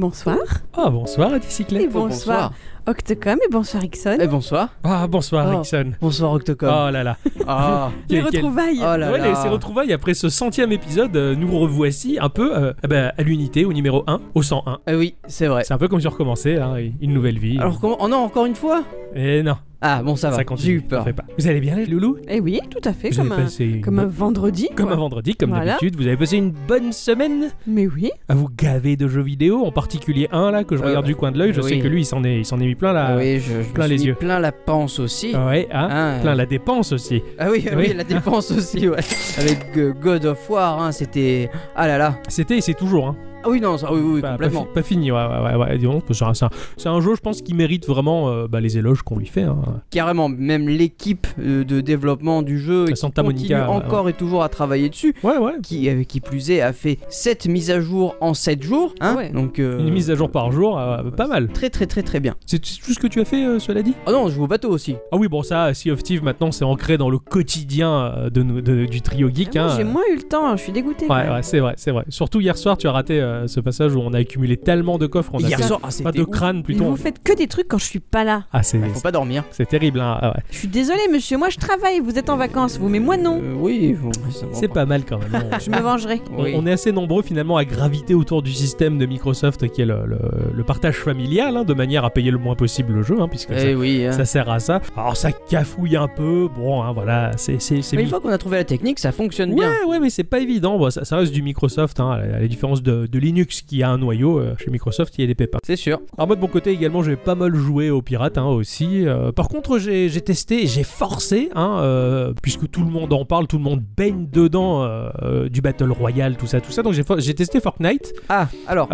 Bonsoir. Ah, bonsoir, Adicyclette. Et bonsoir. Octocom et bonsoir Ixon. Et bonsoir. Ah, bonsoir, Oh. Ixon. Bonsoir Octocom. Oh là là. Ah. Les Quel- quel- retrouvailles. Oh là Ouais, là. les- ces retrouvailles après ce centième épisode, euh, nous revoici un peu euh, eh ben, à l'unité, au numéro 1, au 101. Ah oui, c'est vrai. C'est un peu comme si on recommençait, hein, une nouvelle vie. Alors comment Oh non, encore une fois? Et non, Ah bon, ça va. ça J'ai continue. eu peur. fais pas. Vous allez bien, les loulous? Eh oui, tout à fait. Vous Comme avez un, passé une comme un bonne- vendredi. comme quoi. un vendredi, comme Voilà. d'habitude. Vous avez passé une bonne semaine? Mais oui. à vous gaver de jeux vidéo, en particulier un là que je Euh, regarde du coin de l'œil. Je oui. sais que lui, il s'en est, il s'en est mis plein la, Ah oui, je, je me plein suis les mis yeux. plein la panse aussi. ouais, hein, Ah. plein la dépense aussi. Ah oui, ah Oui. oui, la dépense aussi, ouais. Avec euh, God of War, hein, c'était. Ah là là. C'était et c'est toujours. Hein. Ah oui, non, ça, oui, oui, pas, complètement. fi- pas fini, ouais, ouais, ouais, ouais, disons, c'est un, c'est un- c'est un jeu, je pense, qui mérite vraiment euh, bah, les éloges qu'on lui fait. hein. Carrément, même l'équipe euh, de développement du jeu qui Santa continue Monica, encore et toujours à travailler dessus. Ouais, ouais. Qui, avec qui plus est, a fait 7 mises à jour en 7 jours. Hein Ouais. Donc, euh, Une mise à jour par jour, euh, pas mal. Très, très, très, très bien. C'est tout ce que tu as fait, euh, cela dit? Oh non, je joue au bateau aussi. Ah oui, bon, ça, Sea of Thieves, maintenant, c'est ancré dans le quotidien euh, de, nous- de- du trio geek. Ah, hein. J'ai moins eu le temps, je suis dégoûtée. quand Ouais, ouais, c'est vrai, c'est vrai. Surtout hier soir, tu as raté euh, ce passage où on a accumulé tellement de coffres, on a fait- soir, ah, pas de ouf. crâne Mais plutôt. vous faites que des trucs quand je suis pas là. Ah, c'est Faut pas dormir. c'est terrible, hein. ah ouais. Je suis désolée, monsieur. Moi, je travaille. Vous êtes en vacances, vous, mais moi, non. Euh, oui, bon, C'est pas mal quand même. On- Je me vengerai. On- Oui. On est assez nombreux finalement à graviter autour du système de Microsoft qui est le, le- le partage familial, hein, de manière à payer le moins possible le jeu, hein, puisque ça, Eh oui. hein. ça sert à ça. Alors ça cafouille un peu, bon, hein, voilà, c'est Mais une fois qu'on a trouvé la technique, ça fonctionne bien. Ouais, ouais, mais c'est pas évident. Bon, ça, ça reste du Microsoft, hein, à la, à la différence de, de Linux qui a un noyau. euh, chez Microsoft, il y a des pépins. C'est sûr. Alors moi de mon côté également, j'ai pas mal joué aux pirates hein, aussi. Euh, par contre, j'ai testé, j'ai forcé, hein, euh, puisque tout le monde en parle, tout le monde baigne dedans du Battle Royale, tout ça, tout ça. Donc j'ai testé Fortnite. Ah, alors.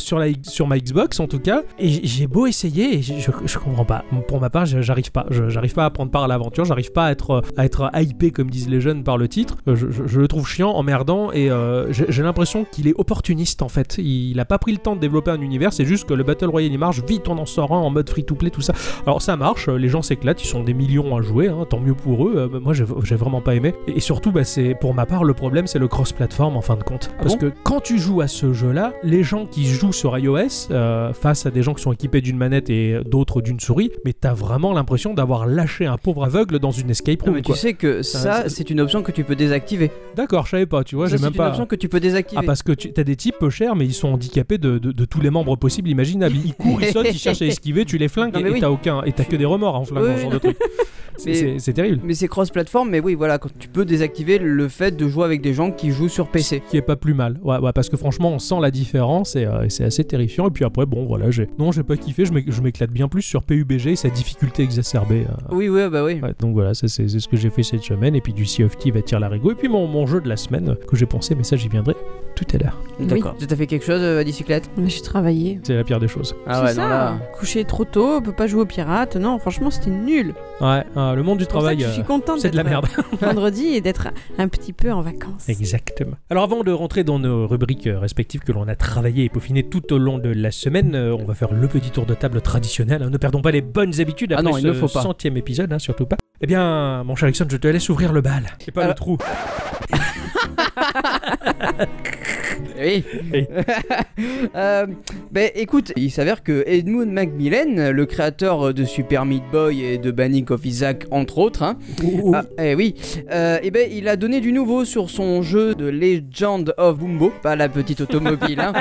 Sur, la, sur ma Xbox en tout cas. Et j'ai beau essayer, et je, je, comprends pas. Pour ma part, j'arrive pas. J'arrive pas à prendre part à l'aventure, j'arrive pas à être, à être hypé, comme disent les jeunes, par le titre. Je, je- je le trouve chiant, emmerdant, et euh, j'ai l'impression qu'il est opportuniste en fait. Il, a pas pris le temps de développer un univers, c'est juste que le Battle Royale il marche, vite on en sort un en mode free-to-play, tout ça. Alors ça marche, les gens s'éclatent, ils sont des millions à jouer, hein, tant mieux pour eux. Euh, moi j'ai j'ai vraiment pas aimé. Et, et surtout, bah, c'est pour ma part, le problème c'est le cross-platform en fin de compte. Ah Parce bon que quand tu joues à ce jeu-là, les gens qui jouent sur iOS, euh, face à des gens qui sont équipés d'une manette et d'autres d'une souris, mais t'as vraiment l'impression d'avoir lâché un pauvre aveugle dans une escape Non, room. mais tu sais que Ça- c'est une option que tu peux désactiver. D'accord, je savais pas, tu vois, Ça, j'ai c'est même une pas. option que tu peux désactiver. Ah parce que tu as des types peu chers mais ils sont handicapés de, de- de tous les membres possibles imaginables. Ils courent, ils sautent, ils cherchent à esquiver, tu les flingues Non, et oui. t'as aucun et t'as que des remords en flinguant Oui, ce genre de truc. C'est- terrible. Mais c'est cross-platform, mais oui, voilà, quand tu peux désactiver le fait de jouer avec des gens qui jouent sur PC. Qui est pas plus mal. Ouais, ouais, parce que franchement, on sent la différence et, euh, et c'est assez terrifiant. Et puis après, bon, voilà, j'ai. Non, j'ai pas kiffé, je m'éc- je m'éclate bien plus sur PUBG et sa difficulté exacerbée. euh. Oui, oui, bah oui. Ouais, donc voilà, c'est ce que j'ai fait cette semaine. Et puis du Sea of Thieves attire l'arigot. Et puis mon, mon jeu de la semaine euh, que j'ai pensé, mais ça j'y viendrai tout à l'heure. D'accord. Tu as fait quelque chose euh, à bicyclette? Mais J'ai travaillé. C'est la pire des choses. Ah ouais, ça. non là. Coucher trop tôt, on peut pas jouer aux pirates. Non, franchement, c'était nul. Ouais, euh, le monde du ça travail, que je euh, suis contente c'est de la merde. euh, vendredi et d'être un petit peu en vacances. Exactement. Alors avant de rentrer dans nos rubriques euh, respectives que l'on a travaillées et peaufinées tout au long de la semaine, euh, on va faire le petit tour de table traditionnel. hein. Ne perdons pas les bonnes habitudes Ah après non, il ce ne faut pas. centième épisode, hein, surtout pas. Eh bien, mon cher Alexandre, je te laisse ouvrir le bal. C'est pas le Alors- trou. Oui. Oui. Euh, ben écoute, il s'avère que Edmund Macmillan, le créateur de Super Meat Boy et de Banning of Isaac, entre autres, hein, ah, eh oui, euh, eh ben il a donné du nouveau sur son jeu de Legend of Bumbo, pas la petite automobile, hein,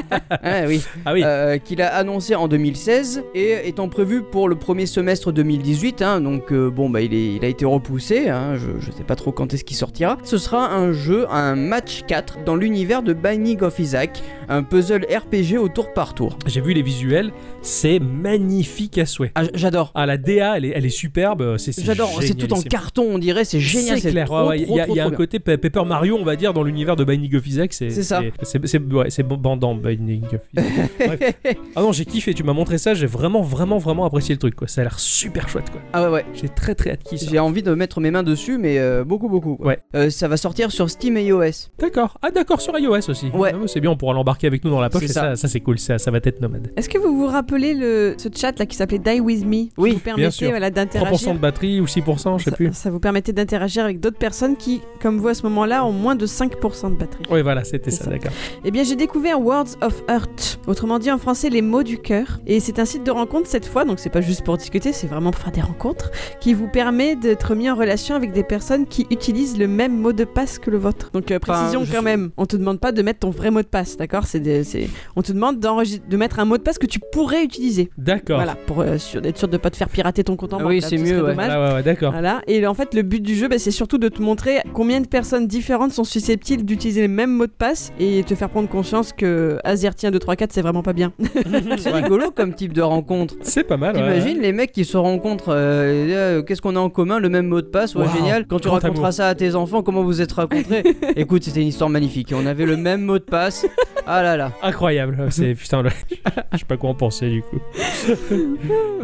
Ah oui, Ah oui. euh, qu'il a annoncé en 2016 et étant prévu pour le premier semestre 2018, hein, donc euh, bon bah il, est, il a été repoussé, hein, je, je sais pas trop quand est-ce qu'il sortira. Ce sera un jeu, un match 4 dans l'univers de Binding of Isaac, un puzzle RPG au tour par tour. J'ai vu les visuels, c'est magnifique à souhait. Ah, j'adore. Ah, la DA, elle est, elle est superbe. euh, C'est c'est J'adore, c'est tout en carton, on dirait, c'est génial, C'est c'est clair, ouais, il y a, trop, il y a trop un bien. côté Pe- Paper Mario, on va dire, dans l'univers de Binding of Isaac. C'est C'est ça. C'est ouais, c'est bandant, Binding of Isaac. Bref. Ah non, j'ai kiffé, tu m'as montré ça, j'ai vraiment, vraiment, vraiment apprécié le truc. Quoi. Ça a l'air super chouette. quoi. Ah ouais, ouais. J'ai très, très hâte qu'il sorte. J'ai envie de mettre mes mains dessus, mais euh, beaucoup, beaucoup. Ouais. Euh, ça va sortir sur Steam et iOS. D'accord. Ah d'accord, sur iOS aussi. Ouais. Ah, c'est bien, on pourra l'embarquer avec nous dans la poche. C'est et ça, ça. ça c'est cool, ça, ça va être nomade. Est-ce que vous vous rappelez le, ce chat là qui s'appelait Die With Me qui Oui, vous permettait sûr. voilà, 3% d'interagir de batterie ou 6%, je sais ça, plus. ça vous permettait d'interagir avec d'autres personnes qui, comme vous à ce moment-là, ont moins de 5% de batterie. Oui, voilà, c'était ça, ça. d'accord. Eh bien, j'ai découvert Words of Heart, autrement dit en français les mots du cœur. Et c'est un site de rencontre cette fois, donc c'est pas juste pour discuter, c'est vraiment pour faire des rencontres, qui vous permet d'être mis en relation avec des personnes qui utilisent le même mot de passe que le vôtre. Donc euh, précision quand suis- même, on te demande pas de mettre ton vrai mot de passe, d'accord? C'est des- c'est- on te demande de mettre un mot de passe que tu pourrais utiliser. D'accord. Voilà, pour euh, sûr- être sûr de pas te faire pirater ton compte en Ah banque. oui, là, c'est ce mieux, ouais. dommage. Ah ouais, ouais, d'accord. Voilà. Et en fait, le but du jeu, bah, c'est surtout de te montrer combien de personnes différentes sont susceptibles d'utiliser les mêmes mots de passe et te faire prendre conscience que Azertien 2, 3, 4, c'est vraiment pas bien. C'est rigolo comme type de rencontre. C'est pas mal. ouais, T'imagines les mecs qui se rencontrent, euh, et, euh, qu'est-ce qu'on a en commun, le même mot de passe, ouais, Waouh, génial. Quand tu grand raconteras amour. ça à tes enfants, comment vous êtes rencontrés? Écoute, c'était une histoire magnifique. On avait le même mot de passe. Ah là là. Incroyable. C'est putain, je sais pas quoi en penser du coup.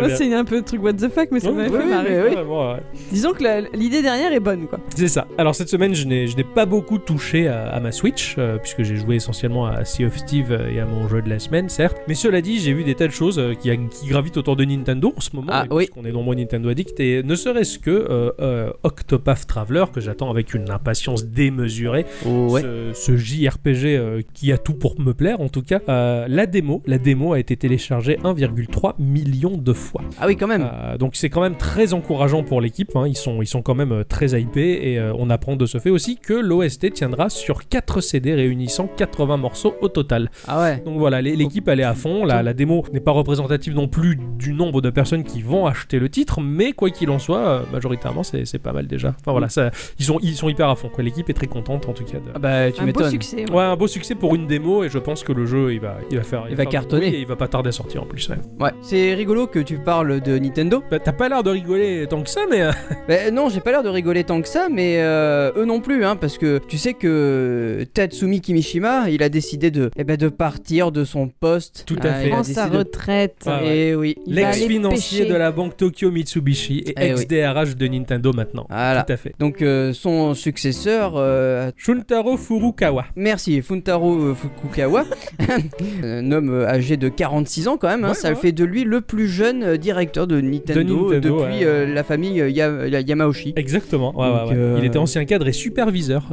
C'est un peu le truc what the fuck, mais ça m'a fait marrer. oui. vraiment, ouais. Disons que la- l'idée derrière est bonne, quoi. C'est ça. Alors cette semaine, je n'ai je n'ai pas beaucoup touché à, à ma Switch, euh, puisque j'ai joué essentiellement à Sea of Steve euh, et à mon jeu de la semaine, certes. Mais cela dit, j'ai vu des tas de choses euh, qui, qui gravitent autour de Nintendo en ce moment, Ah, oui. puisqu'on est nombreux Nintendo Addict, et ne serait-ce que euh, euh, Octopath Traveler, que j'attends avec une impatience démesurée, Oh, ouais. ce, ce JRPG euh, qui a tout pour me plaire en tout cas. Euh, la démo, la démo a été téléchargée 1,3 million de fois. Ah oui, quand même. Euh, donc c'est quand même très encourageant pour l'équipe. hein. Ils, sont, ils sont quand même euh, très hypés et euh, on apprend de ce fait aussi que l'OST tiendra sur 4 CD réunissant 80 morceaux au total. Ah ouais. Donc voilà, l'é- l'équipe elle est à fond. La, la démo n'est pas représentative non plus du nombre de personnes qui vont acheter le titre, mais quoi qu'il en soit, majoritairement c'est c'est pas mal déjà. Enfin voilà, ça, ils, sont, ils sont hyper à fond. quoi. L'équipe est très contente en tout cas. de- Ah bah, tu un beau m'étonnes. succès. ouais. Ouais, un beau succès pour une démo et je pense que le jeu il va, il va faire. Il va faire cartonner. Et il va pas tarder à sortir en plus. Ouais. Ouais. C'est rigolo que tu parles de Nintendo. Bah, T'as pas l'air de rigoler tant que ça, mais. euh, Bah, non, j'ai pas l'air de rigoler tant que ça, mais euh, eux non plus, hein, parce que tu sais que Tatsumi Kimishima, il a décidé de, eh ben, de partir de son poste. Tout à Ah, fait. il sa retraite. Ah ouais. Et oui. Va aller L'ex-financier de la banque Tokyo Mitsubishi et Eh oui. ex-DRH de Nintendo maintenant. Voilà. Tout à fait. Donc euh, son successeur, euh, Shuntaro Furukawa. merci, Funtaro euh, Fukukawa, un homme âgé de 46 ans quand même, hein, Ouais, ça ouais. fait de lui le plus jeune euh, directeur de Nintendo, Nintendo, depuis ouais. euh, la famille euh, Ya- Ya- Yamauchi. Exactement. Donc, euh, Il était ancien cadre et superviseur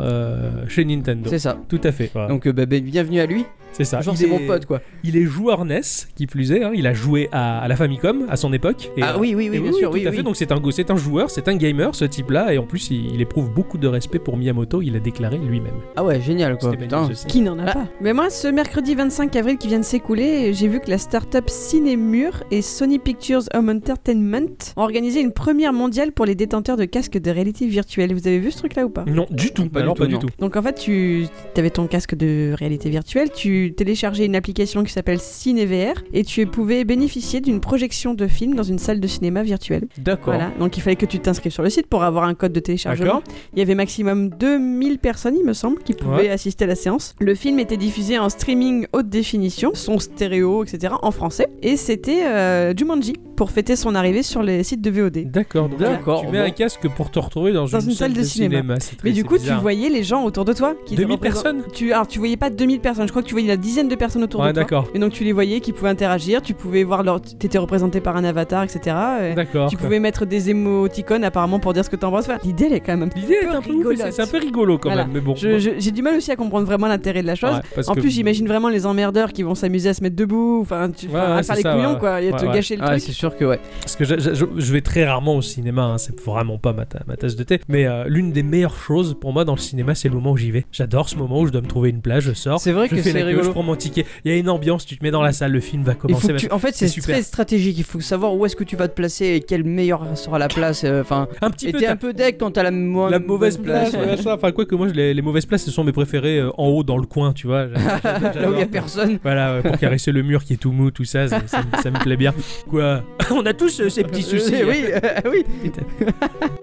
chez Nintendo. C'est ça. Tout à fait. Donc bah, bah, bienvenue à lui. C'est ça. Genre Il c'est est- mon pote quoi. Il est joueur NES, qui plus est. hein. Il a joué à, à la Famicom à son époque. Et, ah oui oui oui et bien sûr tout oui à oui. fait. Donc c'est un, c'est un joueur, c'est un gamer ce type-là, et en plus il, il éprouve beaucoup de respect pour Miyamoto. Il a déclaré lui-même. Ah ouais génial quoi. Putain. Qui n'en a Ah. pas Mais moi, ce mercredi 25 avril qui vient de s'écouler, j'ai vu que la start-up Cinemur et Sony Pictures Home Entertainment ont organisé une première mondiale pour les détenteurs de casques de réalité virtuelle. Vous avez vu ce truc-là ou pas? Non, du tout. Pas du tout, pas du non. tout. Donc en fait, tu avais ton casque de réalité virtuelle, tu téléchargeais une application qui s'appelle CineVR et tu pouvais bénéficier d'une projection de film dans une salle de cinéma virtuelle. D'accord. Voilà, donc il fallait que tu t'inscrives sur le site pour avoir un code de téléchargement. D'accord. Il y avait maximum 2000 personnes, il me semble, qui pouvaient Ouais. assister à la séance. Le film était diffusé en streaming haute définition, son stéréo, etc., en français. Et c'était euh, Jumanji pour fêter son arrivée sur les sites de VOD. D'accord. donc D'accord, Tu mets bon. un casque pour te retrouver dans, Dans une salle de cinéma. C'est très- Mais du c'est coup, bizarre. tu voyais les gens autour de toi. Qui te 2000 représentent- personnes? Tu, Alors, tu voyais pas 2000 personnes, je crois que tu voyais la dizaine de personnes autour Ouais, de toi. Et donc, tu les voyais qui pouvaient interagir, tu pouvais voir leur. T'étais représenté par un avatar, etc. Et D'accord. tu pouvais mettre des émoticônes apparemment pour dire ce que t'en penses. Enfin, L'idée, elle est quand même L'idée est un peu rigolote. c'est- un peu rigolo quand Voilà. même, mais bon. Je- je- J'ai du mal aussi à comprendre vraiment l'intérêt de la chose. Ouais, en que- plus, j'imagine vraiment les emmerdeurs qui vont s'amuser à se mettre debout, enfin, tu, Ouais, à faire les ça, couillons, ouais. quoi, et à Ouais, te ouais. gâcher le Ouais, truc. c'est sûr que ouais. Parce que je, vais très rarement au cinéma, hein, c'est vraiment pas ma, ta- ma tasse de thé. Mais euh, l'une des meilleures choses pour moi dans le cinéma, c'est le moment où j'y vais. J'adore ce moment où je dois me trouver une place, je sors. C'est vrai Je que c'est la queue, je rigolo. prends mon ticket. Il y a une ambiance, tu te mets dans la salle, le film va commencer. tu- En fait, c'est très stratégique. Il faut savoir où est-ce que tu vas te placer et quelle meilleure sera la place. euh, Enfin, Un petit et peu t'es un peu deck quand t'as la, mo- la mauvaise place, ouais. ouais, ça. Enfin, quoi que moi, les, les mauvaises places, ce sont mes préférées euh, en haut dans le coin, tu vois. Là où il y a personne. Voilà, ouais, pour caresser le mur qui est tout mou, tout ça, ça, ça me- ça me plaît bien. Quoi On a tous euh, ces petits soucis. oui, euh, oui.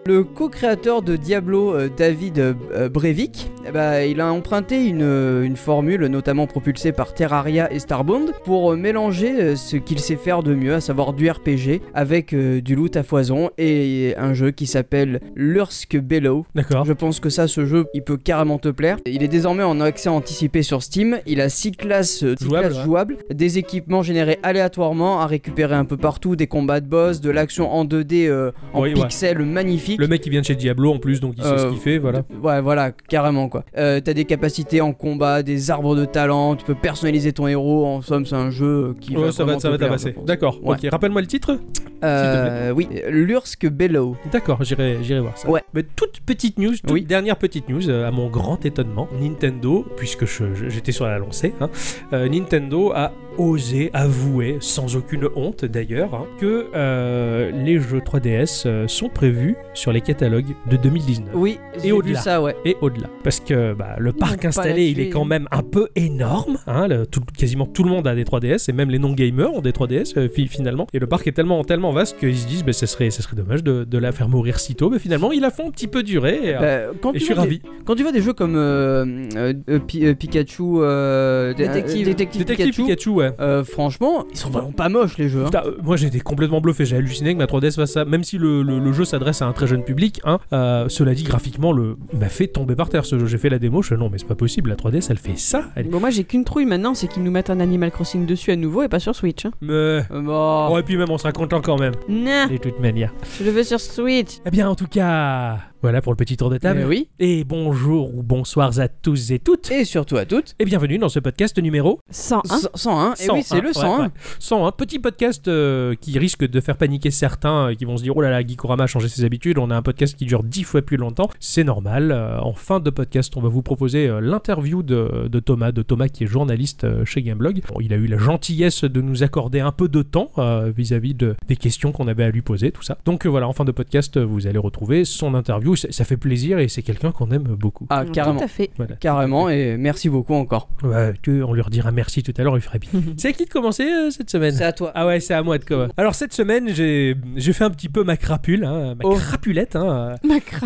Le co-créateur de Diablo, euh, David euh, Brevik, eh ben, il a emprunté une, euh, une formule notamment propulsée par Terraria et Starbound pour euh, mélanger euh, ce qu'il sait faire de mieux, à savoir du RPG, avec euh, du loot à foison et un jeu qui s'appelle Lursk Bellow. D'accord. Je pense que ça, ce jeu, il peut carrément te plaire. Il est désormais en accès anticipé sur Steam. Il a 6 classes, six classes ouais. jouables, des équipements générés aléatoirement à récupérer un peu partout, des combats de boss, de l'action en 2D euh, en Oui, ouais. pixels magnifiques. Le mec qui vient de chez Diablo en plus, donc il sait ce qu'il fait, voilà. Ouais, voilà, carrément quoi. Euh, T'as des capacités en combat, des arbres de talent, tu peux personnaliser ton héros. En somme, c'est un jeu qui va ça va, ça tabasser. D'accord. Ouais. Ok. Rappelle-moi le titre. Euh, oui, Lursk Bellow. D'accord, j'irai, j'irai voir ça. Ouais. Mais toute petite news, toute Oui. dernière petite news, euh, à mon grand étonnement, Nintendo, puisque j'étais sur la lancée, hein, euh, Nintendo a osé avouer, sans aucune honte d'ailleurs, hein, que euh, les jeux 3DS euh, sont prévus sur les catalogues de 2019. Oui, Et au-delà. ouais. Et au-delà. Parce que bah, le parc installé, il est quand même un peu énorme. Hein, le- tout- quasiment tout le monde a des 3DS, et même les non-gamers ont des 3DS euh, fi- finalement. Et le parc est tellement, tellement vaste qu'ils se disent, bah, ce, serait, ce serait dommage de, de la faire mourir si tôt. Mais finalement, ils la font un petit peu durer. Et, euh, Bah, quand, et tu je suis vois des- ravi. quand tu vois des jeux comme euh, euh, euh, Pi- euh, Pikachu, euh, dé- Détective. euh, Détective Détective Pikachu, Pikachu, ouais. euh, franchement, ils sont vraiment pas moches les jeux. hein. Euh, moi j'étais complètement bluffé, j'ai halluciné que ma 3DS fasse ça, même si le, le- le jeu s'adresse à un très jeune public. Hein, euh, cela dit, graphiquement, le il m'a fait tomber par terre ce jeu. J'ai fait la démo, je fais non, mais c'est pas possible, la 3DS elle fait ça. Elle... Bon, moi j'ai qu'une trouille maintenant, c'est qu'ils nous mettent un Animal Crossing dessus à nouveau et pas sur Switch. Hein. Mais... Euh, bon. Bon, et puis même on sera content quand même, Nah, de toute manière. je le veux sur Switch. Eh bien, en tout cas, voilà pour le petit tour de table. Oui. Et bonjour ou bonsoir à tous et toutes. Et surtout à toutes. Et bienvenue dans ce podcast numéro 101. 101. Et oui, c'est le 101. ouais, ouais. 101. Petit podcast euh, qui risque de faire paniquer certains euh, qui vont se dire Oh là là, Geekorama a changé ses habitudes. On a un podcast qui dure 10 fois plus longtemps. C'est normal. Euh, en fin de podcast, on va vous proposer euh, l'interview de, de Thomas, de Thomas qui est journaliste euh, chez Gameblog. Bon, il a eu la gentillesse de nous accorder un peu de temps euh, vis-à-vis de, des questions qu'on avait à lui poser, tout ça. Donc euh, voilà, en fin de podcast, vous allez retrouver son interview. Ça, ça fait plaisir et c'est quelqu'un qu'on aime beaucoup. Ah, carrément. Tout à fait. Voilà. Carrément. Et merci beaucoup encore. Ouais, que on lui redira merci tout à l'heure, il ferait bien. c'est à qui de commencer euh, cette semaine? C'est à toi. Ah ouais, c'est à moi de commencer. Alors cette semaine, j'ai fait un petit peu ma crapule, hein, ma Oh. crapulette. hein.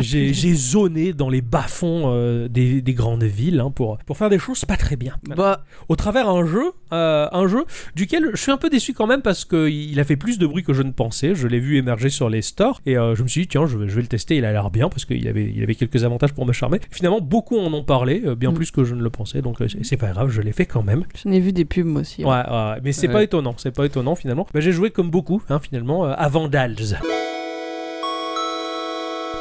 J'ai zoné dans les bas-fonds euh, des, des grandes villes hein, pour, pour faire des choses pas très bien. Bah, Au travers un jeu, euh, un jeu duquel je suis un peu déçu quand même parce qu'il a fait plus de bruit que je ne pensais. Je l'ai vu émerger sur les stores et euh, je me suis dit tiens, je vais, je vais le tester. Il a l'air bien parce qu'il avait, il avait quelques avantages pour me charmer. Finalement, beaucoup en ont parlé, euh, bien Mm. plus que je ne le pensais. Donc euh, c'est- pas grave, je l'ai fait quand même. J'en ai vu des pubs aussi. Ouais, ouais, ouais. mais c'est Ouais. pas étonnant, c'est pas étonnant finalement. Bah, j'ai joué comme beaucoup, hein, finalement, euh, à Vandals.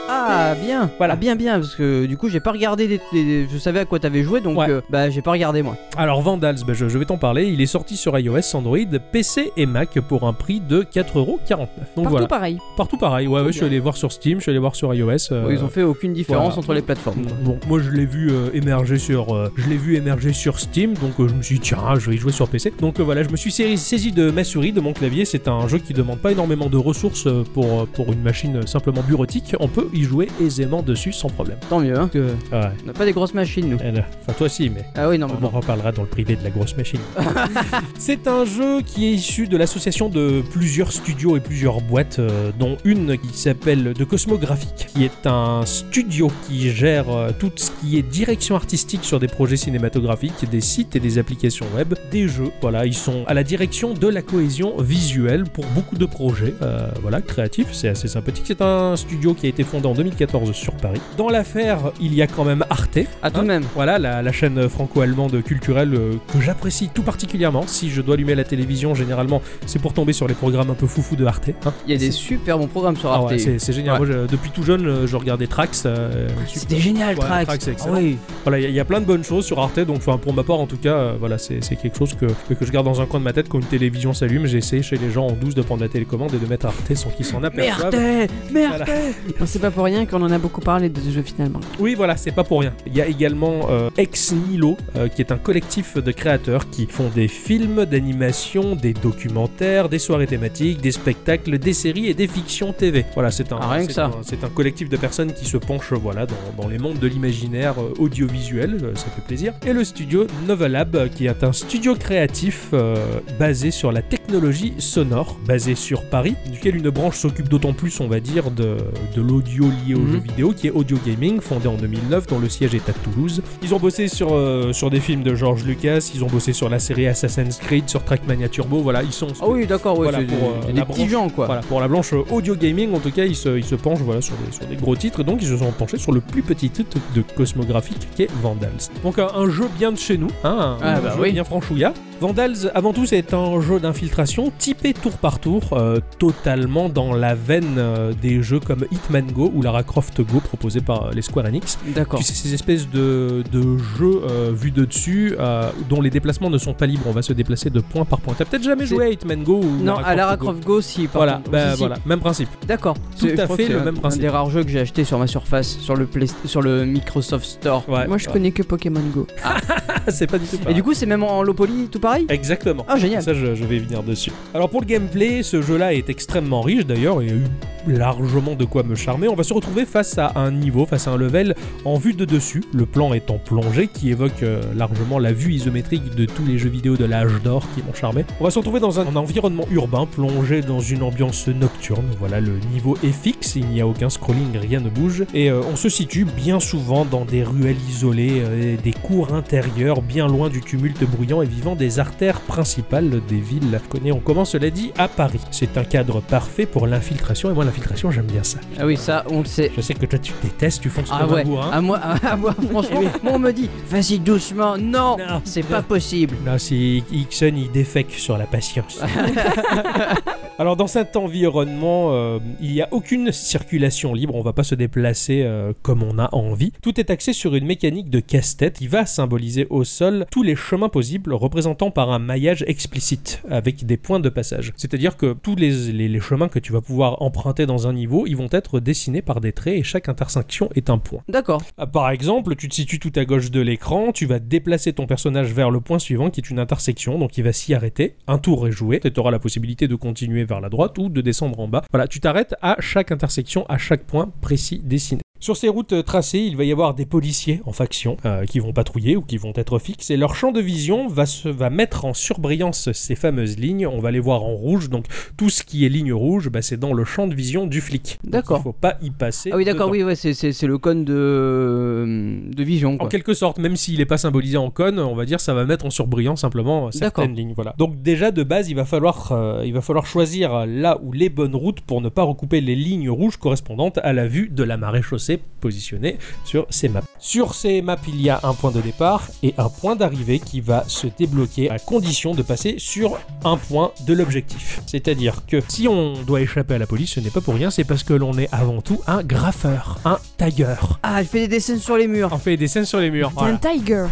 Ah, bien. Voilà. Ah, bien, bien. Parce que du coup, j'ai pas regardé. des- des- je savais à quoi t'avais joué, donc Ouais. euh, bah, j'ai pas regardé moi. Alors Vandals, bah, je, je vais t'en parler. Il est sorti sur iOS, Android, PC et Mac pour un prix de 4,49€. Donc Partout voilà, pareil. partout pareil. Ouais, ouais, je suis allé voir sur Steam, je suis allé voir sur iOS. euh, Ouais, Ils ont fait aucune différence voilà. entre les plateformes. quoi. Bon, moi je l'ai vu euh, émerger sur, euh, je l'ai vu émerger sur Steam, donc euh, je me suis dit tiens, je vais y jouer sur PC. Donc euh, voilà, je me suis saisi, saisi de ma souris, de mon clavier. C'est un jeu qui demande pas énormément de ressources euh, pour euh, pour une machine simplement bureautique. On peut y jouer aisément dessus sans problème. Tant mieux, hein. que Ouais. On n'a pas des grosses machines, nous. Euh, Enfin toi aussi, mais Ah oui, non, mais on en reparlera dans le privé de la grosse machine. C'est un jeu qui est issu de l'association de plusieurs studios et plusieurs boîtes, euh, dont une qui s'appelle The Cosmographic, qui est un studio qui gère euh, tout ce qui est direction artistique sur des projets cinématographiques, des sites et des applications web, des jeux. Voilà, ils sont à la direction de la cohésion visuelle pour beaucoup de projets. euh, voilà, créatifs, c'est assez sympathique. C'est un studio qui a été fondé en 2014 sur Paris. Dans l'affaire, il y a quand même Arte. Ah, tout Hein de même. Voilà, la, la chaîne franco-allemande culturelle euh, que j'apprécie tout particulièrement. Si je dois allumer la télévision, généralement, c'est pour tomber sur les programmes un peu foufou de Arte. hein. Il y a des super bons programmes sur Ah Arte. ouais, c'est génial. Ouais. Moi, je- depuis tout jeune, euh, je regardais Trax. euh, C'était génial, Ouais, Trax. Ah excellent. oui. Voilà, il y, a- il y a plein de bonnes choses sur Arte. Donc, pour ma part, en tout cas, euh, voilà, c'est quelque chose que, que, je garde dans un coin de ma tête. Quand une télévision s'allume, j'essaie chez les gens en douce de prendre la télécommande et de mettre Arte sans qu'ils s'en aperçoivent. Merde, merde. C'est pas pour rien qu'on en a beaucoup parlé de ce jeu finalement. Oui, voilà, c'est pas pour rien. Il y a également euh, Ex Nihilo, euh, qui est un collectif de créateurs qui font des films d'animation, des documentaires, des soirées thématiques, des spectacles, des séries et des fictions TV. Voilà, c'est un, Ah, rien que c'est ça. un- c'est un collectif de personnes qui se penchent voilà, dans, dans les mondes de l'imaginaire euh, audiovisuel, euh, ça fait plaisir. Et le studio Novelab, euh, qui est un studio créatif euh, basé sur la technologie sonore basée sur Paris, duquel une branche s'occupe d'autant plus, on va dire, de, de l'audio lié aux Mhm. jeux vidéo, qui est Audio Gaming, fondé en 2009, dont le siège est à Toulouse. Ils ont bossé sur, euh, sur des films de George Lucas, ils ont bossé sur la série Assassin's Creed, sur Trackmania Turbo, voilà, ils sont... Ah oui, d'accord, ouais, Voilà, pour, des- euh, des petits branche. gens quoi. Voilà, pour la blanche audio gaming, en tout cas, ils se, ils se penchent voilà, sur, des, sur des gros titres, donc ils se sont penchés sur le plus petit titre de cosmographique qui est Vandals. Donc un, un jeu bien de chez nous, hein, un, Ah, un bah jeu oui. bien franchouilla. Vandals, avant tout, c'est un jeu d'infiltration typé tour par tour, euh, totalement dans la veine euh, des jeux comme Hitman Go ou Lara Croft Go proposés par euh, les Square Enix. D'accord. Tu sais, ces espèces de, de jeux euh, vus de dessus, euh, dont les déplacements ne sont pas libres, on va se déplacer de point par point. T'as peut-être jamais joué à Hitman Go ou Non, à Lara Go Croft Go, si. par voilà, contre. bah, Si, si. voilà, même principe. D'accord. Tout à fait le même principe. Un des rares jeux que j'ai acheté sur ma Surface, sur le, Play- sur le Microsoft Store. Ouais, Moi, je ouais. connais que Pokémon Go. c'est pas du tout Et du coup, c'est même en low poly, tout pareil Exactement. Ah, génial. Ça, je, je vais venir dessus. Alors, pour le gameplay, ce jeu-là est extrêmement riche d'ailleurs. Il y a eu largement de quoi me charmer. On va se retrouver face à un niveau, face à un level en vue de dessus. Le plan est en plongée qui évoque euh, largement la vue isométrique de tous les jeux vidéo de l'âge d'or qui m'ont charmé. On va se retrouver dans un, un environnement urbain plongé dans une ambiance nocturne. Voilà, le niveau est fixe, il n'y a aucun scrolling, rien ne bouge. Et euh, on se situe bien souvent dans des ruelles isolées, euh, des cours intérieures, bien loin du tumulte bruyant et vivant des artères principales des villes. On commence, cela dit, à Paris. C'est un cadre parfait pour l'infiltration, et moi l'infiltration j'aime bien ça. Ah oui, ça, on le sait. Je sais que toi tu détestes, tu fonces Ah ouais, bourrin. à moi, à moi franchement, moi on me dit, vas-y doucement, non, Non, c'est non. pas possible. Là, c'est Ixon, il défèque sur la patience. Alors, dans cet environnement, euh, il n'y a aucune circulation libre. On va pas se déplacer euh, comme on a envie. Tout est axé sur une mécanique de casse-tête. Il va symboliser au sol tous les chemins possibles, représentant par un maillage explicite avec des points de passage. C'est-à-dire que tous les, les- les chemins que tu vas pouvoir emprunter dans un niveau, ils vont être dessinés par des traits et chaque intersection est un point. D'accord. Ah, Par exemple, tu te situes tout à gauche de l'écran, tu vas déplacer ton personnage vers le point suivant qui est une intersection, donc il va s'y arrêter. Un tour est joué, tu auras la possibilité de continuer vers la droite ou de descendre en bas. Voilà, tu t'arrêtes à chaque intersection, à chaque point précis dessiné. Sur ces routes euh, tracées, il va y avoir des policiers en faction euh, qui vont patrouiller ou qui vont être fixes et leur champ de vision va, se, va mettre en surbrillance ces fameuses lignes. On va les voir en rouge, donc tout ce qui est ligne rouge, bah, c'est dans le champ de vision du flic. D'accord. Il faut pas y passer. Ah oui, d'accord, oui, ouais, c'est- le cône de, de vision, En quelque sorte, même s'il n'est pas symbolisé en cône, on va dire ça va mettre en surbrillant simplement certaines lignes. Voilà. Donc déjà de base, il va falloir, euh, il va falloir choisir là où les bonnes routes pour ne pas recouper les lignes rouges correspondantes à la vue de la marée chaussée positionnée sur ces maps. Sur ces maps, il y a un point de départ et un point d'arrivée qui va se débloquer à condition de passer sur un point de l'objectif. C'est-à-dire que si on doit échapper à la police, ce n'est pas pour rien, c'est parce que l'on est avant tout un graffeur, un tagueur. Ah, elle fait des dessins sur les murs. On fait des scènes sur les murs. T'es voilà. un tiger.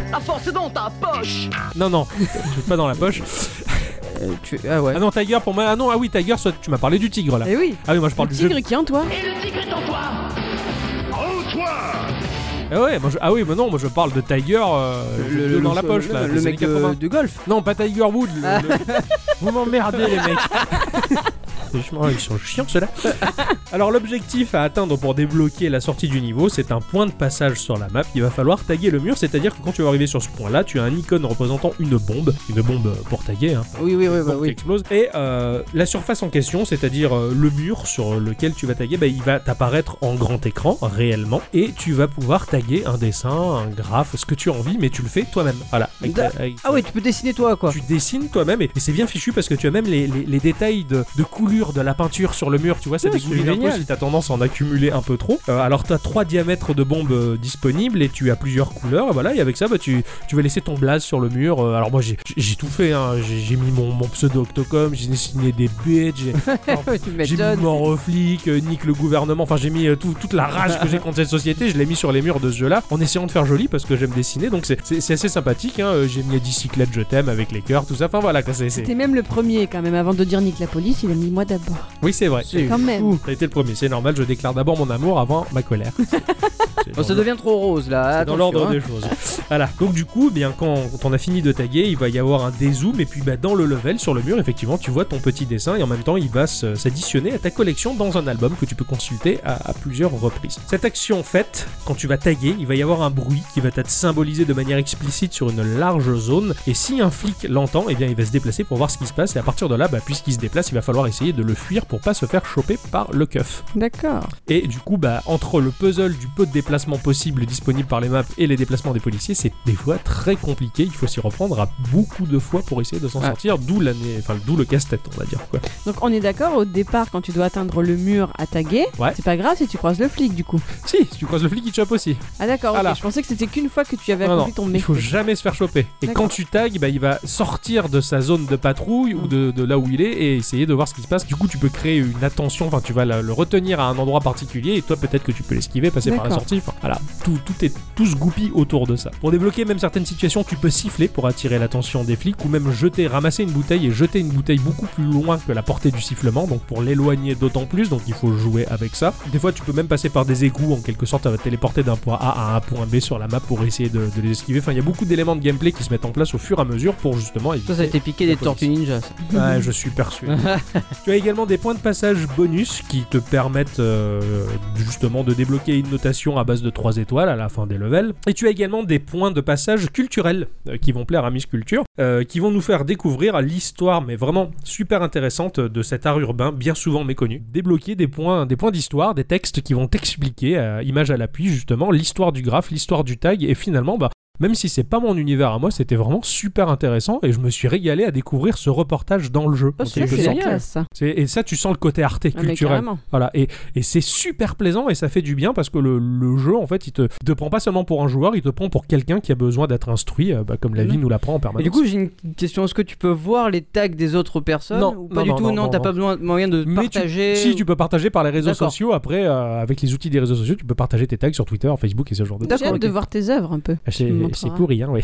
Non, non, je pas dans la poche. Euh, tu... Ah ouais. Ah non, Tiger pour moi. Ah non, ah oui, Tiger, soit tu m'as parlé du tigre là. Eh oui. Ah oui, moi je Le parle du jeu. tigre qui est en toi. Ah ouais, moi, je- ah oui, mais non, moi je parle de Tiger euh, le, jeu dans la poche le, là. le des mec années de, 80. de golf. Non, pas Tiger Wood. le- Ah. le- Vous m'emmerdez les mecs. Franchement, ils sont chiants ceux-là. Alors l'objectif à atteindre pour débloquer la sortie du niveau, c'est un point de passage sur la map. Il va falloir taguer le mur, c'est-à-dire que quand tu vas arriver sur ce point-là, tu as un icône représentant une bombe, une bombe pour taguer, hein, Oui, oui, oui, bah, qui oui. explose. Et euh, la surface en question, c'est-à-dire euh, le mur sur lequel tu vas taguer, bah, il va t'apparaître en grand écran réellement, et tu vas pouvoir taguer un dessin, un graphe, ce que tu as envie, mais tu le fais toi-même. Voilà. Avec ta- avec- Ah ouais, tu peux dessiner toi, quoi. tu dessines toi-même et, et c'est bien fichu parce que tu as même les, les- les détails de, de coulure de la peinture sur le mur, tu vois, ça Ouais, dégouline c'est un peu si t'as tendance à en accumuler un peu trop. Euh, alors t'as trois diamètres de bombes euh, disponibles et tu as plusieurs couleurs, et voilà, et avec ça, bah, tu, tu vas laisser ton blaze sur le mur. Euh, alors moi j'ai j'ai tout fait, hein. j'ai mis mon, mon pseudo Octocom, j'ai dessiné des bêtes, j'ai mis flics, euh, nique le gouvernement, enfin j'ai mis tout- toute la rage que j'ai contre cette société, je l'ai mis sur les murs de ce jeu-là, en essayant de faire joli parce que j'aime dessiner, donc c'est- assez sympathique, hein. J'ai mis à bicyclette je t'aime avec les cœurs, tout ça, enfin voilà, C'était même le premier quand même. Avant de dire nique la police, il a mis moi d'abord. Oui, c'est vrai. C'est Quand même. fou. T'as été le premier, c'est normal, je déclare d'abord mon amour avant ma colère. C'est Oh, ça devient trop rose là. c'est dans attention, l'ordre hein. des choses. Voilà. Donc du coup, eh bien quand, quand on a fini de taguer, il va y avoir un dézoom et puis bah, dans le level sur le mur, effectivement, tu vois ton petit dessin et en même temps, il va se- s'additionner à ta collection dans un album que tu peux consulter à, à plusieurs reprises. Cette action faite, quand tu vas taguer, il va y avoir un bruit qui va être symbolisé de manière explicite sur une large zone et si un flic l'entend, eh bien il va se déplacer pour voir ce qui se passe et à partir de là, bah, puisqu'il se déplace, il va falloir essayer de le fuir pour pas se faire choper par le keuf. D'accord. Et du coup, bah, entre le puzzle du peu de déplacements possibles disponibles par les maps et les déplacements des policiers, c'est des fois très compliqué. Il faut s'y reprendre à beaucoup de fois pour essayer de s'en Ouais. sortir, d'où l'année, enfin, d'où le casse-tête, on va dire. Quoi. Donc on est d'accord, au départ, quand tu dois atteindre le mur à taguer, Ouais. c'est pas grave si tu croises le flic du coup. Si, si tu croises le flic, il te chope aussi. Ah d'accord, je pensais que c'était qu'une fois que tu avais accompli ton il méfait. faut jamais se faire choper. Et quand tu tags, bah, il va sortir de sa zone de patrouille ou de, de là où il est et essayer de voir ce qui se passe. Du coup, tu peux créer une attention, enfin, tu vas la- le retenir à un endroit particulier et toi, peut-être que tu peux l'esquiver, passer par la sortie. Enfin, voilà, tout, tout est tout se goupille autour de ça. Pour débloquer même certaines situations, tu peux siffler pour attirer l'attention des flics ou même jeter, ramasser une bouteille et jeter une bouteille beaucoup plus loin que la portée du sifflement, donc pour l'éloigner d'autant plus, donc il faut jouer avec ça. Des fois, tu peux même passer par des égouts, en quelque sorte, ça va te téléporter d'un point A à un point B sur la map pour essayer de, de les esquiver. Enfin, il y a beaucoup d'éléments de gameplay qui se mettent en place au fur et à mesure pour justement éviter. Ça, ça a été piqué des tortues ninja. ça. Ouais, je suis persuadé. tu as également des points de passage bonus qui te permettent euh, justement de débloquer une notation à base de 3 étoiles à la fin des levels. Et tu as également des points de passage culturels euh, qui vont plaire à Miss Culture, euh, qui vont nous faire découvrir l'histoire, mais vraiment super intéressante de cet art urbain bien souvent méconnu. Débloquer des points, des points d'histoire, des textes qui vont t'expliquer, image à l'appui justement, l'histoire du graphe, l'histoire du tag, et finalement, bah, même si c'est pas mon univers à moi, c'était vraiment super intéressant et je me suis régalé à découvrir ce reportage dans le jeu. Oh, c'est Et ça, tu sens le côté arte Ah, culturel. carrément. Voilà, et, et c'est super plaisant et ça fait du bien parce que le, le jeu, en fait, il te, il te prend pas seulement pour un joueur, il te prend pour quelqu'un qui a besoin d'être instruit, euh, bah, comme la Mhm. vie nous l'apprend en Et permanence. du coup, j'ai une question. Est-ce que tu peux voir les tags des autres personnes Non, ou pas non, du non, tout? non, Non, non, t'as pas besoin de moyen de Mais tu- partager. Si tu peux partager par les réseaux sociaux, après, euh, avec les outils des réseaux sociaux, tu peux partager tes tags sur Twitter, Facebook et ce genre de J'ai D'accord, hâte de voir tes œuvres un peu. C'est montreras. pourri, hein, oui.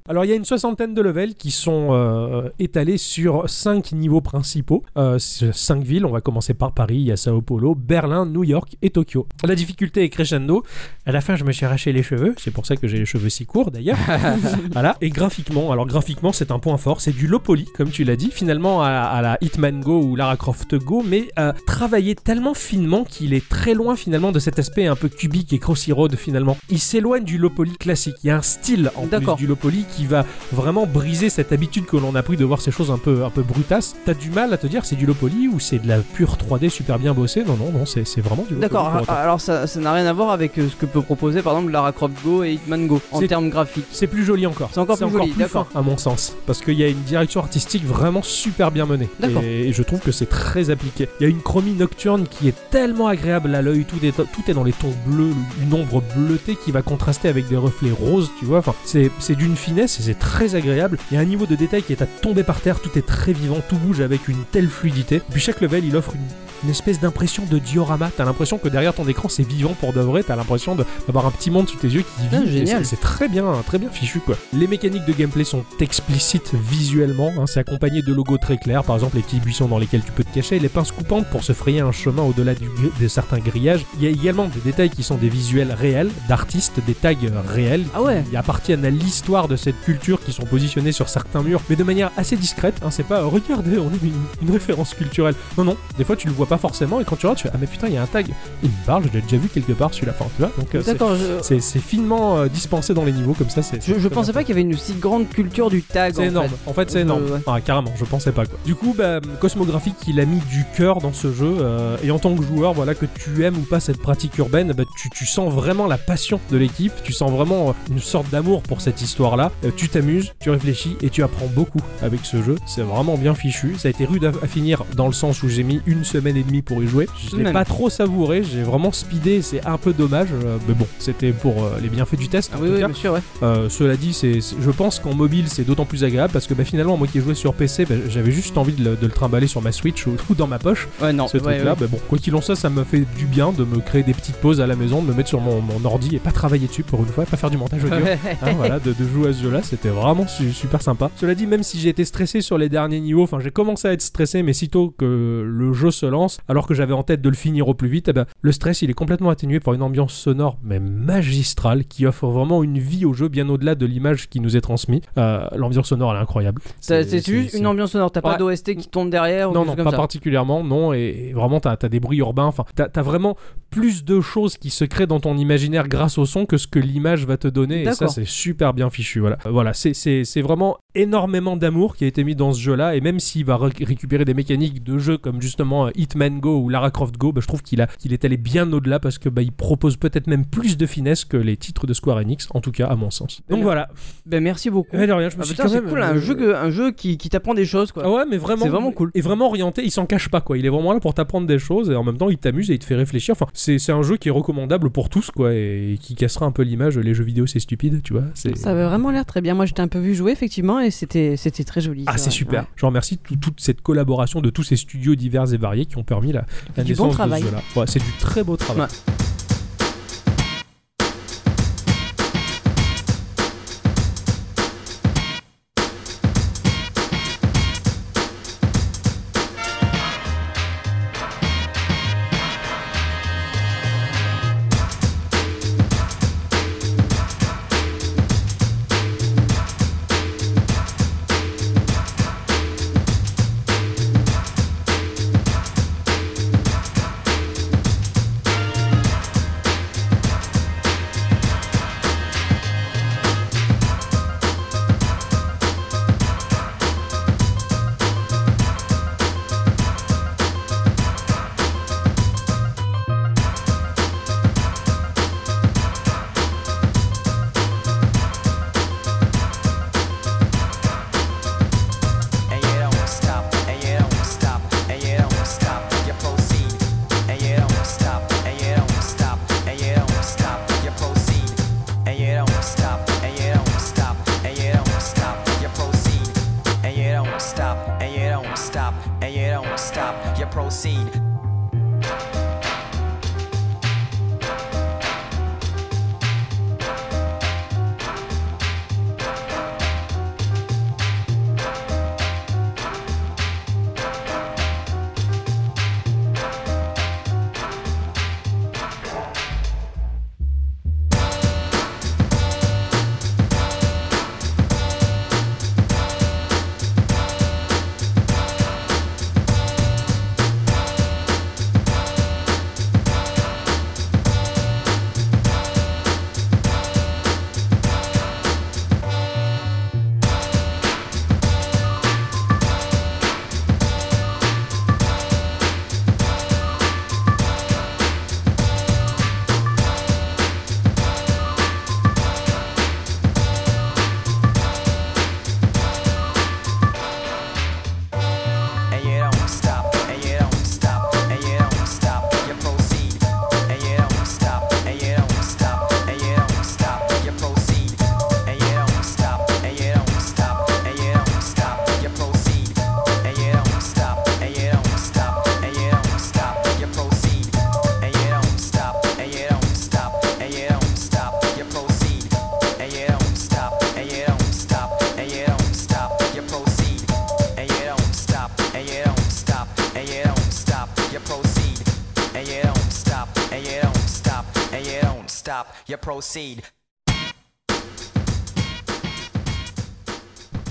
Alors, il y a une soixantaine de levels qui sont euh, étalés sur cinq niveaux principaux. Euh, cinq villes, on va commencer par Paris, il y a Sao Paulo, Berlin, New York et Tokyo. La difficulté est crescendo. À la fin, je me suis arraché les cheveux, c'est pour ça que j'ai les cheveux si courts d'ailleurs. voilà, et graphiquement, alors graphiquement, c'est un point fort, c'est du low poly, comme tu l'as dit, finalement à, à la Hitman Go ou Lara Croft Go, mais euh, travaillé tellement finement qu'il est très loin finalement de cet aspect un peu cubique et crossy road finalement. Il s'éloigne du low poly classique. Il y a un style en plus du low poly qui va vraiment briser cette habitude que l'on a pris de voir ces choses un peu, un peu brutasses. T'as du mal à te dire c'est du low poly ou c'est de la pure 3D super bien bossée? Non, non, non, c'est vraiment du D'accord, alors ça n'a rien à voir avec euh, ce que peut proposer par exemple Lara Croft Go et Hitman Go en termes graphiques. C'est plus joli encore. C'est encore plus joli, d'accord. à mon sens. Parce qu'il y a une direction artistique vraiment super bien menée. D'accord. Et je trouve que c'est très appliqué. Il y a une chromie nocturne qui est tellement agréable à l'œil. Tout est, tout est dans les tons bleus, une ombre bleutée qui va contraster avec des reflets roses, tu vois. Enfin, c'est d'une finesse et c'est très agréable. Il y a un niveau de détail qui est à tomber par terre. Tout est très vivant, tout bouge avec une telle fluidité. Puis chaque level, il offre une une espèce d'impression de diorama. T'as l'impression que derrière ton écran c'est vivant pour de vrai. T'as l'impression d'avoir un petit monde sous tes yeux qui vit. Ah, c'est- très bien, très bien fichu quoi. Les mécaniques de gameplay sont explicites visuellement. hein. C'est accompagné de logos très clairs. Par exemple les petits buissons dans lesquels tu peux te cacher, les pinces coupantes pour se frayer un chemin au-delà de certains grillages. Il y a également des détails qui sont des visuels réels d'artistes, des tags réels Ah ouais. Qui appartiennent à l'histoire de cette culture qui sont positionnés sur certains murs, mais de manière assez discrète. hein, c'est pas euh, regardez, on a une, une référence culturelle. Non, non, des fois tu le vois pas forcément et quand tu regardes, tu fais ah mais putain, il y a un tag. Il me parle, je l'ai déjà vu quelque part celui-là. Enfin, tu vois, donc euh, c'est- je, finement euh, dispensé dans les niveaux comme ça. C'est je, je pensais pas qu'il y avait une si grande culture du tag. c'est énorme. fait. En fait, c'est énorme. ouais. Ah, carrément, je pensais pas quoi. Du coup, bah, Cosmographic, il a mis du cœur dans ce jeu. euh, et en tant que joueur, voilà, que tu aimes ou pas cette pratique urbaine, bah, tu, tu sens vraiment la passion de l'équipe. Tu sens vraiment euh, une sorte d'amour pour cette histoire-là. Euh, tu t'amuses, tu réfléchis et tu apprends beaucoup avec ce jeu. C'est vraiment bien fichu. Ça a été rude à, à finir dans le sens où j'ai mis une semaine et demie pour y jouer. Je l'ai pas trop savouré. J'ai vraiment speedé. C'est un peu dommage. euh, mais bon, c'était pour euh, les bienfaits du test. Ah en oui, tout oui, cas. bien sûr, ouais. Cela dit, c'est, c'est- je pense qu'en mobile c'est d'autant plus agréable parce que bah, finalement, moi qui ai joué sur PC, bah, j'avais juste envie de le, de le trimballer sur ma Switch ou, ou dans ma poche. Ouais, non, ce ouais, truc-là, ouais. bah, bon, quoi qu'il en soit, ça me fait du bien de me créer des petites pauses à la maison, de me mettre sur mon, mon ordi et pas travailler dessus pour une fois, pas faire du montage audio. Hein, voilà, de, de jouer à ce jeu-là, c'était vraiment su- super sympa. Cela dit, même si j'ai été stressé sur les derniers niveaux, enfin j'ai commencé à être stressé, mais sitôt que le jeu se lance, alors que j'avais en tête de le finir au plus vite, eh ben, le stress il est complètement atténué par une ambiance sonore mais magistrale qui offre vraiment une vie au jeu bien au-delà de l'image qui nous est transmise. Euh, L'ambiance sonore elle est incroyable. C'est juste une ambiance sonore, t'as pas d'OST qui tourne derrière non, non, comme pas ça? particulièrement, non. Et, et vraiment, t'as as des bruits urbains. Enfin, t'as as vraiment plus de choses qui se créent dans ton imaginaire grâce au son que ce que l'image va te donner. Et ça, c'est super bien fichu. Voilà, Euh, voilà c'est- vraiment énormément d'amour qui a été mis dans ce jeu-là. Et même s'il va ré- récupérer des mécaniques de jeu comme justement euh, Hitman Go ou Lara Croft Go, bah, je trouve qu'il a- qu'il est allé bien au-delà parce que bah, il propose peut-être même plus de finesse que les titres de Square Enix, en tout cas à mon sens. Donc voilà. Ben merci beaucoup. De rien, je me Ah, suis c'est cool, un euh, jeu, que- un jeu qui, qui t'apprend des choses quoi. Ah ouais, mais vraiment. C'est vraiment cool. Et vraiment orienté, il s'en cache pas quoi. Il est vraiment là pour t'apprendre des choses et en même temps il t'amuse et il te fait réfléchir. Enfin, c'est c'est un jeu qui est recommandable pour tous quoi et qui cassera un peu l'image. Les jeux vidéo c'est stupide, tu vois. c'est- Ça avait vraiment l'air très bien. Moi, j'étais un peu vu jouer, effectivement, et c'était c'était très joli. Ah, c'est super. ouais. Je remercie tout- toute cette collaboration de tous ces studios divers et variés qui ont permis la, la du naissance bon de travail. ce jeu-là. Ouais, c'est du très beau travail. Ouais.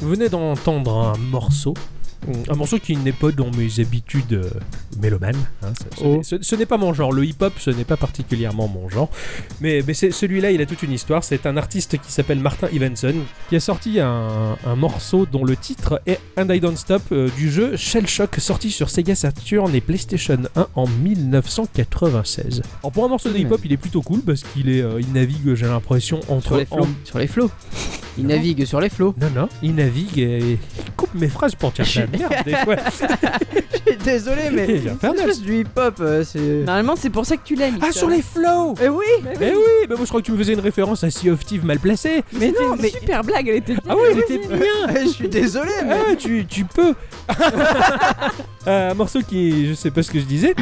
Vous venez d'entendre un morceau. Un morceau qui n'est pas dans mes habitudes mélomanes. hein, ce- ce Oh. n'est- ce ce n'est pas mon genre. Le hip-hop, ce n'est pas particulièrement mon genre. Mais, mais c'est- celui-là, il a toute une histoire. C'est un artiste qui s'appelle Martin Evenson qui a sorti un, un morceau dont le titre est And I Don't Stop euh, du jeu Shell Shock sorti sur Sega Saturn et PlayStation 1 en 1996. Alors pour un morceau de hip-hop, il est plutôt cool parce qu'il est, euh, il navigue, j'ai l'impression, entre Sur les flots. en- Sur les flots. Il navigue sur les flots. non, non, il navigue et il coupe mes phrases pour dire de la merde des fois. Désolé, mais C'est infernal. c'est juste du hip-hop. euh, c'est. Normalement, c'est pour ça que tu l'aimes. Ah, sur les flows Eh oui. Eh oui, bah moi je crois que tu me faisais une référence à Sea of Thieves mal placée. Mais non, mais- super blague, elle était bien. Ah oui, c'était bien Je suis désolé, mais. Ah, tu, tu peux Euh, Un morceau qui est... Je sais pas ce que je disais.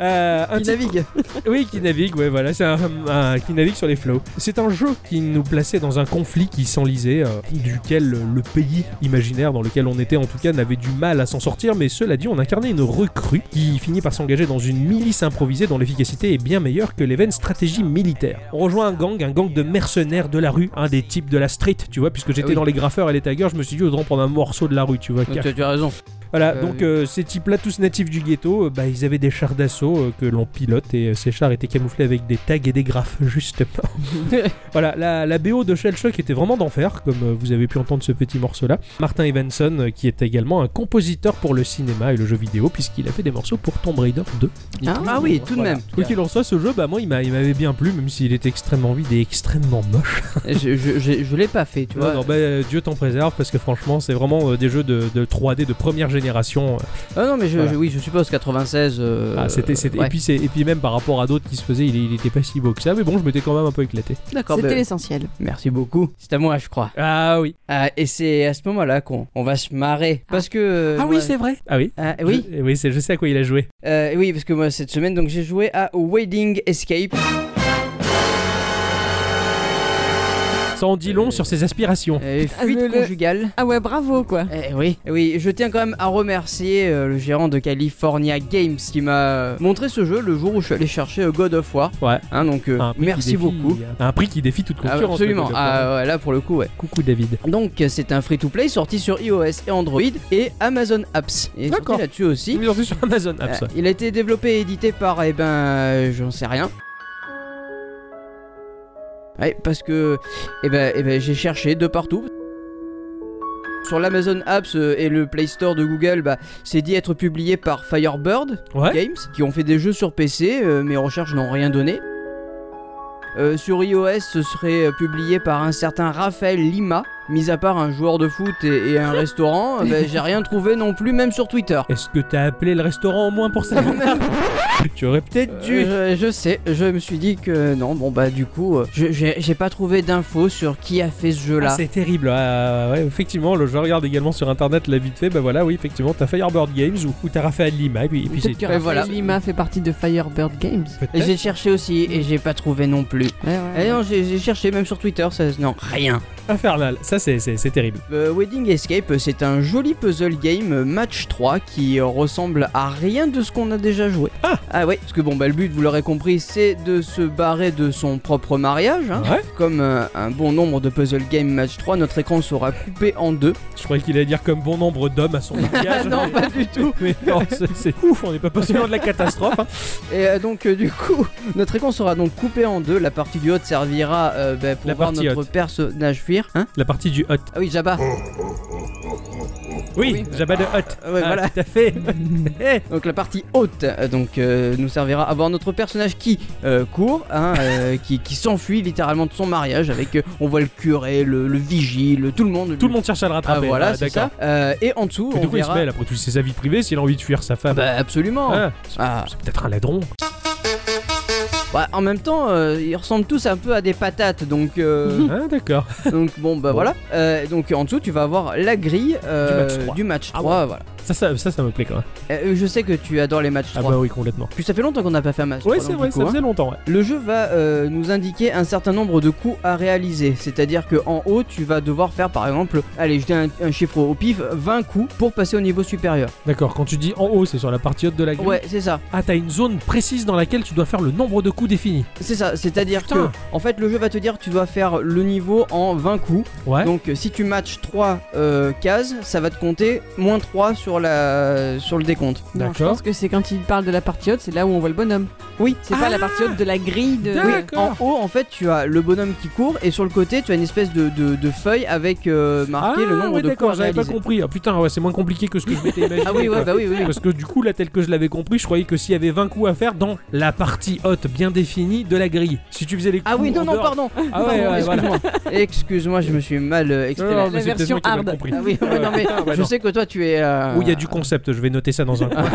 Euh, un Qui titre- navigue. Oui, qui navigue, ouais, voilà, c'est un, un- qui navigue sur les flots. C'est un jeu qui nous plaçait dans un conflit qui s'enlisait, euh, duquel le pays imaginaire dans lequel on était, en tout cas, n'avait du mal à s'en sortir. Mais cela dit, on incarnait une recrue qui finit par s'engager dans une milice improvisée dont l'efficacité est bien meilleure que les vaines stratégies militaires. On rejoint un gang, un gang de mercenaires de la rue, un des types de la street, tu vois, puisque j'étais Ah oui. dans les graffeurs et les taggers, je me suis dit autant prendre un morceau de la rue, tu vois. Tu, tu as raison. Voilà, Euh, donc euh, ces types-là, tous natifs du ghetto, euh, bah, ils avaient des chars d'assaut euh, que l'on pilote et ces chars étaient camouflés avec des tags et des graphes, justement. voilà, la, la BO de Shell Shock était vraiment d'enfer, comme vous avez pu entendre ce petit morceau-là. Martin Evanson, qui est également un compositeur pour le cinéma et le jeu vidéo, puisqu'il a fait des morceaux pour Tomb Raider 2. Ah, Ah oui, tout de Voilà. même. Quoi qu'il en soit, ce jeu, bah moi, il m'a- il m'avait bien plu, même s'il était extrêmement vide et extrêmement moche. je je, je, je l'ai pas fait, tu Non, vois. non, bah, Dieu t'en préserve, parce que franchement, c'est vraiment des jeux de, de 3D de première génération. Euh, Ah non, mais je, Voilà. je- oui, je suppose 96. euh, Ah, c'était, c'était- ouais. et, puis c'est- et puis même par rapport à d'autres qui se faisaient, il, il était pas si beau que ça, mais bon, je m'étais quand même un peu éclaté. D'accord, C'était bah, l'essentiel. merci beaucoup. C'est à moi, je crois. Ah oui. Ah, et c'est à ce moment-là qu'on on va se marrer. Parce que. euh, ah moi- oui, c'est vrai. Ah oui. Ah, oui, Je, oui, c'est, je sais à quoi il a joué. euh, oui, parce que moi cette semaine, donc j'ai joué à Wedding Escape. Ça en dit long sur ses aspirations. euh, fuite le- le- conjugale. Ah ouais, bravo quoi. Eh oui, eh oui, je tiens quand même à remercier euh, le gérant de California Games qui m'a montré ce jeu le jour où je suis allé chercher euh, God of War. Ouais. Hein, donc euh, Un prix qui merci défie- beaucoup. Un prix qui défie toute Ah, concurrence. absolument. le God of War. Ah, ouais, là pour le coup, ouais. Coucou David. Donc euh, c'est un free-to-play sorti sur iOS et Android et Amazon Apps. Et D'accord. sorti là-dessus aussi. Il est sorti sur Amazon Apps. Euh, il a été développé et édité par, eh ben, euh, j'en sais rien. Ouais, parce que, eh ben, eh ben, j'ai cherché de partout. Sur l'Amazon Apps euh, et le Play Store de Google, bah, c'est dit être publié par Firebird Ouais. Games, qui ont fait des jeux sur PC. euh, mes recherches n'ont rien donné. Euh, sur iOS, ce serait publié par un certain Raphaël Lima. Mis à part un joueur de foot et, et un restaurant, bah, j'ai rien trouvé non plus, même sur Twitter. Est-ce que t'as appelé le restaurant au moins pour ça Tu aurais peut-être dû. Euh, je, je sais, je me suis dit que non, bon bah du coup, euh, je- j'ai pas trouvé d'infos sur qui a fait ce Ah, jeu-là. c'est terrible. Ah, ouais, effectivement, le, je regarde également sur internet la vite fait. Bah voilà, oui, effectivement, t'as Firebird Games ou, ou t'as Raphaël Lima et puis, et puis c'est Raphaël voilà. Lima fait partie de Firebird Games. et j'ai cherché aussi et j'ai pas trouvé non plus. Ouais, ouais. Eh non, j'ai j'ai cherché même sur Twitter, ça, non, rien. Infernal. Ça, c'est, terrible. Euh, Wedding Escape, c'est un joli puzzle game euh, match 3 qui euh, ressemble à rien de ce qu'on a déjà joué. Ah ouais, parce que bon bah le but, vous l'aurez compris, c'est de se barrer de son propre mariage. hein. Ouais. Comme euh, un bon nombre de puzzle game match 3, notre écran sera coupé en deux. Je croyais qu'il allait dire comme bon nombre d'hommes à son mariage. non, pas du tout. Mais non, c'est, ouf, on n'est pas passé loin de la catastrophe. hein. Et euh, donc du coup, notre écran sera donc coupé en deux. La partie du haut servira bah, pour La voir notre haute. personnage fuir. Hein La partie du hot. ah oui, Jabba. Oui, Oui. Jabba de hot. Ah ouais, Ah, voilà. Tout à fait. Eh, Donc la partie haute euh, donc euh, nous servira à voir notre personnage qui euh, court, hein, euh, qui, qui s'enfuit littéralement de son mariage avec on voit le curé, le, le vigile, tout le monde. Tout le monde cherche à le Ah rattraper. voilà, Ah, c'est ça. d'accord. Euh, et en dessous, Mais on de quoi il se verra. mêle après tout C'est sa vie privée s'il a envie de fuir sa femme. Bah absolument. Ah, c'est, Ah. c'est peut-être un ladron. Bah, en même temps, euh, ils ressemblent tous un peu à des patates, donc euh, Ah, d'accord. donc bon bah voilà. Euh, donc en dessous, tu vas avoir la grille euh, Du match 3. du match Ah 3, voilà. Ça, ça, ça, ça me plaît quand même. Euh, je sais que tu adores les matchs Ah 3. bah oui, complètement. Puis ça fait longtemps qu'on n'a pas fait un match Ouais, 3, c'est vrai, coup, ça hein. faisait longtemps, ouais. Le jeu va euh, nous indiquer un certain nombre de coups à réaliser. C'est-à-dire que en haut, tu vas devoir faire par exemple, allez, je dis un, un chiffre au pif, 20 coups pour passer au niveau supérieur. D'accord, quand tu dis en haut, c'est sur la partie haute de la grille. Ouais, c'est ça. Ah, t'as une zone précise dans laquelle tu dois faire le nombre de coups définis. C'est ça. C'est-à-dire que, en fait, le jeu va te dire que tu dois faire le niveau en 20 coups. Ouais. Donc, euh, si tu matches 3 euh, cases, ça va te compter moins 3 sur, la, sur le décompte. Non, je D'accord. pense que c'est quand il parle de la partie haute, c'est là où on voit le bonhomme. Oui, C'est pas Ah la partie haute de la grille de. Oui, en haut, en fait, tu as le bonhomme qui court et sur le côté, tu as une espèce de, de- de feuille avec euh, marqué ah, le nombre ouais, de d'accord, j'avais pas compris. Ah putain, ouais, c'est moins compliqué que ce que je m'étais imaginé. Ah oui, ouais, quoi. bah oui, oui. Parce que du coup, là, tel que je l'avais compris, je croyais que s'il y avait 20 coups à faire dans la partie haute bien définie de la grille. Si tu faisais les coups. Ah oui, non, en non, dehors- pardon. Ah ouais, Pardon, ouais, voilà. excuse-moi. Excuse-moi, je me suis mal euh, exprimé. Non, non, La mais c'est peut-être version moi qui ai mal hard. compris. Ah oui, ouais, non, mais Ah, je non. sais que toi tu es. euh, Il y a du concept, je vais noter ça dans un coin.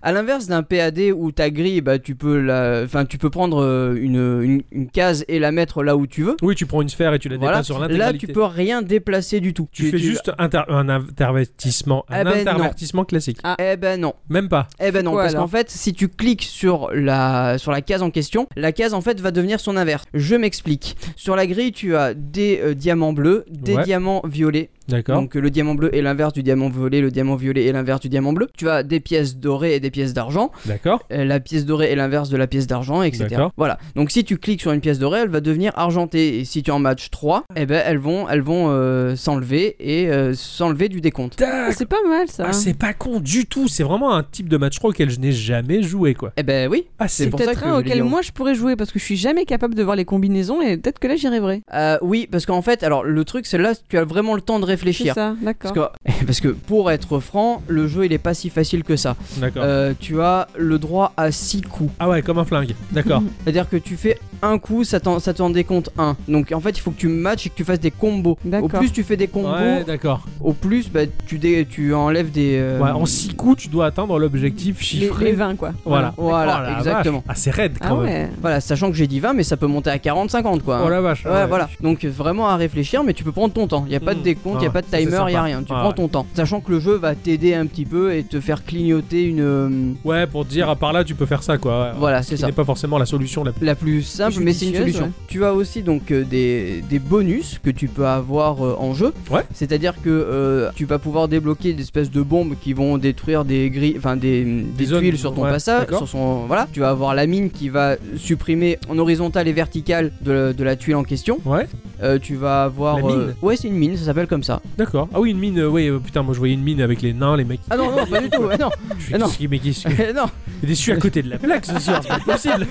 À l'inverse d'un PAD où ta grille, bah, tu peux la, enfin, tu peux prendre euh, une, une, une case et la mettre là où tu veux. Oui, tu prends une sphère et tu la Voilà. déplaces sur Là, l'intégralité. tu peux rien déplacer du tout. Tu fais juste inter- un intervertissement, un Eh ben, non. intervertissement classique. Eh ben non. Même pas. Eh ben non, quoi, parce qu'en fait, si tu cliques sur la, sur la case en question, la case en fait va devenir son inverse. Je m'explique. Sur la grille, tu as des euh, diamants bleus, des Ouais. diamants violets. D'accord. Donc euh, le diamant bleu est l'inverse du diamant violet, le diamant violet est l'inverse du diamant bleu. Tu as des pièces dorées et des pièces d'argent. D'accord. Euh, la pièce dorée est l'inverse de la pièce d'argent, etc. D'accord. Voilà. Donc si tu cliques sur une pièce dorée, elle va devenir argentée. Et si tu en matches 3, eh ben elles vont, elles vont euh, s'enlever et euh, s'enlever du décompte. Ah, C'est pas mal ça. Ah, c'est pas con du tout. C'est vraiment un type de match 3 auquel je n'ai jamais joué, quoi. Eh ben oui. Ah, c'est peut-être un auquel moi je pourrais jouer parce que je suis jamais capable de voir les combinaisons et peut-être que là j'y arriverai. Euh, oui, parce qu'en fait, alors le truc, c'est là, tu as vraiment le temps de C'est réfléchir. ça, Parce d'accord. que, parce que pour être franc, le jeu il est pas si facile que ça. D'accord. Euh, tu as le droit à 6 coups. Ah ouais, comme un flingue. D'accord. C'est-à-dire que tu fais un coup, ça t'en ça t'en décompte un. Donc en fait, il faut que tu matches et que tu fasses des combos. Au plus tu fais des combos, Ouais, d'accord. au plus bah, tu, dé- tu enlèves des. euh, Ouais, en 6 coups, tu dois atteindre l'objectif Les, chiffré. les 20 quoi. Voilà. Voilà, Oh exactement. vache. Ah, c'est raide Ah quand même. ouais. Voilà, sachant que j'ai dit 20, mais ça peut monter à 40, 50 quoi. hein. Oh la vache. Ouais, voilà. Donc vraiment à réfléchir, mais tu peux prendre ton temps. Il y a pas de Mhm. décompte, a pas de timer, il y a rien. Tu prends ouais. ton temps. Sachant que le jeu va t'aider un petit peu et te faire clignoter une. euh, Ouais, pour te dire, par là, tu peux faire ça, quoi. Voilà, c'est ça. n'est pas forcément la solution la plus. La plus simple, mais c'est une solution. Tu as aussi donc euh, des, des bonus que tu peux avoir euh, en jeu. Ouais. C'est-à-dire que euh, tu vas pouvoir débloquer des espèces de bombes qui vont détruire des grilles, enfin des, des zones, tuiles sur ton ouais, passage, sur son voilà. Tu vas avoir la mine qui va supprimer en horizontal et vertical de, de la tuile en question. Ouais, Euh, tu vas avoir La mine ouais, c'est une mine, ça s'appelle comme ça. D'accord. Ah oui, une mine, euh, ouais, euh, putain, moi je voyais une mine avec les nains, les mecs. Ah non non, pas du tout. ouais, non. Je suis Ah non. qui- mais qui suis non, déçu à côté de la plaque ce soir, c'est pas possible.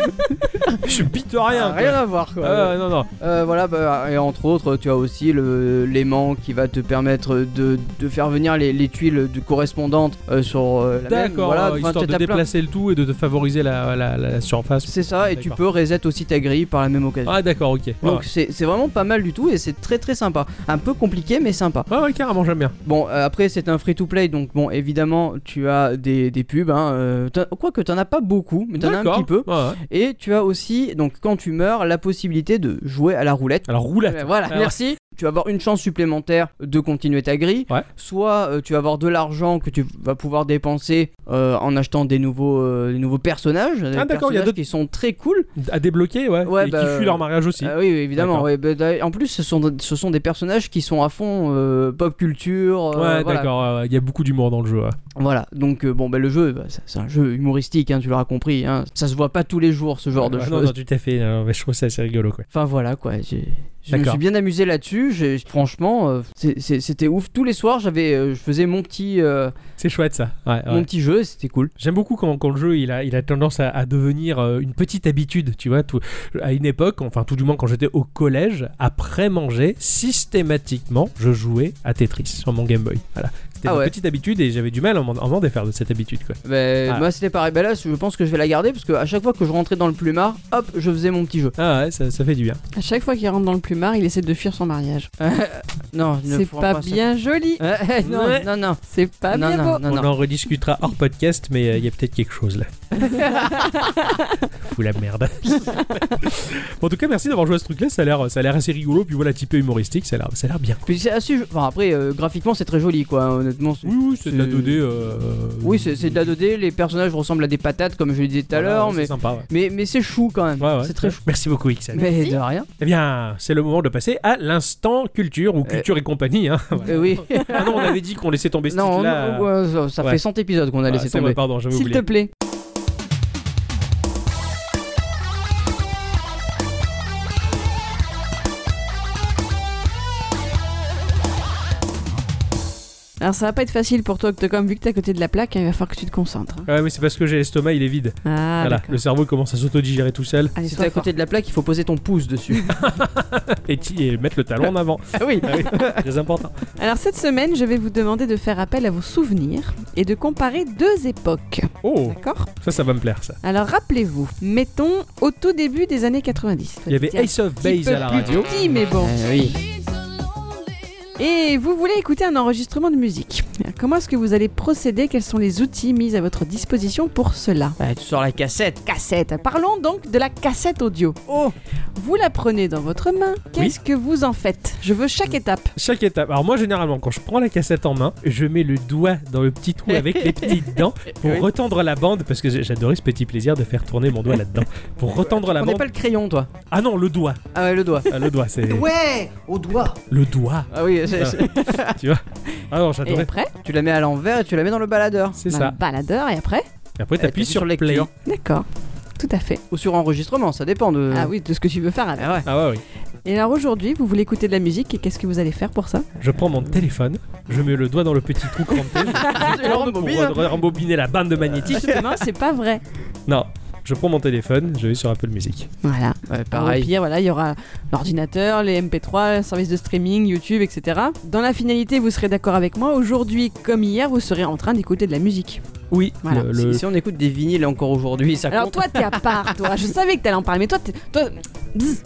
je bite rien. rien quoi. à voir quoi. Ah, non, non. Euh, voilà, bah, et entre autres, tu as aussi le- l'aimant qui va te permettre de, de faire venir les, les tuiles de correspondantes euh, sur euh, la même. D'accord, Voilà, euh, enfin, histoire t'as- de t'as plein- déplacer le tout et de te favoriser la, la, la surface. C'est ça, et tu D'accord. peux reset aussi ta grille par la même occasion. Ah, d'accord, ok. Donc c'est vraiment pas mal du tout et c'est très très sympa. Un peu compliqué mais sympa. Ouais, ouais, carrément, j'aime bien. Bon, euh, après c'est un free to play donc bon évidemment tu as des, des pubs. Hein, euh, quoique t'en as pas beaucoup mais t'en as un petit peu. Ouais, ouais. Et tu as aussi donc quand tu meurs la possibilité de jouer à la roulette. Alors, roulette. Euh, Voilà, Ah merci. Tu vas avoir une chance supplémentaire de continuer ta grille. Ouais. Soit euh, tu vas avoir de l'argent que tu vas pouvoir dépenser euh, en achetant des nouveaux, euh, des nouveaux personnages. Des Ah, d'accord, il y a personnages d'autres- qui sont très cool. À débloquer, ouais. Ouais, et bah, qui fuient leur mariage aussi. Ah oui, évidemment. Ouais, bah, en plus, ce sont, ce sont des personnages qui sont à fond euh, pop culture. ouais, voilà. d'accord, il y a beaucoup d'humour dans le jeu. Voilà. Donc, bon, bah, le jeu, bah, c'est- un jeu humoristique, hein, tu l'auras compris. Hein. Ça se voit pas tous les jours, ce genre de choses. Non, non, tout à fait. je trouve ça assez rigolo, quoi. Enfin voilà quoi, je me suis bien amusé là-dessus. J'ai- Franchement, euh, c'est- c'est- c'était ouf. Tous les soirs, j'avais, euh, je faisais mon petit, euh, C'est chouette, ça. Ouais, ouais. mon petit jeu, et c'était cool. J'aime beaucoup quand, quand le jeu il a, il a tendance à, à devenir euh, une petite habitude, tu vois. Tout, à une époque, enfin tout du moins quand j'étais au collège, après manger, systématiquement, je jouais à Tetris sur mon Game Boy. Voilà. C'était Ah une ouais. petite habitude et j'avais du mal à m'en défaire de cette habitude, quoi. Ben, Ah. Moi, c'était pareil. Ben là, je pense que je vais la garder parce que à chaque fois que je rentrais dans le plumard, hop, je faisais mon petit jeu. Ah ouais, ça, ça fait du bien. À chaque fois qu'il rentre dans le plumard, il essaie de fuir son mariage. non, C'est pas ça. bien joli. Non, Ouais. non, non, C'est pas non, bien non, beau. non, On en rediscutera hors podcast, mais euh, il y a peut-être quelque chose là. Fou la merde. Bon, en tout cas, merci d'avoir joué à ce truc-là. Ça a l'air, ça a l'air assez rigolo. Puis voilà, typé humoristique, ça a l'air, ça a l'air bien. Puis c'est assez. Enfin, après, euh, graphiquement, c'est très joli, quoi. Honnêtement. Oui, oui, c'est de la C'est- 2D. euh, Oui, c'est de la 2D. Les personnages ressemblent à des patates, comme je le disais tout à voilà, l'heure, c'est mais sympa. Ouais. mais mais c'est chou quand même. Ouais, ouais. c'est très chou. Merci beaucoup, Ixon. Mais de rien. Eh bien, c'est le moment de passer à l'instant culture ou culture et compagnie. Hein. Euh, oui. Ah non, on avait dit qu'on laissait tomber ce non, non, ça, ça Ouais. fait 100 épisodes qu'on a Ah, laissé tomber. vrai, pardon, j'avais S'il te plaît. Alors ça va pas être facile pour toi, Octocom, vu que t'es à côté de la plaque, hein, il va falloir que tu te concentres. hein. Ouais, mais c'est parce que j'ai l'estomac, il est vide. Ah, voilà, d'accord. le cerveau commence à s'autodigérer tout seul Allez, Si sois t'es à côté de la plaque, il faut poser ton pouce dessus. et, ti- et mettre le talon en avant. ah oui. Ah oui, très important. Alors cette semaine, je vais vous demander de faire appel à vos souvenirs et de comparer deux époques. Oh, D'accord? Ça, ça va me plaire, ça. Alors rappelez-vous, mettons au tout début des années 90. Il y avait Ace of Base à la radio. petit, mais bon. Euh, oui. Et vous voulez écouter un enregistrement de musique. Comment est-ce que vous allez procéder? Quels sont les outils mis à votre disposition pour cela? Bah, tu sors la cassette. Cassette. Parlons donc de la cassette audio. Oh Vous la prenez dans votre main. Qu'est-ce que vous en faites? Je veux chaque étape. Chaque étape. Alors moi généralement quand je prends la cassette en main, je mets le doigt dans le petit trou avec les petites dents pour Oui. retendre la bande parce que j'adorais ce petit plaisir de faire tourner mon doigt là-dedans pour retendre la On bande. pas le crayon, toi. Ah non, le doigt. Ah ouais, le doigt. Ah, le doigt, c'est Ouais, au doigt. le doigt. Ah oui, Tu vois Ah non, Et j'adorais. après tu la mets à l'envers et tu la mets dans le baladeur. C'est Dans ça. le baladeur et après Et après t'appuies sur play. lecture. D'accord. Tout à fait. Ou sur enregistrement, ça dépend de. Ah oui, de ce que tu veux faire avec. Ah ouais. Ah ouais, oui. Et alors aujourd'hui, vous voulez écouter de la musique et qu'est-ce que vous allez faire pour ça? Je prends mon téléphone, je mets le doigt dans le petit trou crampé, je, tourne rembobine. pour re- rembobiner la bande magnétique. Justement, c'est pas vrai. Non, je prends mon téléphone, je vais sur Apple Music. Voilà. Ouais, Au pareil. pire, voilà, il y aura l'ordinateur, les MP3, les services de streaming, YouTube, etc. Dans la finalité, vous serez d'accord avec moi. Aujourd'hui, comme hier, vous serez en train d'écouter de la musique. Oui, Voilà. le- le- Si, si on écoute des vinyles encore aujourd'hui, ça Alors compte. toi, t'es à part, toi. Je savais que t'allais en parler, mais toi, t'es- toi, bzz.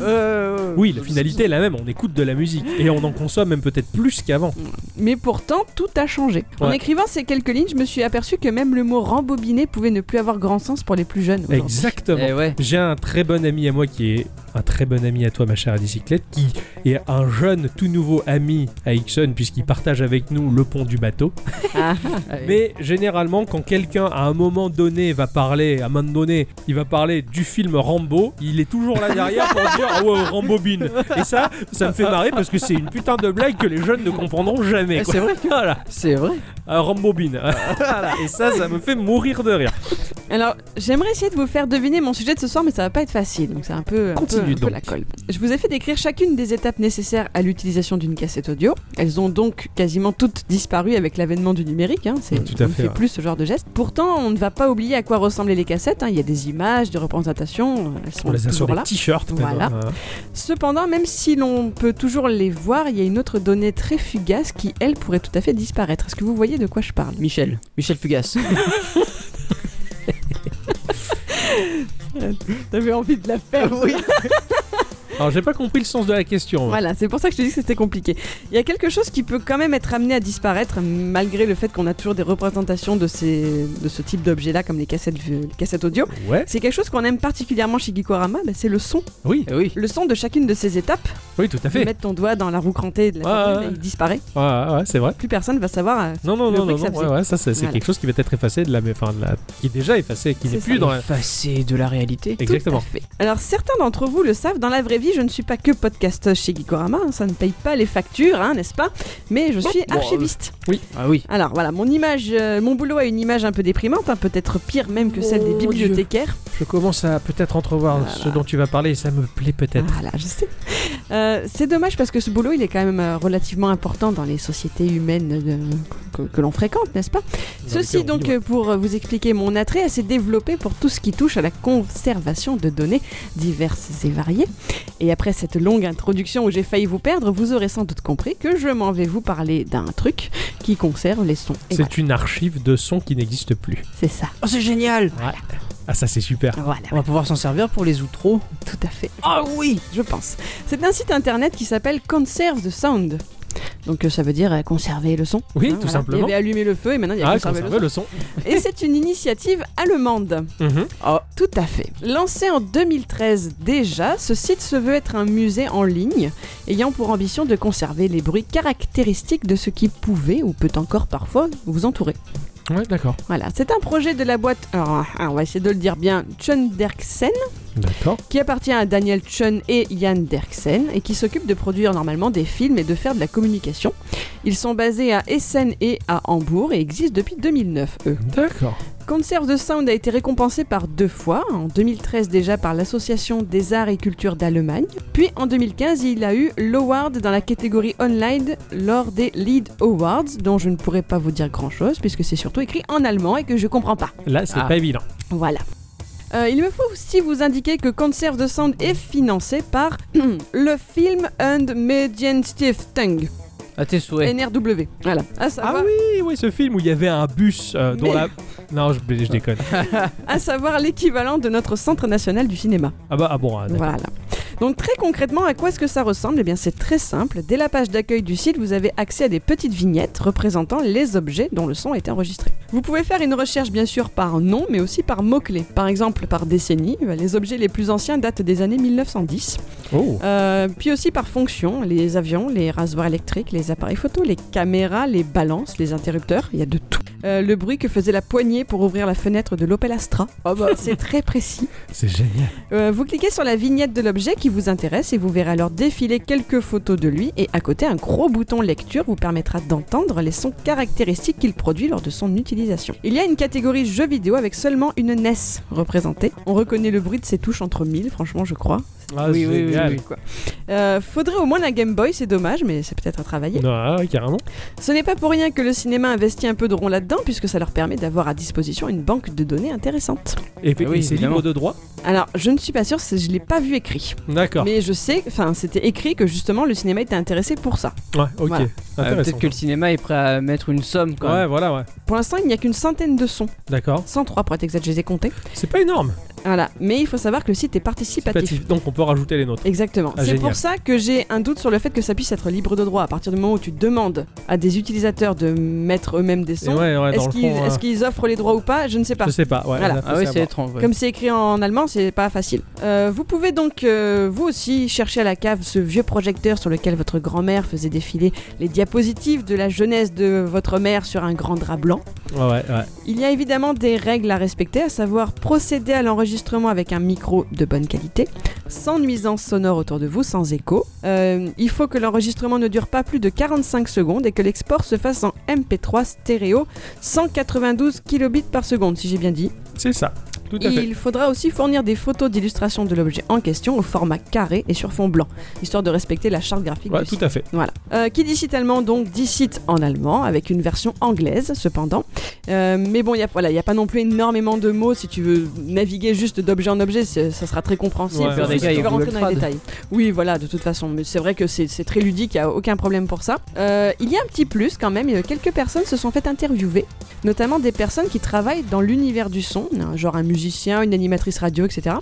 Euh, oui, la finalité est la même, on écoute de la musique et on en consomme même peut-être plus qu'avant. Mais pourtant, tout a changé. En Ouais. écrivant ces quelques lignes, je me suis aperçu que même le mot rembobiné pouvait ne plus avoir grand sens pour les plus jeunes. aujourd'hui. Exactement. Eh ouais. J'ai un très bon ami à moi qui est un très bon ami à toi, ma chère bicyclette, qui est un jeune tout nouveau ami à Ixon puisqu'il partage avec nous le pont du bateau. Ah, Allez. Mais généralement, quand quelqu'un à un moment donné va parler, à un moment donné, il va parler du film Rambo, il est toujours là derrière pour dire ah ouais Rambobine. Et ça, ça me fait marrer parce que c'est une putain de blague que les jeunes ne comprendront jamais. Quoi. c'est vrai. Voilà, C'est vrai. un Rambobine. Voilà. Et ça, ça me fait mourir de rire. Alors, j'aimerais essayer de vous faire deviner mon sujet de ce soir, mais ça va pas être facile. Donc c'est un peu, un peu, Continue un peu donc. la colle. Je vous ai fait décrire chacune des étapes nécessaires à l'utilisation d'une cassette audio. Elles ont donc quasiment toutes disparu avec l'avènement du numérique. Hein. C'est, tout à on ne fait, fait ouais. plus ce genre de geste. Pourtant, on ne va pas oublier à quoi ressemblaient les cassettes. hein. Il y a des images, des représentations. Elles sont On les a sur des t-shirts. Voilà. Cependant, même si l'on peut toujours les voir, il y a une autre donnée très fugace qui, elle, pourrait tout à fait disparaître. Est-ce que vous voyez de quoi je parle? Michel. Michel Fugace. T'avais envie de la faire oui. Alors, j'ai pas compris le sens de la question. moi. Voilà, c'est pour ça que je te dis que c'était compliqué. Il y a quelque chose qui peut quand même être amené à disparaître, malgré le fait qu'on a toujours des représentations de, ces, de ce type d'objets-là, comme les cassettes, les cassettes audio. Ouais. C'est quelque chose qu'on aime particulièrement chez Gikorama, bah, c'est le son. Oui, Eh oui. Le son de chacune de ces étapes. oui, tout à Tu fait. mettre ton doigt dans la roue crantée de la Ouais, il disparaît. Ouais, ouais, ouais, c'est vrai. Plus personne va savoir. euh, Non, non, Le non, non, que ça non, faisait. ouais, ouais, ça c'est Voilà. quelque chose qui va être effacé de la, enfin, de la, qui est déjà effacé, qui n'est ça. plus dans la... Effacé de la réalité. Exactement. Tout à fait. Alors certains d'entre vous le savent, dans la vraie vie, je ne suis pas que podcasteuse chez Gikorama, hein, ça ne paye pas les factures, hein, n'est-ce pas? Mais je suis Bon, archiviste. Ah oui. Alors voilà, mon image, euh, mon boulot a une image un peu déprimante, hein, peut-être pire même que celle des bibliothécaires. Je commence à peut-être entrevoir Voilà. ce dont tu vas parler et ça me plaît peut-être. Voilà, je sais. Euh, c'est dommage parce que ce boulot, il est quand même euh, relativement important dans les sociétés humaines de- que, que l'on fréquente, n'est-ce pas? Dans Ceci donc ouais. euh, pour euh, vous expliquer mon attrait assez développé pour tout ce qui touche à la conservation de données diverses et variées. Et après cette longue introduction où j'ai failli vous perdre, vous aurez sans doute compris que je m'en vais vous parler d'un truc qui conserve les sons. C'est voilà, une archive de sons qui n'existe plus. c'est ça. Oh, c'est génial. Ah ça c'est super. Voilà, On va pouvoir s'en servir pour les outros. tout à fait. Ah oui. je pense. C'est un site internet qui s'appelle Conserve the Sound. Donc euh, ça veut dire euh, conserver le son. Oui, Hein, tout voilà. simplement. Il y avait allumé le feu et maintenant il y a Ah, conservé le conserver son. le son. Et c'est une initiative allemande. Mhm. Tout à fait. Lancé en 2013 déjà, ce site se veut être un musée en ligne, ayant pour ambition de conserver les bruits caractéristiques de ce qui pouvait ou peut encore parfois vous entourer. Ouais, d'accord. Voilà, c'est un projet de la boîte, alors ah, on va essayer de le dire bien, Chun Derksen, D'accord. qui appartient à Daniel Chun et Jan Derksen, et qui s'occupe de produire normalement des films et de faire de la communication. Ils sont basés à Essen et à Hambourg et existent depuis 2009, eux. D'accord. Conserve the Sound a été récompensé par deux fois, en 2013 déjà par l'Association des arts et cultures d'Allemagne, puis en 2015 il a eu l'award dans la catégorie online lors des Lead Awards, dont je ne pourrais pas vous dire grand chose puisque c'est surtout écrit en allemand et que je comprends pas. Là c'est Ah. pas évident. Voilà. Euh, il me faut aussi vous indiquer que Conserve the Sound est financé par le Film and Medienstiftung, À tes souhaits. NRW. Voilà. À Ah savoir, oui, oui, ce film où il y avait un bus euh, dont Mais- la... Non, je, je déconne. à savoir l'équivalent de notre Centre national du cinéma. Ah bah ah bon, ah, d'accord. Voilà. Donc très concrètement, à quoi est-ce que ça ressemble? Eh bien c'est très simple. Dès la page d'accueil du site, vous avez accès à des petites vignettes représentant les objets dont le son a été enregistré. Vous pouvez faire une recherche bien sûr par nom, mais aussi par mots-clés. Par exemple, par décennie, euh, les objets les plus anciens datent des années 1910. Oh. Euh, puis aussi par fonction, les avions, les rasoirs électriques, les appareils photo, les caméras, les balances, les interrupteurs, il y a de tout. Euh, le bruit que faisait la poignée pour ouvrir la fenêtre de l'Opel Astra. Ah bah, C'est très précis. C'est génial. Euh, vous cliquez sur la vignette de l'objet qui vous intéresse et vous verrez alors défiler quelques photos de lui et à côté un gros bouton lecture vous permettra d'entendre les sons caractéristiques qu'il produit lors de son utilisation. Il y a une catégorie jeux vidéo avec seulement une NES représentée. On reconnaît le bruit de ses touches entre mille, franchement je crois. Ah, oui, oui, oui, génial. oui. Quoi. Euh, faudrait au moins la Game Boy, c'est dommage, mais c'est peut-être à travailler. Non, ah, ouais, carrément. Ce n'est pas pour rien que le cinéma investit un peu de rond là-dedans, puisque ça leur permet d'avoir à disposition une banque de données intéressante. Et, Ah oui, c'est libre de droit Alors, je ne suis pas sûre, je l'ai pas vu écrit. D'accord. Mais je sais, enfin, c'était écrit que justement le cinéma était intéressé pour ça. Ouais, ok. Voilà. euh, peut-être que le cinéma est prêt à mettre une somme quand Ouais, même. voilà, ouais. Pour l'instant, il n'y a qu'une centaine de sons. D'accord. 103 pour être exact, je les ai comptés. C'est pas énorme. Voilà. Mais il faut savoir que le site est participatif. Participatif. Donc on peut rajouter les nôtres. Exactement. Ah, c'est pour ça que j'ai un doute sur le fait que ça puisse être libre de droit. À partir du moment où tu demandes à des utilisateurs de mettre eux-mêmes des sons, ouais, ouais, dans est-ce le qu'ils fond, est-ce qu'ils offrent les droits ou pas Je ne sais pas. Je sais pas. Ouais, Voilà. Ah oui, c'est étrange. ouais. Comme c'est écrit en allemand, c'est pas facile. Euh, vous pouvez donc, euh, vous aussi, chercher à la cave ce vieux projecteur sur lequel votre grand-mère faisait défiler les diapositives de la jeunesse de votre mère sur un grand drap blanc. Ouais, ouais, ouais. Il y a évidemment des règles à respecter, à savoir procéder à l'enregistrement avec un micro de bonne qualité, sans nuisance sonore autour de vous, sans écho. Euh, il faut que l'enregistrement ne dure pas plus de 45 secondes et que l'export se fasse en MP3 stéréo 192 kilobits par seconde, si j'ai bien dit. C'est ça. Tout à fait. Il faudra aussi fournir des photos d'illustration de l'objet en question au format carré et sur fond blanc, histoire de respecter la charte graphique Ouais, du tout site. à fait. Voilà. Euh, qui dit site allemand, donc dit site en allemand, avec une version anglaise cependant. Euh, mais bon, il n'y a, voilà, y a pas non plus énormément de mots. Si tu veux naviguer juste d'objet en objet, c'est- ça sera très compréhensible. Ouais, ouais, tu vas Google rentrer dans les détails. Oui, voilà, de toute façon. Mais c'est vrai que c'est très ludique, il n'y a aucun problème pour ça. Euh, il y a un petit plus quand même. Quelques personnes se sont fait interviewer, notamment des personnes qui travaillent dans l'univers du son, hein, genre un une animatrice radio, etc.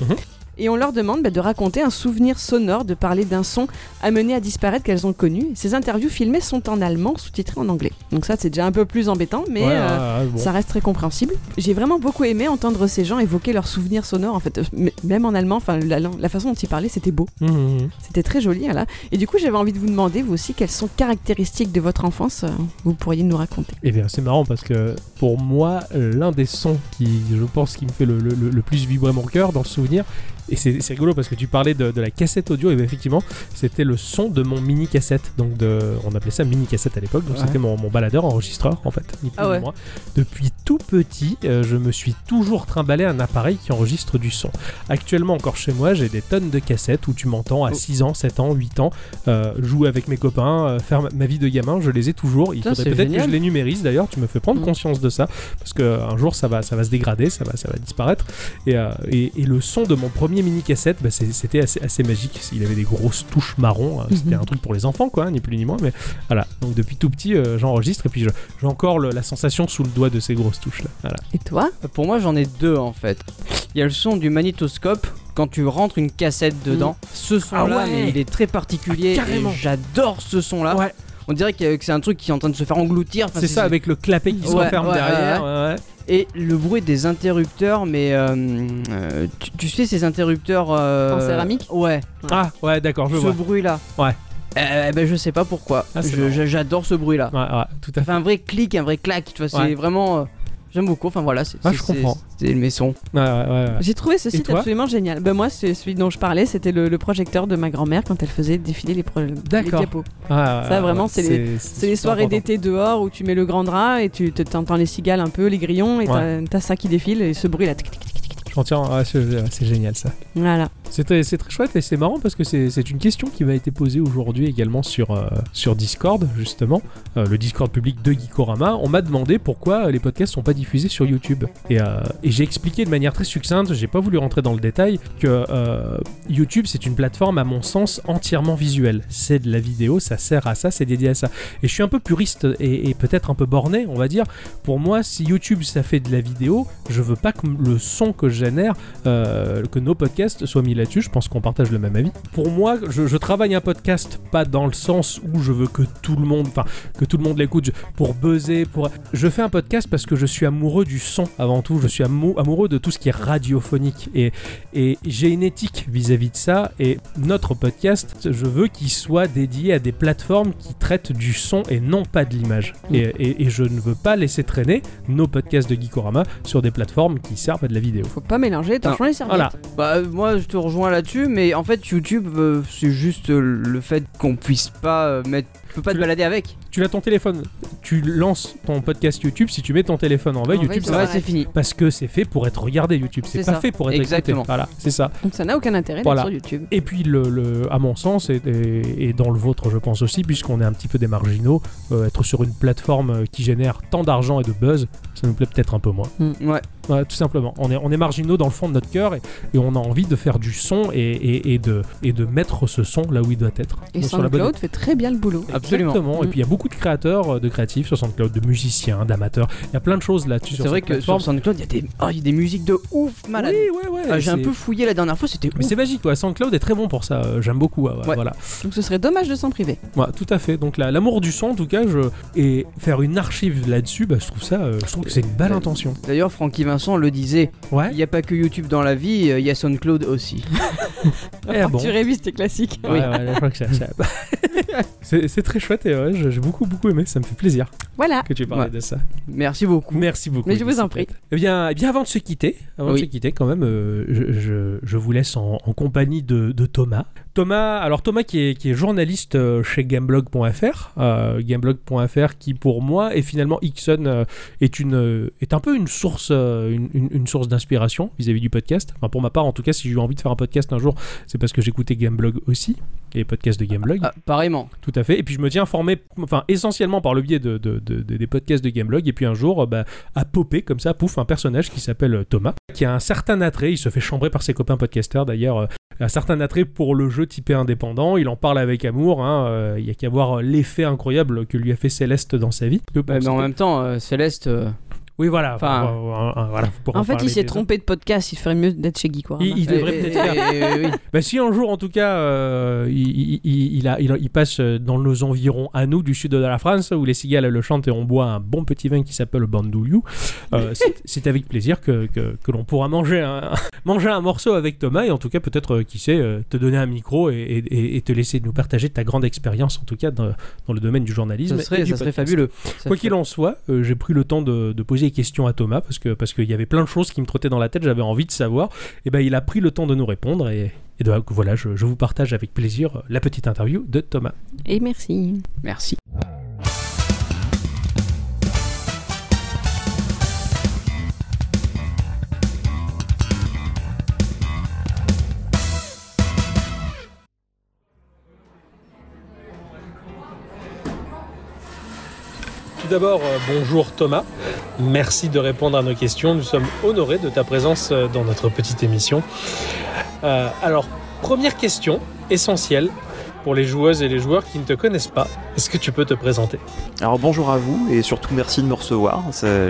Et on leur demande bah, de raconter un souvenir sonore, de parler d'un son amené à disparaître qu'elles ont connu. Ces interviews filmées sont en allemand, sous-titrées en anglais. Donc ça, c'est déjà un peu plus embêtant, mais Ouais, euh, bon. ça reste très compréhensible. J'ai vraiment beaucoup aimé entendre ces gens évoquer leurs souvenirs sonores, en fait, même en allemand. Enfin, la, la façon dont ils parlaient, c'était beau. Mmh, mmh. C'était très joli, voilà. Et du coup, j'avais envie de vous demander, vous aussi, quelles sont caractéristiques de votre enfance euh, vous pourriez nous raconter? Eh bien, c'est marrant parce que pour moi, l'un des sons qui, je pense, qui me fait le- le plus vibrer mon cœur dans le souvenir, et c'est rigolo parce que tu parlais de, de la cassette audio, et bien, effectivement, c'était le son de mon mini cassette. Donc, de, on appelait ça mini cassette à l'époque. Donc, Ouais. c'était mon, mon baladeur enregistreur, en fait, ni plus Ah ouais. ni moins. Depuis tout petit, euh, je me suis toujours trimballé un appareil qui enregistre du son. Actuellement, encore chez moi, j'ai des tonnes de cassettes où tu m'entends à Oh. 6 ans, 7 ans, 8 ans, euh, jouer avec mes copains, euh, faire ma, ma vie de gamin. Je les ai toujours. Il faudrait peut-être que je les numérise d'ailleurs. Tu me fais prendre Mm. conscience de ça parce que un jour ça va, ça va se dégrader, ça va, ça va disparaître. Et, euh, et, et le son de mon premier mini cassette, bah, c'était assez, assez magique. Il avait des grosses touches marron. euh, C'était Mhm. un truc pour les enfants, quoi, ni plus ni moins. Mais voilà. Donc depuis tout petit, euh, j'enregistre et puis je- j'ai encore le- la sensation sous le doigt de ces grosses touches là. Voilà. Et toi? Pour moi, j'en ai deux en fait. Il y a le son du magnétoscope quand tu rentres une cassette dedans. Ce son-là, Ah ouais. il est très particulier. Ah, J'adore ce son-là. Ouais. On dirait que c'est un truc qui est en train de se faire engloutir. Enfin, C'est ça avec le clapet qui se Ouais, referme ouais, derrière. ouais, ouais, ouais. Et le bruit des interrupteurs, mais euh, euh, tu, tu sais ces interrupteurs euh, En céramique Ouais. Ah ouais, d'accord, je ce vois. bruit-là. Ouais. Euh, ben je sais pas pourquoi. Ah, J'adore ce bruit-là. Ouais, ouais, tout à fait. un vrai clic, un vrai clac. Tu vois, c'est vraiment. J'aime beaucoup. Enfin voilà, c'est Ah, c'est- je comprends. c'est- c'est mes sons. Ouais, ouais, ouais, ouais. J'ai trouvé ce site absolument génial. Ben moi, c'est celui dont je parlais, c'était le, le projecteur de ma grand-mère quand elle faisait défiler les, pro- les D'accord. diapos. Ah, Ça, vraiment, ouais, c'est les- C'est les soirées d'été dehors où tu mets le grand drap et tu te- t'entends les cigales un peu, les grillons, et t'as- t'as ça qui défile et ce bruit là. tic, tic, tic, ouais, c'est génial ça. Voilà. C'est très, chouette et c'est marrant parce que c'est une question qui m'a été posée aujourd'hui également sur, euh, sur Discord, justement, euh, le Discord public de Geekorama. On m'a demandé pourquoi les podcasts sont pas diffusés sur YouTube. Et, euh, et j'ai expliqué de manière très succincte, j'ai pas voulu rentrer dans le détail, que YouTube c'est une plateforme à mon sens entièrement visuelle. C'est de la vidéo, ça sert à ça, c'est dédié à ça. Et je suis un peu puriste et, et peut-être un peu borné, on va dire. Pour moi, si YouTube ça fait de la vidéo, je veux pas que le son que euh, que nos podcasts soient mis là-dessus. Je pense qu'on partage le même avis. Pour moi, je, je travaille un podcast pas dans le sens où je veux que tout le monde, enfin que tout le monde l'écoute pour buzzer. Pour, je fais un podcast parce que je suis amoureux du son avant tout. Je suis amou- amoureux de tout ce qui est radiophonique et et j'ai une éthique vis-à-vis de ça. Et notre podcast, je veux qu'il soit dédié à des plateformes qui traitent du son et non pas de l'image. Et, et- et je ne veux pas laisser traîner nos podcasts de Geekorama sur des plateformes qui servent à de la vidéo. Faut pas mélanger, t'as les serviettes. Voilà. Bah moi je te rejoins là-dessus, mais en fait YouTube euh, c'est juste euh, le fait qu'on puisse pas euh, mettre, tu peux pas te Tu l'as- balader avec. Tu as ton téléphone, tu lances ton podcast YouTube. Si tu mets ton téléphone en veille, En YouTube ça va. C'est fini. Parce que c'est fait pour être regardé YouTube. C'est C'est pas ça. fait pour être Exactement. écouté. Voilà, c'est ça. Donc ça n'a aucun intérêt Voilà. d'être sur YouTube. Et puis, le, le- à mon sens, et, et- et dans le vôtre, je pense aussi, puisqu'on est un petit peu des marginaux, euh, être sur une plateforme euh, qui génère tant d'argent et de buzz, ça nous plaît peut-être un peu moins. Ouais. Ouais, tout simplement. On est, on est marginaux dans le fond de notre cœur et, et on a envie de faire du son et, et- et de, et de mettre ce son là où il doit être. Et Donc, sur la bonne- SoundCloud fait très bien le boulot. Absolument. Exactement. Et puis il y a beaucoup de créateurs, euh, de créatifs sur SoundCloud, de musiciens, d'amateurs. Il y a plein de choses là-dessus. C'est vrai que plateforme. sur SoundCloud il y a des, oh, il y a des musiques de ouf malade. Oui, ouais, ouais. Ah, J'ai un peu fouillé la dernière fois, c'était Mais c'est magique, quoi. SoundCloud est très bon pour ça. euh, J'aime beaucoup. ouais, ouais, Ouais. Voilà. Donc ce serait dommage de s'en priver. Ouais, tout à fait. Donc la- l'amour du son, en tout cas, je... et faire une archive là-dessus, bah, je trouve ça, euh, je trouve que c'est une belle intention. D'ailleurs Francky Vincent le disait, Ouais. il n'y a pas que YouTube dans la vie, euh, il y a SoundCloud aussi. Eh que bon. Tu révises tes classiques. Ouais, ouais, je crois que c'est- c'est- très chouette et ouais, j'ai beaucoup beaucoup aimé. Ça me fait plaisir Voilà. que tu Ouais. de ça. Merci beaucoup. Merci beaucoup. Mais je vous en prie. Eh bien, eh bien, avant de se quitter, avant Oui. de se quitter, quand même, euh, je, je- je vous laisse en, en compagnie de, de Thomas. Thomas, alors Thomas qui est, qui est journaliste euh, chez Gameblog.fr, euh, Gameblog.fr qui pour moi et finalement Ixon euh, est une est un peu une source une, une- une source d'inspiration vis-à-vis du podcast. Enfin pour ma part, en tout cas, si j'ai eu envie de faire un podcast un jour, c'est parce que j'écoutais Gameblog aussi, et les podcasts de Gameblog. Ah, pareillement. Tout à fait. Et puis je me tiens informé, enfin essentiellement par le biais de, de- de- de- des podcasts de Gameblog. Et puis un jour, bah, a popé comme ça, pouf, un personnage qui s'appelle Thomas, qui a un certain attrait. Il se fait chambrer par ses copains podcasters d'ailleurs. Euh, un certain attrait pour le jeu typé indépendant. Il en parle avec amour. hein, euh, Il y a qu'à voir l'effet incroyable que lui a fait Céleste dans sa vie. Mais en même temps, euh, Céleste. Euh, Oui, voilà. enfin- enfin, euh, euh, voilà, pourrez En fait, parler il s'est trompé de podcast. Il ferait mieux d'être chez Geekorama. Il- il devrait peut-être faire. oui. Bah, si un jour, en tout cas, euh, il, il- il- il a- il, il passe dans nos environs à nous du sud de la France, où les cigales le chantent et on boit un bon petit vin qui s'appelle le Bandouliou, euh, c'est- avec plaisir que, que- que l'on pourra manger un, manger un morceau avec Thomas et en tout cas, peut-être, euh, qui sait, euh, te donner un micro et, et- et te laisser nous partager ta grande expérience, en tout cas, dans, dans le domaine du journalisme. Ça et serait, du ça serait podcast. fabuleux. Ça Quoi qu'il en soit, euh, j'ai pris le temps de, de poser des questions à Thomas parce que parce qu'il y avait plein de choses qui me trottaient dans la tête, j'avais envie de savoir. Et ben il a pris le temps de nous répondre et, et donc voilà, je, je vous partage avec plaisir la petite interview de Thomas. Et merci. Merci. Tout d'abord, euh, bonjour Thomas. Merci de répondre à nos questions. Nous sommes honorés de ta présence euh, dans notre petite émission. Euh, alors, première question essentielle pour les joueuses et les joueurs qui ne te connaissent pas. Est-ce que tu peux te présenter? Alors bonjour à vous et surtout merci de me recevoir.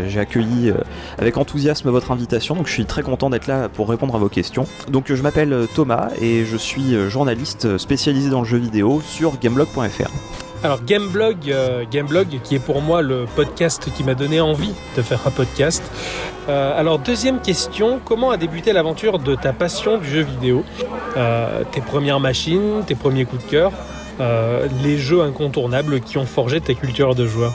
J'ai accueilli avec enthousiasme votre invitation, donc je suis très content d'être là pour répondre à vos questions. Donc je m'appelle Thomas et je suis journaliste spécialisé dans le jeu vidéo sur gameblog.fr. Alors Gameblog, euh, Gameblog qui est pour moi le podcast qui m'a donné envie de faire un podcast. Euh, alors deuxième question, comment a débuté l'aventure de ta passion du jeu vidéo? Euh, Tes premières machines, tes premiers coups de cœur, les jeux incontournables qui ont forgé ta culture de joueur?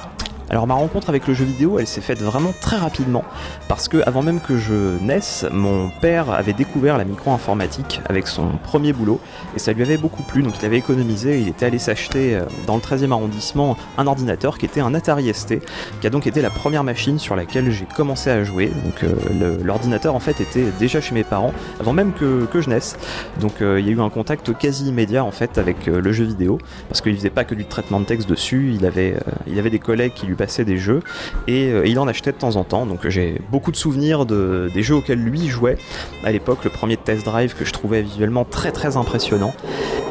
Alors ma rencontre avec le jeu vidéo, elle s'est faite vraiment très rapidement parce que avant même que je naisse, mon père avait découvert la micro-informatique avec son premier boulot et ça lui avait beaucoup plu. Donc il avait économisé, il était allé s'acheter euh, dans le 13e arrondissement un ordinateur qui était un Atari ST, qui a donc été la première machine sur laquelle j'ai commencé à jouer. Donc euh, l'ordinateur en fait était déjà chez mes parents avant même que, je naisse. Donc euh, il y a eu un contact quasi immédiat en fait avec le jeu vidéo parce qu'il faisait pas que du traitement de texte dessus, il avait, il avait des collègues qui lui passaient des jeux et euh, il en achetait de temps en temps. Donc j'ai beaucoup de souvenirs de, des jeux auxquels lui jouait. À l'époque, le premier Test Drive que je trouvais visuellement très très impressionnant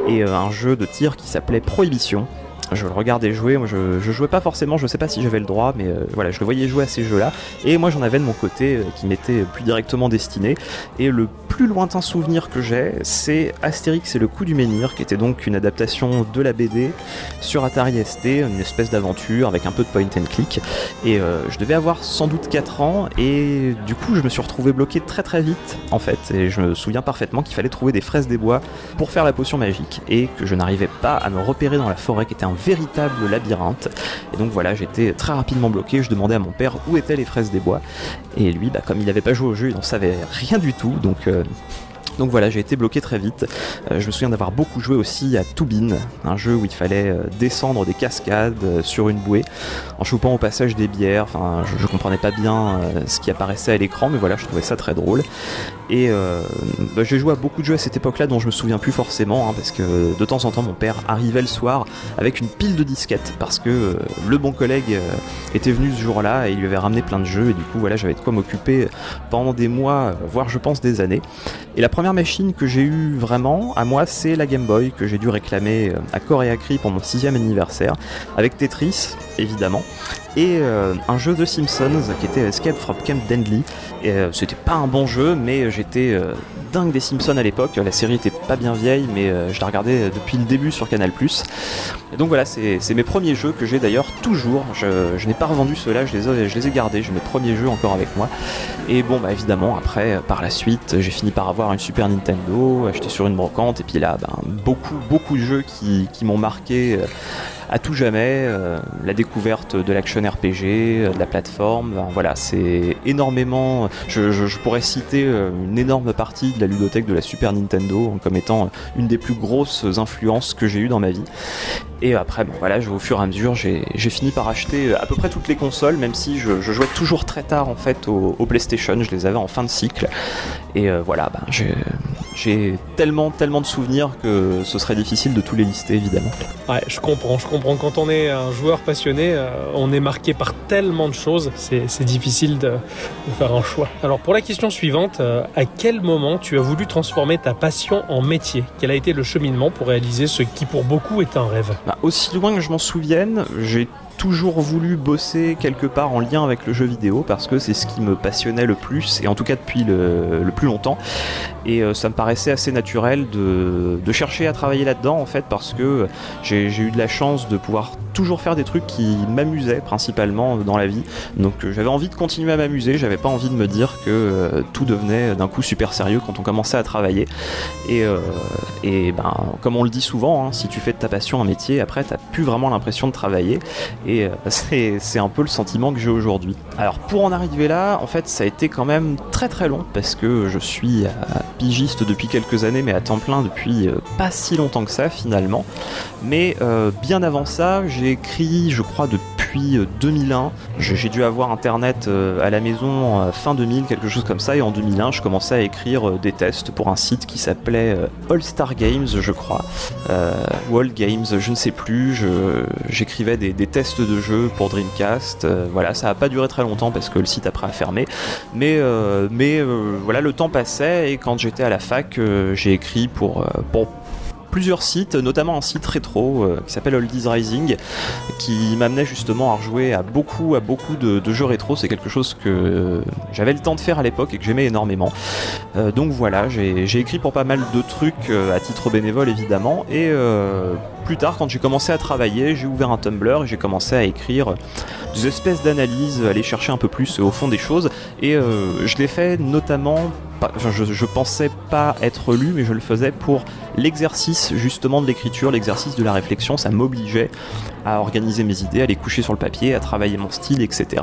et euh, un jeu de tir qui s'appelait Prohibition. Je le regardais jouer, moi je, jouais pas forcément, je sais pas si j'avais le droit, mais euh, voilà, je le voyais jouer à ces jeux-là, et moi j'en avais de mon côté euh, qui m'était plus directement destiné, et le plus lointain souvenir que j'ai, c'est Astérix et le coup du menhir, qui était donc une adaptation de la BD sur Atari ST, une espèce d'aventure avec un peu de point and click, et euh, je devais avoir sans doute 4 ans, et du coup je me suis retrouvé bloqué très très vite, en fait, et je me souviens parfaitement qu'il fallait trouver des fraises des bois pour faire la potion magique, et que je n'arrivais pas à me repérer dans la forêt qui était un véritable labyrinthe. Et donc voilà, j'étais très rapidement bloqué, je demandais à mon père où étaient les fraises des bois. Et lui, bah, comme il n'avait pas joué au jeu, il n'en savait rien du tout, donc... euh, donc voilà, j'ai été bloqué très vite. Euh, je me souviens d'avoir beaucoup joué aussi à Toubin, un jeu où il fallait euh, descendre des cascades sur une bouée en choupant au passage des bières. Enfin, je, comprenais pas bien ce qui apparaissait à l'écran, mais voilà, je trouvais ça très drôle. Et euh, bah, j'ai joué à beaucoup de jeux à cette époque-là dont je me souviens plus forcément, hein, parce que de temps en temps mon père arrivait le soir avec une pile de disquettes, parce que euh, le bon collègue euh, était venu ce jour-là et il lui avait ramené plein de jeux, et du coup voilà, j'avais de quoi m'occuper pendant des mois, euh, voire je pense des années. Et la première machine que j'ai eue vraiment à moi, c'est la Game Boy que j'ai dû réclamer euh, à corps et à cri pour mon sixième anniversaire, avec Tetris évidemment, et euh, un jeu de Simpsons qui était Escape from Camp Dendley. Euh, c'était pas un bon jeu, mais j'étais euh, dingue des Simpsons à l'époque. La série était pas bien vieille, mais euh, je la regardais depuis le début sur Canal+. Et donc voilà, c'est mes premiers jeux que j'ai d'ailleurs toujours. Je, n'ai pas revendu ceux-là, je les, ai, je les ai gardés. J'ai mes premiers jeux encore avec moi. Et bon, bah évidemment, après, euh, par la suite, j'ai fini par avoir une Super Nintendo, acheté sur une brocante, et puis là, ben, beaucoup, beaucoup de jeux qui m'ont marqué. À tout jamais, euh, la découverte de l'action RPG, euh, de la plateforme, ben, voilà, c'est énormément. Je, pourrais citer euh, une énorme partie de la ludothèque de la Super Nintendo comme étant une des plus grosses influences que j'ai eues dans ma vie. Et après, bon, voilà, au fur et à mesure, j'ai fini par acheter à peu près toutes les consoles, même si je, je jouais toujours très tard en fait au, PlayStation, je les avais en fin de cycle. Et voilà, ben, j'ai tellement, tellement de souvenirs que ce serait difficile de tous les lister évidemment. Ouais, je comprends, je comprends. Quand on est un joueur passionné, euh, on est marqué par tellement de choses, c'est difficile de, de faire un choix. Alors pour la question suivante, euh, à quel moment tu as voulu transformer ta passion en métier? Quel a été le cheminement pour réaliser ce qui pour beaucoup est un rêve? Bah, aussi loin que je m'en souvienne, j'ai toujours voulu bosser quelque part en lien avec le jeu vidéo parce que c'est ce qui me passionnait le plus et en tout cas depuis le, plus longtemps. Et euh, ça me paraissait assez naturel de, de chercher à travailler là-dedans en fait parce que j'ai j'ai eu de la chance de pouvoir toujours faire des trucs qui m'amusaient principalement dans la vie donc euh, j'avais envie de continuer à m'amuser j'avais pas envie de me dire que euh, tout devenait d'un coup super sérieux quand on commençait à travailler et, euh, et ben comme on le dit souvent hein, si tu fais de ta passion un métier après t'as plus vraiment l'impression de travailler et c'est un peu le sentiment que j'ai aujourd'hui. Alors pour en arriver là, en fait ça a été quand même très très long parce que je suis pigiste depuis quelques années mais à temps plein depuis pas si longtemps que ça finalement. Mais bien avant ça, j'ai écrit je crois depuis euh, 2001. J'ai j'ai dû avoir internet euh, à la maison euh, fin 2000, quelque chose comme ça et en 2001 je commençais à écrire euh, des tests pour un site qui s'appelait euh, All Star Games je crois euh, World Games, je ne sais plus. J'écrivais des, tests de jeux pour Dreamcast. euh, voilà, ça n'a pas duré très longtemps parce que le site après a fermé. Mais, euh, mais euh, voilà, le temps passait et quand j'étais à la fac, euh, j'ai écrit pour, euh, pour plusieurs sites, notamment un site rétro euh, qui s'appelle Oldies Rising, qui m'amenait justement à rejouer à beaucoup, à beaucoup de, jeux rétro. C'est quelque chose que euh, j'avais le temps de faire à l'époque et que j'aimais énormément. Euh, donc voilà, j'ai écrit pour pas mal de trucs à titre bénévole évidemment. Et plus tard, quand j'ai commencé à travailler, j'ai ouvert un Tumblr et j'ai commencé à écrire des espèces d'analyses, aller chercher un peu plus au fond des choses. Et je l'ai fait notamment, je, pensais pas être lu, mais je le faisais pour l'exercice justement de l'écriture, l'exercice de la réflexion. Ça m'obligeait à organiser mes idées, à les coucher sur le papier, à travailler mon style, etc.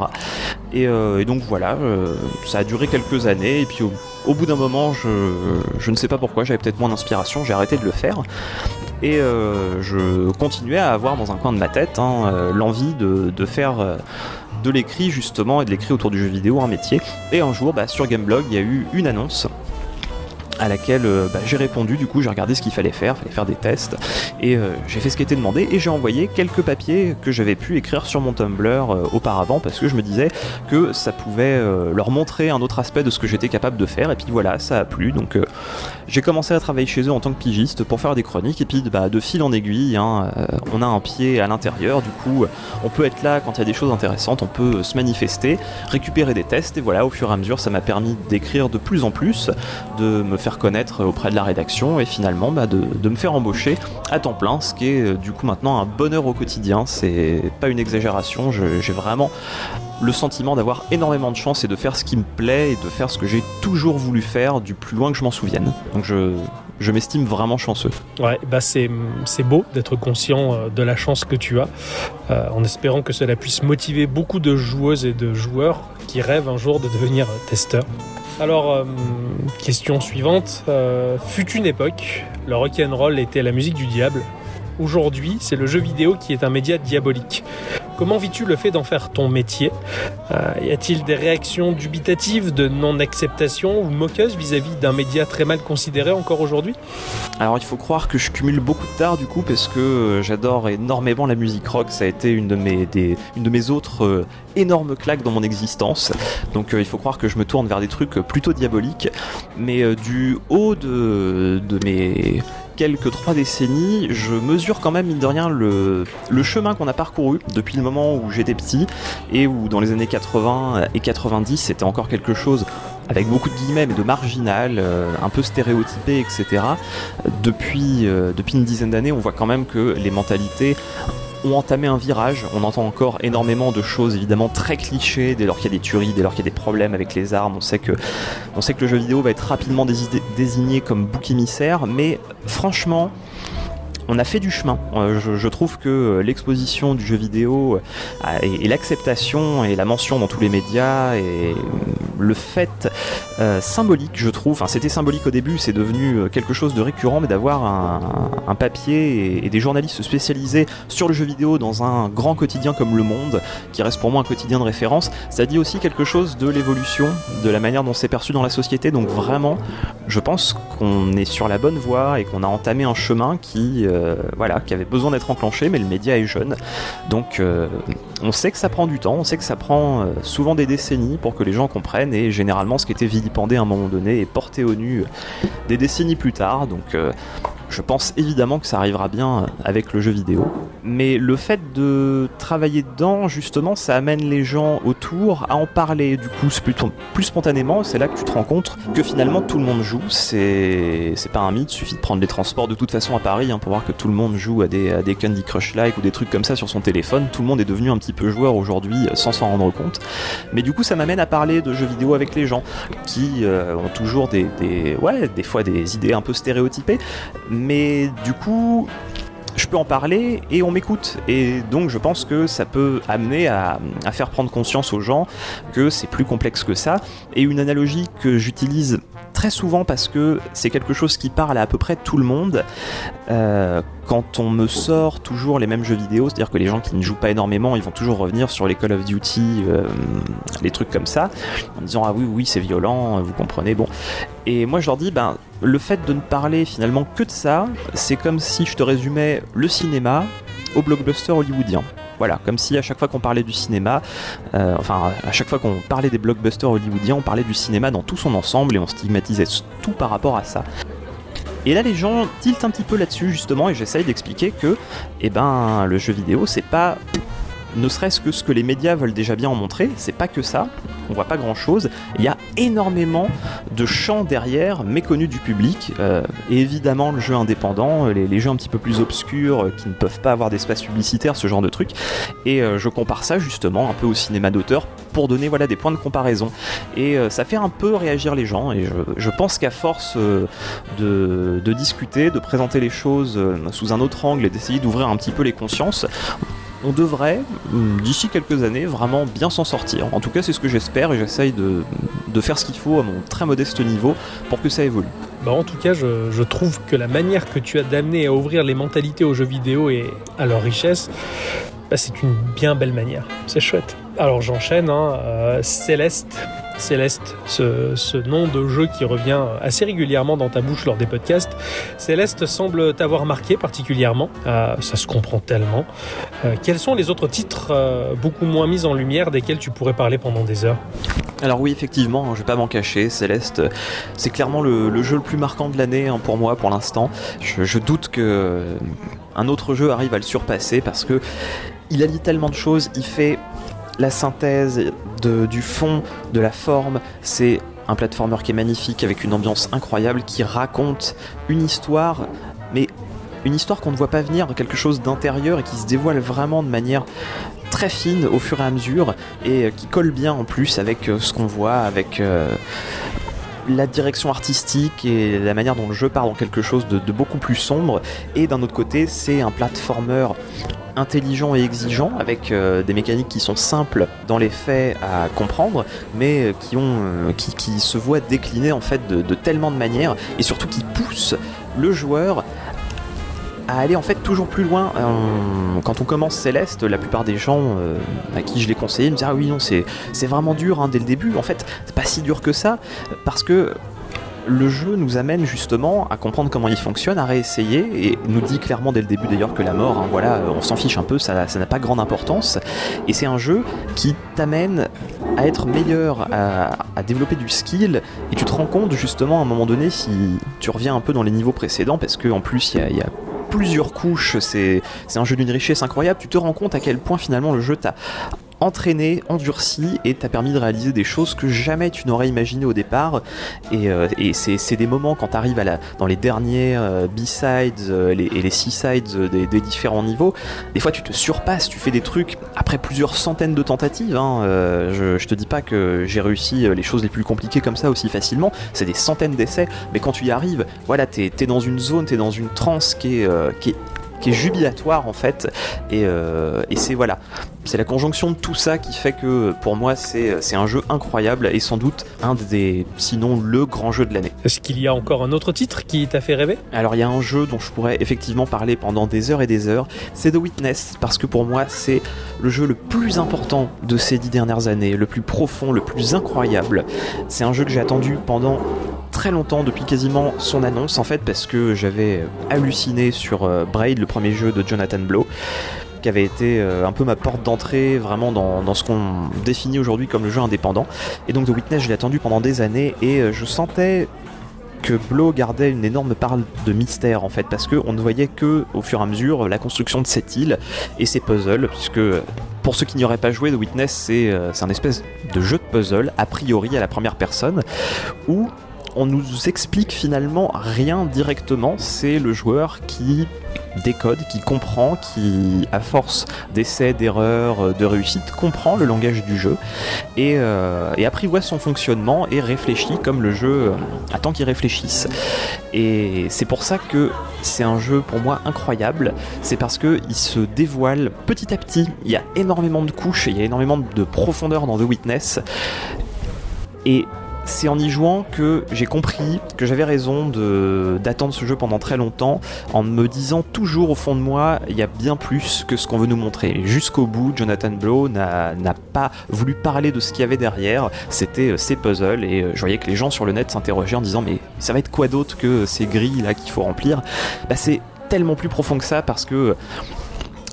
Et, euh, et donc voilà, euh, ça a duré quelques années. Et puis au, bout d'un moment, je, ne sais pas pourquoi, j'avais peut-être moins d'inspiration, j'ai arrêté de le faire. Et euh, je continuais à avoir dans un coin de ma tête hein, l'envie de, faire de l'écrit justement et de l'écrit autour du jeu vidéo un métier. Et un jour, bah, sur Gameblog, il y a eu une annonce à laquelle euh, bah, j'ai répondu. Du coup, j'ai regardé ce qu'il fallait faire, fallait faire des tests, et euh, j'ai fait ce qui était demandé. Et j'ai envoyé quelques papiers que j'avais pu écrire sur mon Tumblr euh, auparavant parce que je me disais que ça pouvait leur montrer un autre aspect de ce que j'étais capable de faire. Et puis voilà, ça a plu. Donc j'ai commencé à travailler chez eux en tant que pigiste pour faire des chroniques. Et puis bah, de fil en aiguille, hein, on a un pied à l'intérieur. Du coup, on peut être là quand il y a des choses intéressantes, on peut se manifester, récupérer des tests. Et voilà, au fur et à mesure, ça m'a permis d'écrire de plus en plus, de me faire connaître auprès de la rédaction et finalement bah, de, de me faire embaucher à temps plein, ce qui est euh, du coup maintenant un bonheur au quotidien. C'est pas une exagération. J'ai vraiment le sentiment d'avoir énormément de chance et de faire ce qui me plaît et de faire ce que j'ai toujours voulu faire du plus loin que je m'en souvienne. Donc je, je m'estime vraiment chanceux. Ouais, bah c'est, beau d'être conscient euh, de la chance que tu as, euh, en espérant que cela puisse motiver beaucoup de joueuses et de joueurs qui rêvent un jour de devenir testeurs. Alors, euh, question suivante. Fut une époque, le rock'n'roll était la musique du diable. Aujourd'hui, c'est le jeu vidéo qui est un média diabolique. Comment vis-tu le fait d'en faire ton métier? Euh, Y a-t-il des réactions dubitatives, de non-acceptation ou moqueuses vis-à-vis d'un média très mal considéré encore aujourd'hui? Alors il faut croire que je cumule beaucoup de tard du coup parce que euh, j'adore énormément la musique rock, ça a été une de mes, des- une de mes autres euh, énormes claques dans mon existence. Donc il faut croire que je me tourne vers des trucs plutôt diaboliques. Mais du haut de, de mes quelques trois décennies, je mesure quand même mine de rien le, chemin qu'on a parcouru depuis le moment où j'étais petit et où dans les années 80 et 90 c'était encore quelque chose avec beaucoup de guillemets mais de marginal, euh, un peu stéréotypé, etc euh, depuis une dizaine d'années, on voit quand même que les mentalités ont entamé un virage. On entend encore énormément de choses évidemment très clichés dès lors qu'il y a des tueries, dès lors qu'il y a des problèmes avec les armes. On sait que, on sait que le jeu vidéo va être rapidement dési- désigné comme bouc émissaire, mais franchement. On a fait du chemin. Euh, Je, trouve que euh, l'exposition du jeu vidéo euh, et, l'acceptation et la mention dans tous les médias et le fait symbolique, je trouve. Enfin, c'était symbolique au début, c'est devenu quelque chose de récurrent, mais d'avoir un, papier et, des journalistes spécialisés sur le jeu vidéo dans un grand quotidien comme Le Monde, qui reste pour moi un quotidien de référence, ça dit aussi quelque chose de l'évolution, de la manière dont c'est perçu dans la société. Donc vraiment, je pense qu'on est sur la bonne voie et qu'on a entamé un chemin qui, voilà, qui avait besoin d'être enclenché, mais le média est jeune. Donc euh, on sait que ça prend du temps, on sait que ça prend euh, souvent des décennies pour que les gens comprennent, et généralement ce qui était vilipendé à un moment donné est porté au nu euh, des décennies plus tard. Donc euh, je pense évidemment que ça arrivera bien avec le jeu vidéo. Mais le fait de travailler dedans, justement, ça amène les gens autour à en parler. Du coup, plus spontanément. C'est là que tu te rends compte que finalement tout le monde joue. C'est pas un mythe. Suffit de prendre les transports de toute façon à Paris hein, pour voir que tout le monde joue à des, Candy Crush like ou des trucs comme ça sur son téléphone. Tout le monde est devenu un petit peu joueur aujourd'hui euh, sans s'en rendre compte. Mais du coup, ça m'amène à parler de jeux vidéo avec les gens qui euh, ont toujours des, ouais des fois des idées un peu stéréotypées du coup je peux en parler et on m'écoute. Et donc je pense que ça peut amener à, à faire prendre conscience aux gens que c'est plus complexe que ça. Et une analogie que j'utilise très souvent parce que c'est quelque chose qui parle à à peu près tout le monde. Euh, quand on me sort toujours les mêmes jeux vidéo, c'est-à-dire que les gens qui ne jouent pas énormément, ils vont toujours revenir sur les Call of Duty, euh, les trucs comme ça, en disant ah oui oui c'est violent, vous comprenez, bon. Et moi je leur dis ben le fait de ne parler finalement que de ça, c'est comme si je te résumais le cinéma au blockbuster hollywoodien. Voilà, comme si à chaque fois qu'on parlait du cinéma, euh, enfin à chaque fois qu'on parlait des blockbusters hollywoodiens, on parlait du cinéma dans tout son ensemble et on stigmatisait tout par rapport à ça. Et là, les gens tiltent un petit peu là-dessus, justement, et j'essaye d'expliquer que, eh ben, le jeu vidéo, c'est pas ne serait-ce que ce que les médias veulent déjà bien en montrer, c'est pas que ça, on voit pas grand chose, il y a énormément de champs derrière, méconnus du public, euh, évidemment le jeu indépendant, les, les jeux un petit peu plus obscurs, euh, qui ne peuvent pas avoir d'espace publicitaire, ce genre de truc, et euh, je compare ça justement un peu au cinéma d'auteur pour donner voilà, des points de comparaison, et euh, ça fait un peu réagir les gens, et je, pense qu'à force euh, de, discuter, de présenter les choses euh, sous un autre angle et d'essayer d'ouvrir un petit peu les consciences, on devrait, hum, d'ici quelques années, vraiment bien s'en sortir. En tout cas, c'est ce que j'espère et j'essaye de, de faire ce qu'il faut à mon très modeste niveau pour que ça évolue. Bah, en tout cas, je, je trouve que la manière que tu as d'amener à ouvrir les mentalités aux jeux vidéo et à leur richesse, bah, c'est une bien belle manière. C'est chouette. Alors j'enchaîne. hein. Euh, Céleste, Céleste, ce, nom de jeu qui revient assez régulièrement dans ta bouche lors des podcasts. Céleste semble t'avoir marqué particulièrement. Euh, ça se comprend tellement. Euh, quels sont les autres titres beaucoup moins mis en lumière desquels tu pourrais parler pendant des heures? Alors oui, effectivement, je vais pas m'en cacher, Céleste, c'est clairement le, jeu le plus marquant de l'année hein, pour moi pour l'instant. Je, je doute que un autre jeu arrive à le surpasser parce que il allie tellement de choses, il fait la synthèse du fond, de la forme, c'est un platformer qui est magnifique avec une ambiance incroyable qui raconte une histoire, mais une histoire qu'on ne voit pas venir, quelque chose d'intérieur et qui se dévoile vraiment de manière très fine au fur et à mesure et euh, qui colle bien en plus avec euh, ce qu'on voit, avec euh, la direction artistique et la manière dont le jeu part dans quelque chose de, de beaucoup plus sombre. Et d'un autre côté, c'est un platformer intelligent et exigeant avec euh, des mécaniques qui sont simples dans les faits à comprendre mais euh, qui ont euh, qui, se voient décliner en fait de, tellement de manières et surtout qui poussent le joueur à aller en fait toujours plus loin. Quand on commence Céleste, la plupart des gens à qui je l'ai conseillé me disaient ah oui non c'est c'est vraiment dur hein, dès le début. En fait c'est pas si dur que ça parce que le jeu nous amène justement à comprendre comment il fonctionne, à réessayer et nous dit clairement dès le début d'ailleurs que la mort, hein, voilà, euh, on s'en fiche un peu, ça n'a pas grande importance. Et c'est un jeu qui t'amène à être meilleur, à, développer du skill et tu te rends compte justement à un moment donné si tu reviens un peu dans les niveaux précédents parce qu'en plus il y a- y a plusieurs couches, c'est un jeu d'une richesse incroyable, tu te rends compte à quel point finalement le jeu t'a entraîné, endurci et t'a permis de réaliser des choses que jamais tu n'aurais imaginé au départ. Et, euh, c'est des moments quand tu arrives à la, dans les derniers euh, B-sides euh, et les C-sides des, différents niveaux des fois tu te surpasses, tu fais des trucs après plusieurs centaines de tentatives hein, je, te dis pas que j'ai réussi les choses les plus compliquées comme ça aussi facilement. C'est des centaines d'essais. Mais quand tu y arrives voilà t'es es dans une zone, t'es dans une transe qui est, jubilatoire en fait. Et c'est voilà c'est la conjonction de tout ça qui fait que pour moi c'est un jeu incroyable et sans doute un des sinon le grand jeu de l'année. Est-ce qu'il y a encore un autre titre qui t'a fait rêver? Alors il y a un jeu dont je pourrais effectivement parler pendant des heures et des heures, c'est The Witness, parce que pour moi c'est le jeu le plus important de ces dix dernières années, le plus profond, le plus incroyable. C'est un jeu que j'ai attendu pendant très longtemps, depuis quasiment son annonce en fait, parce que j'avais halluciné sur euh, Braid, le premier jeu de Jonathan Blow qui avait été euh, un peu ma porte d'entrée vraiment dans, ce qu'on définit aujourd'hui comme le jeu indépendant. Et donc The Witness, je l'ai attendu pendant des années et euh, je sentais que Blow gardait une énorme part de mystère en fait parce qu'on ne voyait que au fur et à mesure la construction de cette île et ses puzzles puisque pour ceux qui n'y auraient pas joué The Witness c'est euh, un espèce de jeu de puzzle a priori à la première personne où on nous explique finalement rien directement, c'est le joueur qui décode, qui comprend, qui, à force d'essais, d'erreurs, euh, de réussite, comprend le langage du jeu et, euh, apprivoise son fonctionnement et réfléchit comme le jeu euh, attend qu'il réfléchisse. Et c'est pour ça que c'est un jeu pour moi incroyable, c'est parce que il se dévoile petit à petit, il y a énormément de couches, il y a énormément de profondeur dans The Witness, et c'est en y jouant que j'ai compris que j'avais raison d'attendre ce jeu pendant très longtemps en me disant toujours au fond de moi il y a bien plus que ce qu'on veut nous montrer. Jusqu'au bout, Jonathan Blow n'a pas voulu parler de ce qu'il y avait derrière, c'était euh, ces puzzles et euh, je voyais que les gens sur le net s'interrogeaient en disant mais ça va être quoi d'autre que ces grilles là qu'il faut remplir? Bah c'est tellement plus profond que ça parce que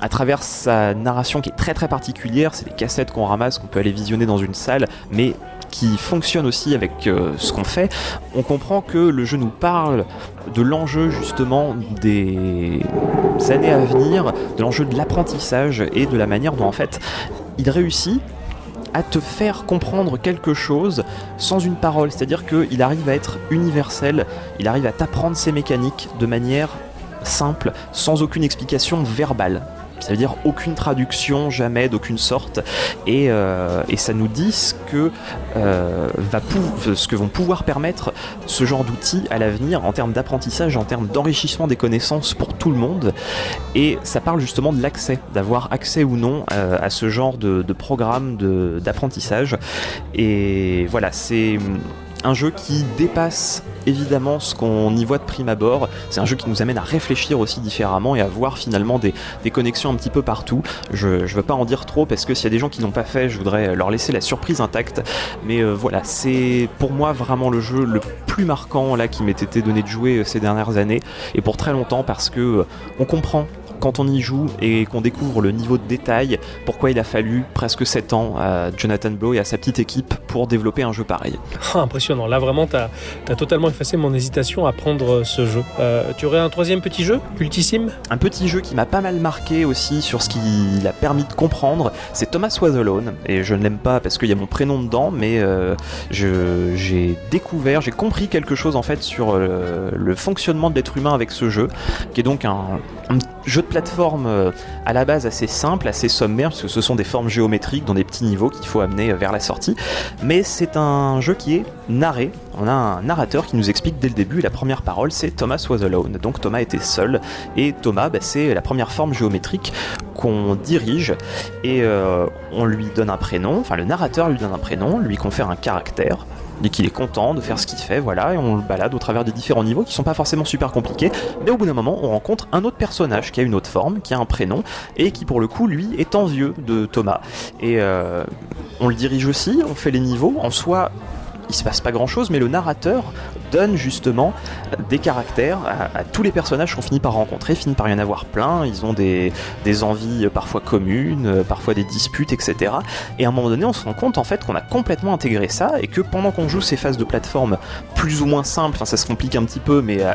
à travers sa narration qui est très très particulière, c'est des cassettes qu'on ramasse, qu'on peut aller visionner dans une salle, mais qui fonctionne aussi avec euh, ce qu'on fait, on comprend que le jeu nous parle de l'enjeu justement des années à venir, de l'enjeu de l'apprentissage et de la manière dont en fait il réussit à te faire comprendre quelque chose sans une parole, c'est-à-dire qu'il arrive à être universel, il arrive à t'apprendre ses mécaniques de manière simple, sans aucune explication verbale. Ça veut dire aucune traduction, jamais d'aucune sorte. Et, euh, ça nous dit ce que, euh, ce que vont pouvoir permettre ce genre d'outils à l'avenir en termes d'apprentissage, en termes d'enrichissement des connaissances pour tout le monde. Et ça parle justement de l'accès, d'avoir accès ou non euh, à ce genre de, de programme d'apprentissage. Et voilà, c'est un jeu qui dépasse évidemment ce qu'on y voit de prime abord. C'est un jeu qui nous amène à réfléchir aussi différemment et à voir finalement des, connexions un petit peu partout. Je, je veux pas en dire trop parce que s'il y a des gens qui n'ont pas fait, je voudrais leur laisser la surprise intacte. Mais euh, voilà, c'est pour moi vraiment le jeu le plus marquant là qui m'ait été donné de jouer euh, ces dernières années et pour très longtemps parce que euh, on comprend quand on y joue et qu'on découvre le niveau de détail, pourquoi il a fallu presque 7 ans à Jonathan Blow et à sa petite équipe pour développer un jeu pareil. Ah, impressionnant. Là, vraiment, tu as, totalement effacé mon hésitation à prendre ce jeu. Euh, tu aurais un troisième petit jeu, cultissime? Un petit jeu qui m'a pas mal marqué aussi sur ce qu'il a permis de comprendre, c'est Thomas Was Alone. Et je ne l'aime pas parce qu'il y a mon prénom dedans, mais euh, j'ai découvert, j'ai compris quelque chose en fait sur euh, le fonctionnement de l'être humain avec ce jeu, qui est donc un, un jeu de plateforme euh, à la base assez simple, assez sommaire, parce que ce sont des formes géométriques dans des petits niveaux qu'il faut amener vers la sortie. Mais c'est un jeu qui est narré. On a un narrateur qui nous explique dès le début, la première parole c'est Thomas was alone. Donc Thomas était seul. Et Thomas, bah, c'est la première forme géométrique qu'on dirige. Et euh, on lui donne un prénom, enfin le narrateur lui donne un prénom, lui confère un caractère dit qu'il est content de faire ce qu'il fait, voilà, et on le balade au travers des différents niveaux qui sont pas forcément super compliqués, mais au bout d'un moment, on rencontre un autre personnage qui a une autre forme, qui a un prénom, et qui pour le coup, lui, est envieux de Thomas. Et euh, on le dirige aussi, on fait les niveaux, en soi, il se passe pas grand chose, mais le narrateur donne justement des caractères à, tous les personnages qu'on finit par rencontrer, finit par y en avoir plein, ils ont des, des envies parfois communes, parfois des disputes, etc. Et à un moment donné, on se rend compte en fait qu'on a complètement intégré ça et que pendant qu'on joue ces phases de plateforme plus ou moins simples, enfin ça se complique un petit peu, mais euh,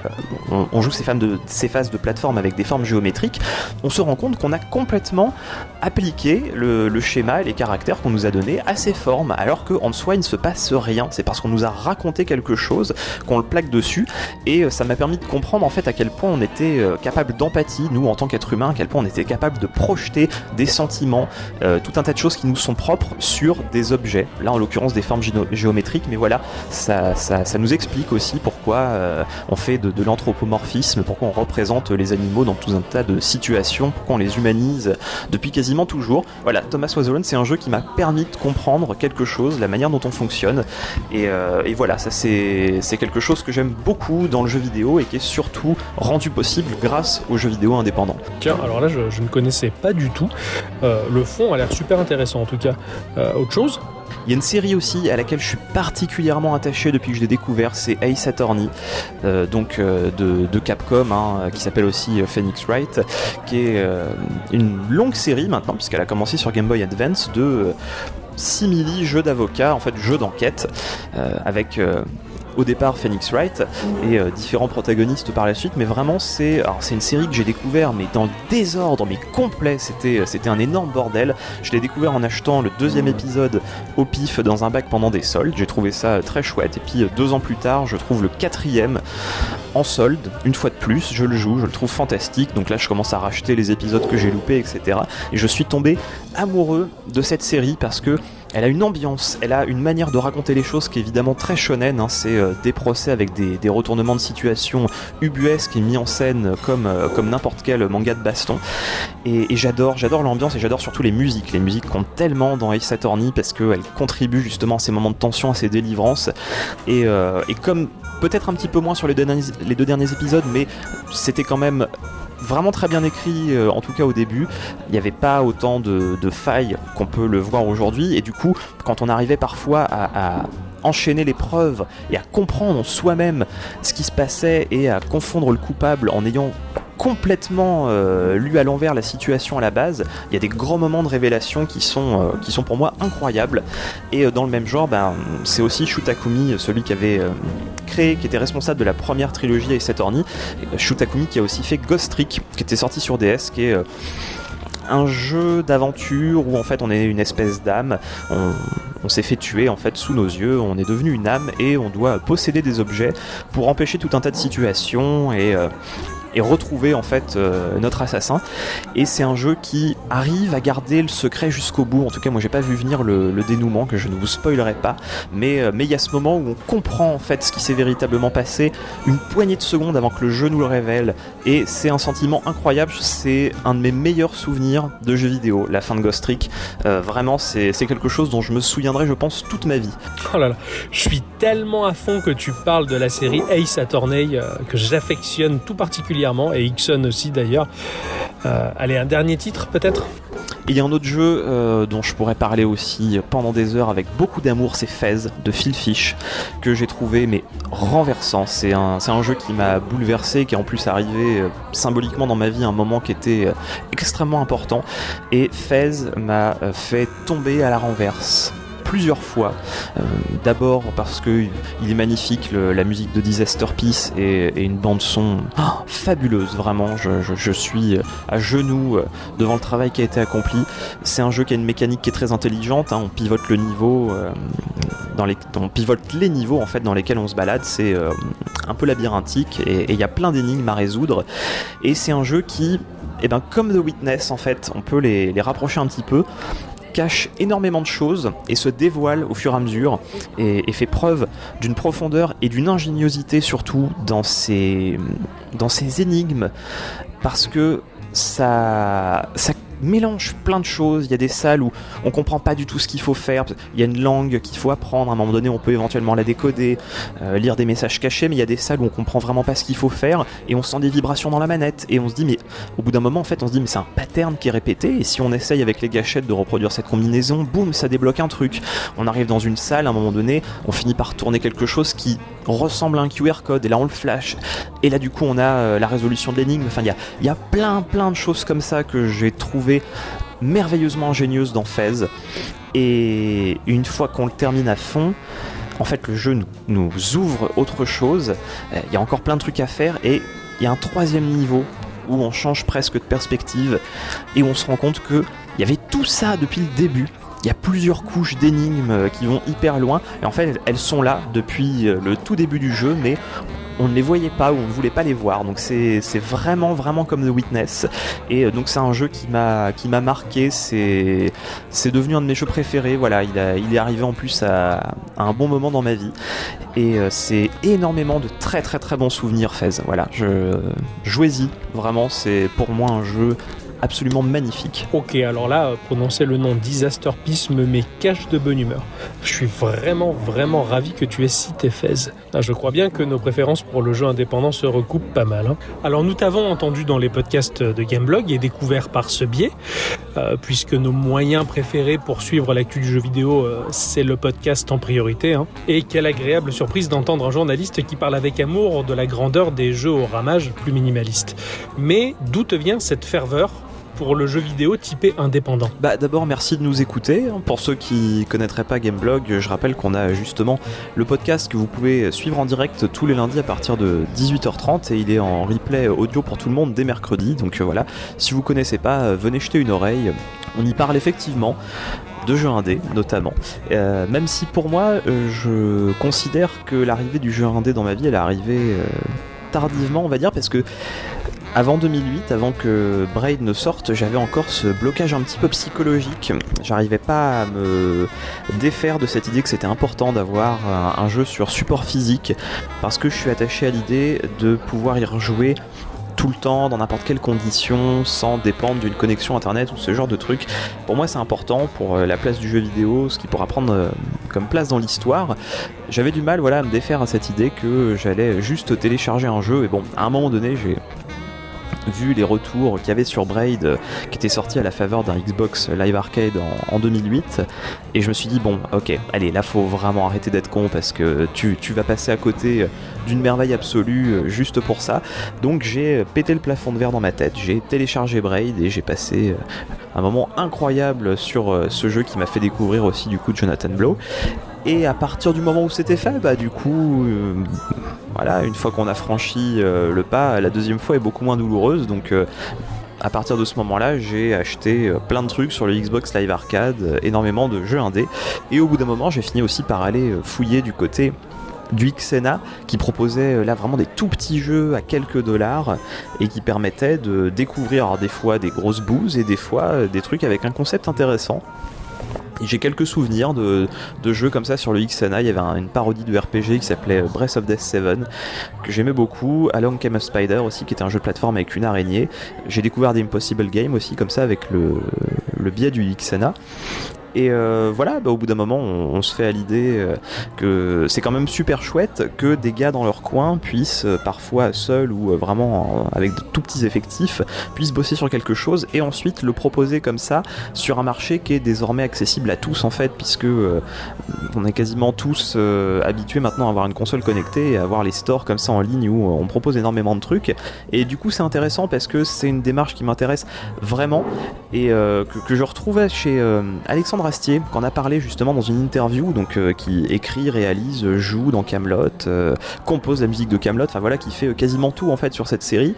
on, joue ces, de, ces phases de plateforme avec des formes géométriques, on se rend compte qu'on a complètement appliqué le, le schéma et les caractères qu'on nous a donnés à ces formes, alors qu'en soi il ne se passe rien. C'est parce qu'on nous a raconté quelque chose qu'on le plaque dessus, et euh, ça m'a permis de comprendre en fait à quel point on était euh, capable d'empathie, nous en tant qu'être humain, à quel point on était capable de projeter des sentiments, euh, tout un tas de choses qui nous sont propres sur des objets. Là en l'occurrence des formes géométriques, mais voilà, ça, ça, nous explique aussi pourquoi on fait de, l'anthropomorphisme, pourquoi on représente les animaux dans tout un tas de situations, pourquoi on les humanise depuis quasiment toujours. Voilà, Thomas Was c'est un jeu qui m'a permis de comprendre quelque chose, la manière dont on fonctionne. Et, voilà, ça c'est c'est quelque chose que j'aime beaucoup dans le jeu vidéo et qui est surtout rendu possible grâce aux jeux vidéo indépendants. Tiens, alors là, je, je ne connaissais pas du tout. Euh, le fond a l'air super intéressant en tout cas. Euh, autre chose? Il y a une série aussi à laquelle je suis particulièrement attaché depuis que je l'ai découvert, c'est Ace Attorney, euh, donc euh, de, de Capcom, hein, qui s'appelle aussi Phoenix Wright, qui est euh, une longue série maintenant, puisqu'elle a commencé sur Game Boy Advance, de simili jeux d'avocat, en fait jeux d'enquête, avec au départ Phoenix Wright et euh, différents protagonistes par la suite mais vraiment c'est c'est une série que j'ai découvert mais dans le désordre mais complet. C'était c'était un énorme bordel. Je l'ai découvert en achetant le deuxième épisode au pif dans un bac pendant des soldes. J'ai trouvé ça euh, très chouette. Et puis euh, deux ans plus tard je trouve le quatrième en solde une fois de plus. Je le joue je le trouve fantastique. Donc là je commence à racheter les épisodes que j'ai loupés etc et je suis tombé amoureux de cette série parce que elle a une ambiance, elle a une manière de raconter les choses qui est évidemment très shonen. hein. C'est euh, des procès avec des, des retournements de situation ubuesques et mis en scène comme, euh, comme n'importe quel manga de baston. Et, j'adore, j'adore l'ambiance et j'adore surtout les musiques. Les musiques comptent tellement dans Ace Attorney parce qu'elles contribuent justement à ces moments de tension, à ces délivrances. Et, euh, et comme peut-être un petit peu moins sur les deux derniers épisodes, mais c'était quand même vraiment très bien écrit, euh, en tout cas au début. Il n'y avait pas autant de, failles qu'on peut le voir aujourd'hui. Et du coup, quand on arrivait parfois à, à enchaîner les preuves et à comprendre soi-même ce qui se passait et à confondre le coupable en ayant complètement euh, lu à l'envers la situation à la base, il y a des grands moments de révélation qui sont, euh, qui sont pour moi incroyables. Et euh, dans le même genre, ben, c'est aussi Shutakumi, celui qui avait créé, qui était responsable de la première trilogie Ace Attorney, Shutakumi qui a aussi fait Ghost Trick, qui était sorti sur DS, qui est un jeu d'aventure où en fait on est une espèce d'âme, on, s'est fait tuer en fait sous nos yeux, on est devenu une âme et on doit posséder des objets pour empêcher tout un tas de situations. Et et retrouver en fait euh, notre assassin. Et c'est un jeu qui arrive à garder le secret jusqu'au bout. En tout cas, moi j'ai pas vu venir le, dénouement que je ne vous spoilerai pas, mais euh, mais il y a ce moment où on comprend en fait ce qui s'est véritablement passé une poignée de secondes avant que le jeu nous le révèle. Et c'est un sentiment incroyable. C'est un de mes meilleurs souvenirs de jeux vidéo, la fin de Ghost Trick. Euh, vraiment, c'est c'est quelque chose dont je me souviendrai, je pense, toute ma vie. Oh là là, je suis tellement à fond que tu parles de la série Ace Attorney euh, que j'affectionne tout particulièrement et Ixon aussi d'ailleurs. Euh, allez, un dernier titre peut-être? Il y a un autre jeu euh, dont je pourrais parler aussi pendant des heures avec beaucoup d'amour, c'est Fez de Phil Fish, que j'ai trouvé mais renversant. C'est un, jeu qui m'a bouleversé, qui est en plus arrivé euh, symboliquement dans ma vie à un moment qui était extrêmement important. Et Fez m'a fait tomber à la renverse plusieurs fois. Euh, D'abord parce que il est magnifique, la musique de Disaster Peace et, et une bande son oh, fabuleuse, vraiment. Je, suis à genoux euh, devant le travail qui a été accompli. C'est un jeu qui a une mécanique qui est très intelligente. hein. On pivote le niveau, euh, dans les, on pivote les niveaux en fait dans lesquels on se balade. C'est euh, un peu labyrinthique et et il y a plein d'énigmes à résoudre. Et c'est un jeu qui, eh ben, comme The Witness en fait, on peut les rapprocher un petit peu cache énormément de choses et se dévoile au fur et à mesure et, fait preuve d'une profondeur et d'une ingéniosité surtout dans ses, dans ses énigmes. Parce que ça mélange plein de choses. Il y a des salles où on comprend pas du tout ce qu'il faut faire. Il y a une langue qu'il faut apprendre. À un moment donné, on peut éventuellement la décoder, euh, lire des messages cachés, mais il y a des salles où on comprend vraiment pas ce qu'il faut faire et on sent des vibrations dans la manette et on se dit mais au bout d'un moment en fait on se dit mais c'est un pattern qui est répété et si on essaye avec les gâchettes de reproduire cette combinaison, boum, ça débloque un truc. On arrive dans une salle, à un moment donné, on finit par tourner quelque chose qui ressemble à un QR code et là on le flash et là du coup on a euh, la résolution de l'énigme. Enfin il y a, y a plein plein de choses comme ça que j'ai trouvé merveilleusement ingénieuses dans Fez et une fois qu'on le termine à fond, en fait le jeu nous, ouvre autre chose. Euh, Il y a encore plein de trucs à faire et il y a un troisième niveau où on change presque de perspective et on se rend compte que il y avait tout ça depuis le début. Il y a plusieurs couches d'énigmes euh, qui vont hyper loin et en fait elles- elles sont là depuis euh, le tout début du jeu mais on ne les voyait pas ou on ne voulait pas les voir. Donc c'est vraiment vraiment comme The Witness. Et euh, donc c'est un jeu qui m'a qui m'a marqué. C'est devenu un de mes jeux préférés. Voilà il, est arrivé en plus à, à un bon moment dans ma vie. Et euh, c'est énormément de très très très bons souvenirs Fez. Voilà je jouez-y. Vraiment c'est pour moi un jeu absolument magnifique Ok, alors là, prononcer le nom Disaster Peace me met cache de bonne humeur. Je suis vraiment, vraiment ravi que tu aies cité Fez. Ah, Je crois bien que nos préférences pour le jeu indépendant se recoupent pas mal. hein. Alors nous t'avons entendu dans les podcasts de Gameblog et découvert par ce biais, euh, puisque nos moyens préférés pour suivre l'actu du jeu vidéo, euh, c'est le podcast en priorité. hein. Et quelle agréable surprise d'entendre un journaliste qui parle avec amour de la grandeur des jeux au ramage plus minimaliste. Mais d'où te vient cette ferveur pour le jeu vidéo typé indépendant Bah d'abord merci de nous écouter. Pour ceux qui connaîtraient pas Gameblog, je rappelle qu'on a justement le podcast que vous pouvez suivre en direct tous les lundis à partir de 18h30 et il est en replay audio pour tout le monde dès mercredi. Donc euh, voilà, si vous connaissez pas, euh, venez jeter une oreille. On y parle effectivement de jeux indés notamment. Euh, même si pour moi, je considère que l'arrivée du jeu indé dans ma vie, elle est arrivée tardivement, on va dire, parce que avant 2008, avant que Braid ne sorte, j'avais encore ce blocage un petit peu psychologique. J'arrivais pas à me défaire de cette idée que c'était important d'avoir un, jeu sur support physique, parce que je suis attaché à l'idée de pouvoir y rejouer tout le temps, dans n'importe quelle condition, sans dépendre d'une connexion internet ou ce genre de truc. Pour moi, c'est important pour euh, la place du jeu vidéo, ce qui pourra prendre euh, comme place dans l'histoire. J'avais du mal voilà, à me défaire à cette idée que j'allais juste télécharger un jeu, et bon, à un moment donné, j'ai vu les retours qu'il y avait sur Braid qui était sorti à la faveur d'un Xbox Live Arcade en, en 2008 et je me suis dit bon ok allez là faut vraiment arrêter d'être con parce que tu, tu vas passer à côté d'une merveille absolue juste pour ça. Donc j'ai pété le plafond de verre dans ma tête j'ai téléchargé Braid et j'ai passé euh, un moment incroyable sur euh, ce jeu qui m'a fait découvrir aussi du coup Jonathan Blow et à partir du moment où c'était fait, bah du coup, euh, voilà, une fois qu'on a franchi euh, le pas, la deuxième fois est beaucoup moins douloureuse. Donc euh, à partir de ce moment-là, j'ai acheté plein de trucs sur le Xbox Live Arcade, énormément de jeux indés. Et au bout d'un moment, j'ai fini aussi par aller fouiller du côté du Xena qui proposait là vraiment des tout petits jeux à quelques dollars et qui permettaient de découvrir des fois des grosses bouses et des fois des trucs avec un concept intéressant. J'ai quelques souvenirs de, jeux comme ça sur le XNA. Il y avait un- une parodie de RPG qui s'appelait Breath of Death 7 que j'aimais beaucoup. Along Came a Spider aussi, qui était un jeu de plateforme avec une araignée. J'ai découvert des Impossible Games aussi comme ça avec le, le biais du XNA. Et euh, voilà, bah, au bout d'un moment, on, on se fait à l'idée euh, que c'est quand même super chouette que des gars dans leur coin puissent, euh, parfois seuls ou vraiment en- avec de tout petits effectifs, puissent bosser sur quelque chose et ensuite le proposer comme ça sur un marché qui est désormais accessible à tous en fait, puisque on est quasiment tous habitués maintenant à avoir une console connectée et à avoir les stores comme ça en ligne où on propose énormément de trucs. Et du coup, c'est intéressant parce que c'est une démarche qui m'intéresse vraiment et que, je retrouvais chez euh, Alexandre Astier, qu'on a parlé justement dans une interview, donc euh, qui écrit, réalise, joue dans Camelot, compose la musique de Camelot, enfin voilà, qui fait euh, quasiment tout en fait sur cette série,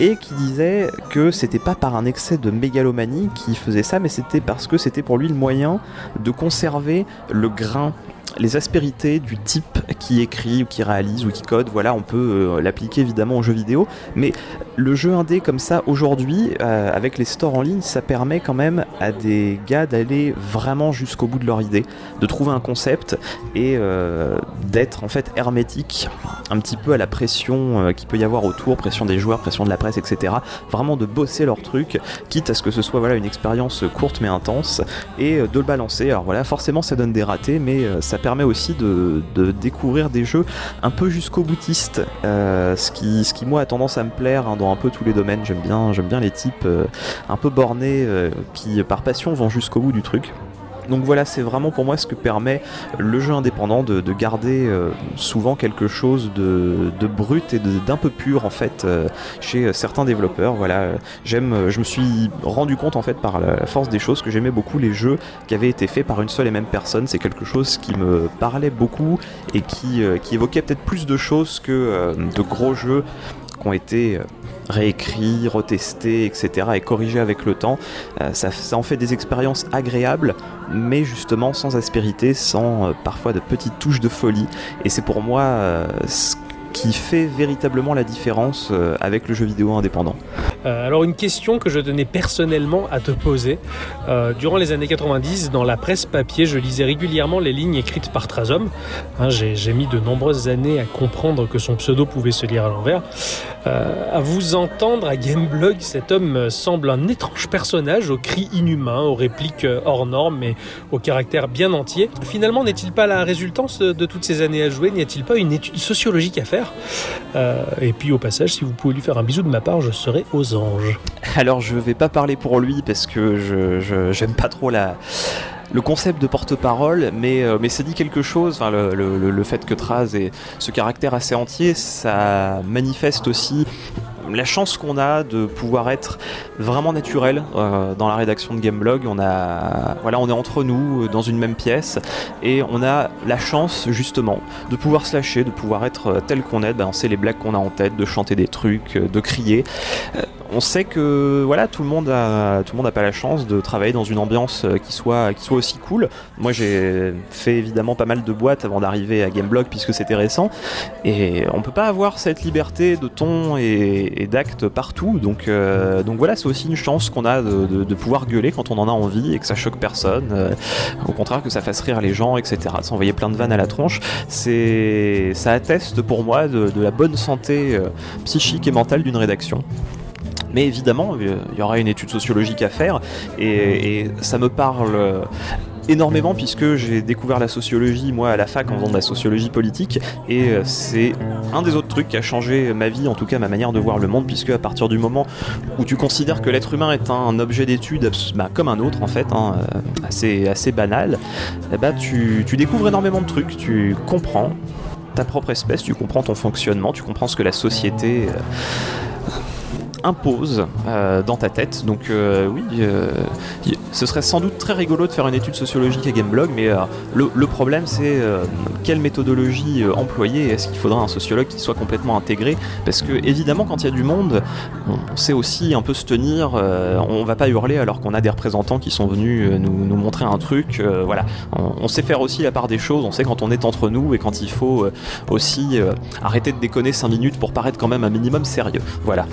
et qui disait que c'était pas par un excès de mégalomanie qu'il faisait ça, mais c'était parce que c'était pour lui le moyen de conserver le grain les aspérités du type qui écrit ou qui réalise ou qui code, voilà, on peut euh, l'appliquer évidemment aux jeux vidéo, mais le jeu indé comme ça aujourd'hui, euh, avec les stores en ligne, ça permet quand même à des gars d'aller vraiment jusqu'au bout de leur idée, de trouver un concept et euh, d'être en fait hermétique un petit peu à la pression qu'il peut y avoir autour, pression des joueurs, pression de la presse, etc. Vraiment de bosser leur truc, quitte à ce que ce soit voilà une expérience courte mais intense et de le balancer. Alors voilà, forcément ça donne des ratés, mais ça permet aussi de, découvrir des jeux un peu jusqu'au boutiste, euh, ce, qui, moi a tendance à me plaire hein, dans un peu tous les domaines. J'aime bien, bien les types euh, un peu bornés euh, qui par passion vont jusqu'au bout du truc. Donc voilà, c'est vraiment pour moi ce que permet le jeu indépendant de, de garder euh, souvent quelque chose de, brut et d'un peu pur en fait euh, chez certains développeurs. Voilà, euh, euh, je me suis rendu compte en fait par la force des choses que j'aimais beaucoup les jeux qui avaient été faits par une seule et même personne. C'est quelque chose qui me parlait beaucoup et qui, euh, évoquait peut-être plus de choses que euh, de gros jeux qui ont été réécrits, retestés, etc. et corrigés avec le temps. Euh, ça, ça en fait des expériences agréables, mais justement sans aspérité, sans euh, parfois de petites touches de folie. Et c'est pour moi euh, ce qui fait véritablement la différence euh, avec le jeu vidéo indépendant. Euh, alors une question que je tenais personnellement à te poser. Euh, durant les années 90, dans la presse papier, je lisais régulièrement les lignes écrites par Trazom. Hein, J'ai mis de nombreuses années à comprendre que son pseudo pouvait se lire à l'envers. À vous entendre à Gameblog, cet homme semble un étrange personnage aux cris inhumains, aux répliques hors normes et au caractère bien entier. Finalement, n'est-il pas la résultance de toutes ces années à jouer? N'y a-t-il pas une étude sociologique à faire? Euh, Et puis au passage, si vous pouvez lui faire un bisou de ma part, je serai aux anges. Alors je vais pas parler pour lui parce que je j'aime pas trop la le concept de porte-parole, mais, euh, mais ça dit quelque chose. Le- le fait que Traz ait ce caractère assez entier, ça manifeste aussi la chance qu'on a de pouvoir être vraiment naturel euh, dans la rédaction de Gameblog. On a, voilà, on est entre nous euh, dans une même pièce et on a la chance justement de pouvoir se lâcher, de pouvoir être euh, tel qu'on est, de balancer les blagues qu'on a en tête, de chanter des trucs, de crier. On sait que voilà, tout le monde a, tout le monde n'a pas la chance de travailler dans une ambiance euh, qui soit, aussi cool. Moi, j'ai fait évidemment pas mal de boîtes avant d'arriver à Gameblog puisque c'était récent, et on peut pas avoir cette liberté de ton et, d'acte partout. Donc, euh, donc voilà, c'est aussi une chance qu'on a de, pouvoir gueuler quand on en a envie et que ça choque personne. Euh, au contraire, que ça fasse rire les gens, etc. S'envoyer plein de vannes à la tronche, c'est, ça atteste pour moi de, la bonne santé psychique et mentale d'une rédaction. Mais évidemment, euh, il y aura une étude sociologique à faire. Et, ça me parle euh, énormément puisque j'ai découvert la sociologie moi à la fac en faisant de la sociologie politique. Et euh, c'est un des autres trucs qui a changé ma vie, en tout cas ma manière de voir le monde puisque à partir du moment où tu considères que l'être humain est un objet d'étude bah, comme un autre en fait, hein, assez, assez banal, bah, tu, tu découvres énormément de trucs, tu comprends ta propre espèce, tu comprends ton fonctionnement, tu comprends ce que la société impose euh, dans ta tête. Donc euh, oui, euh, ce serait sans doute très rigolo de faire une étude sociologique à Gameblog, mais le, problème c'est quelle méthodologie euh, employer. Est-ce qu'il faudra un sociologue qui soit complètement intégré? Parce que évidemment, quand il y a du monde, on sait aussi un peu se tenir. euh, on va pas hurler alors qu'on a des représentants qui sont venus euh, nous, montrer un truc. euh, voilà, on, sait faire aussi la part des choses. On sait quand on est entre nous et quand il faut aussi arrêter de déconner 5 minutes pour paraître quand même un minimum sérieux. Voilà.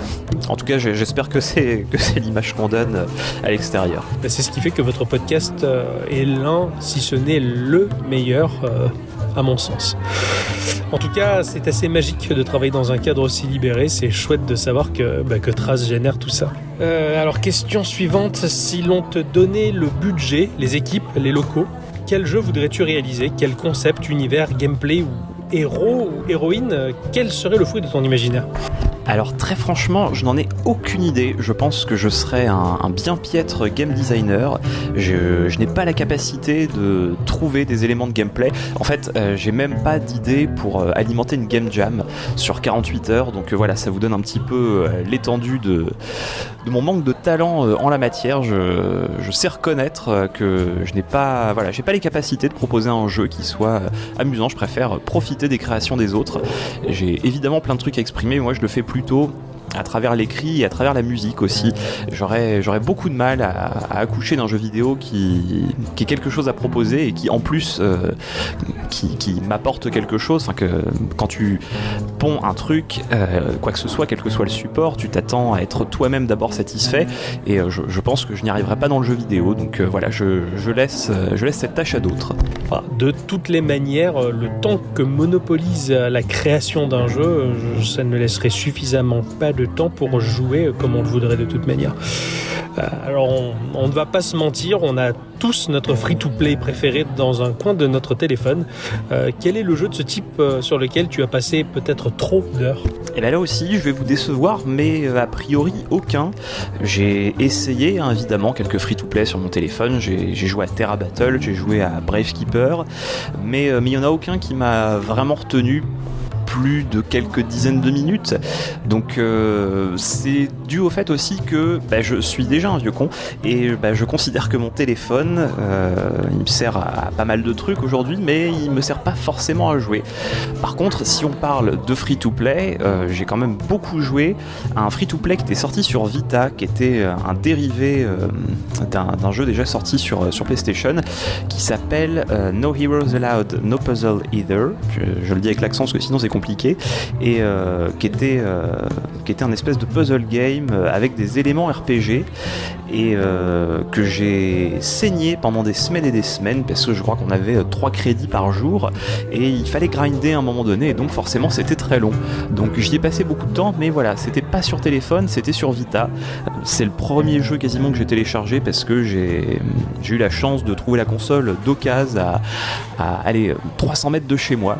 En tout cas, j'espère que c'est que c'est l'image qu'on donne à l'extérieur. Bah, C'est ce qui fait que votre podcast est l'un, si ce n'est le meilleur, à mon sens. En tout cas, c'est assez magique de travailler dans un cadre aussi libéré. C'est chouette de savoir que, bah, Trace génère tout ça. Euh, alors, question suivante. Si l'on te donnait le budget, les équipes, les locaux, quel jeu voudrais-tu réaliser? Quel concept, univers, gameplay ou héros ou héroïne? Quel serait le fruit de ton imaginaire? Alors très franchement, je n'en ai aucune idée. Je pense que je serais un, bien piètre game designer. Je, n'ai pas la capacité de trouver des éléments de gameplay. En fait, euh, j'ai même pas d'idée pour euh, alimenter une game jam sur 48 heures. Donc euh, voilà, ça vous donne un petit peu euh, l'étendue de, mon manque de talent en la matière. Je, sais reconnaître que je n'ai pas, j'ai pas les capacités de proposer un jeu qui soit amusant. Je préfère profiter des créations des autres. J'ai évidemment plein de trucs à exprimer, moi je le fais plutôt à travers l'écrit et à travers la musique aussi. J'aurais, beaucoup de mal à, accoucher d'un jeu vidéo qui, qui est quelque chose à proposer et qui en plus euh, qui, qui m'apporte quelque chose. Enfin que quand tu ponds un truc, euh, quoi que ce soit, quel que soit le support, tu t'attends à être toi-même d'abord satisfait et euh, je, pense que je n'y arriverai pas dans le jeu vidéo. Donc voilà, je, je laisse, je laisse cette tâche à d'autres. Enfin, de toutes les manières, le temps que monopolise la création d'un jeu, je- ça ne laisserait suffisamment pas de temps pour jouer comme on le voudrait de toute manière. Euh, Alors, on, ne va pas se mentir, on a tous notre free-to-play préféré dans un coin de notre téléphone. Euh, quel est le jeu de ce type euh, sur lequel tu as passé peut-être trop d'heures? Et bien là aussi, je vais vous décevoir, mais a priori aucun. J'ai essayé hein, évidemment quelques free-to-play sur mon téléphone. J'ai joué à Terra Battle, j'ai joué à Brave Keeper, mais il y en a aucun qui m'a vraiment retenu plus de quelques dizaines de minutes. Donc euh, c'est dû au fait aussi que bah, je suis déjà un vieux con et bah, je considère que mon téléphone, euh, il me sert à, pas mal de trucs aujourd'hui, mais il me sert pas forcément à jouer. Par contre, si on parle de free-to-play, euh, j'ai quand même beaucoup joué à un free-to-play qui était sorti sur Vita, qui était un dérivé d'un jeu déjà sorti sur, PlayStation, qui s'appelle No Heroes Allowed, No Puzzle Either. Je le dis avec l'accent parce que sinon c'est compliqué. Et euh, qui, était, euh, qui était un espèce de puzzle game euh, avec des éléments RPG et que j'ai saigné pendant des semaines et des semaines parce que je crois qu'on avait 3 crédits par jour et il fallait grinder à un moment donné et donc forcément c'était très long. Donc j'y ai passé beaucoup de temps mais voilà, c'était pas sur téléphone, c'était sur Vita. C'est le premier jeu quasiment que j'ai téléchargé parce que j'ai eu la chance de trouver la console d'occasion à, à aller 300 mètres de chez moi.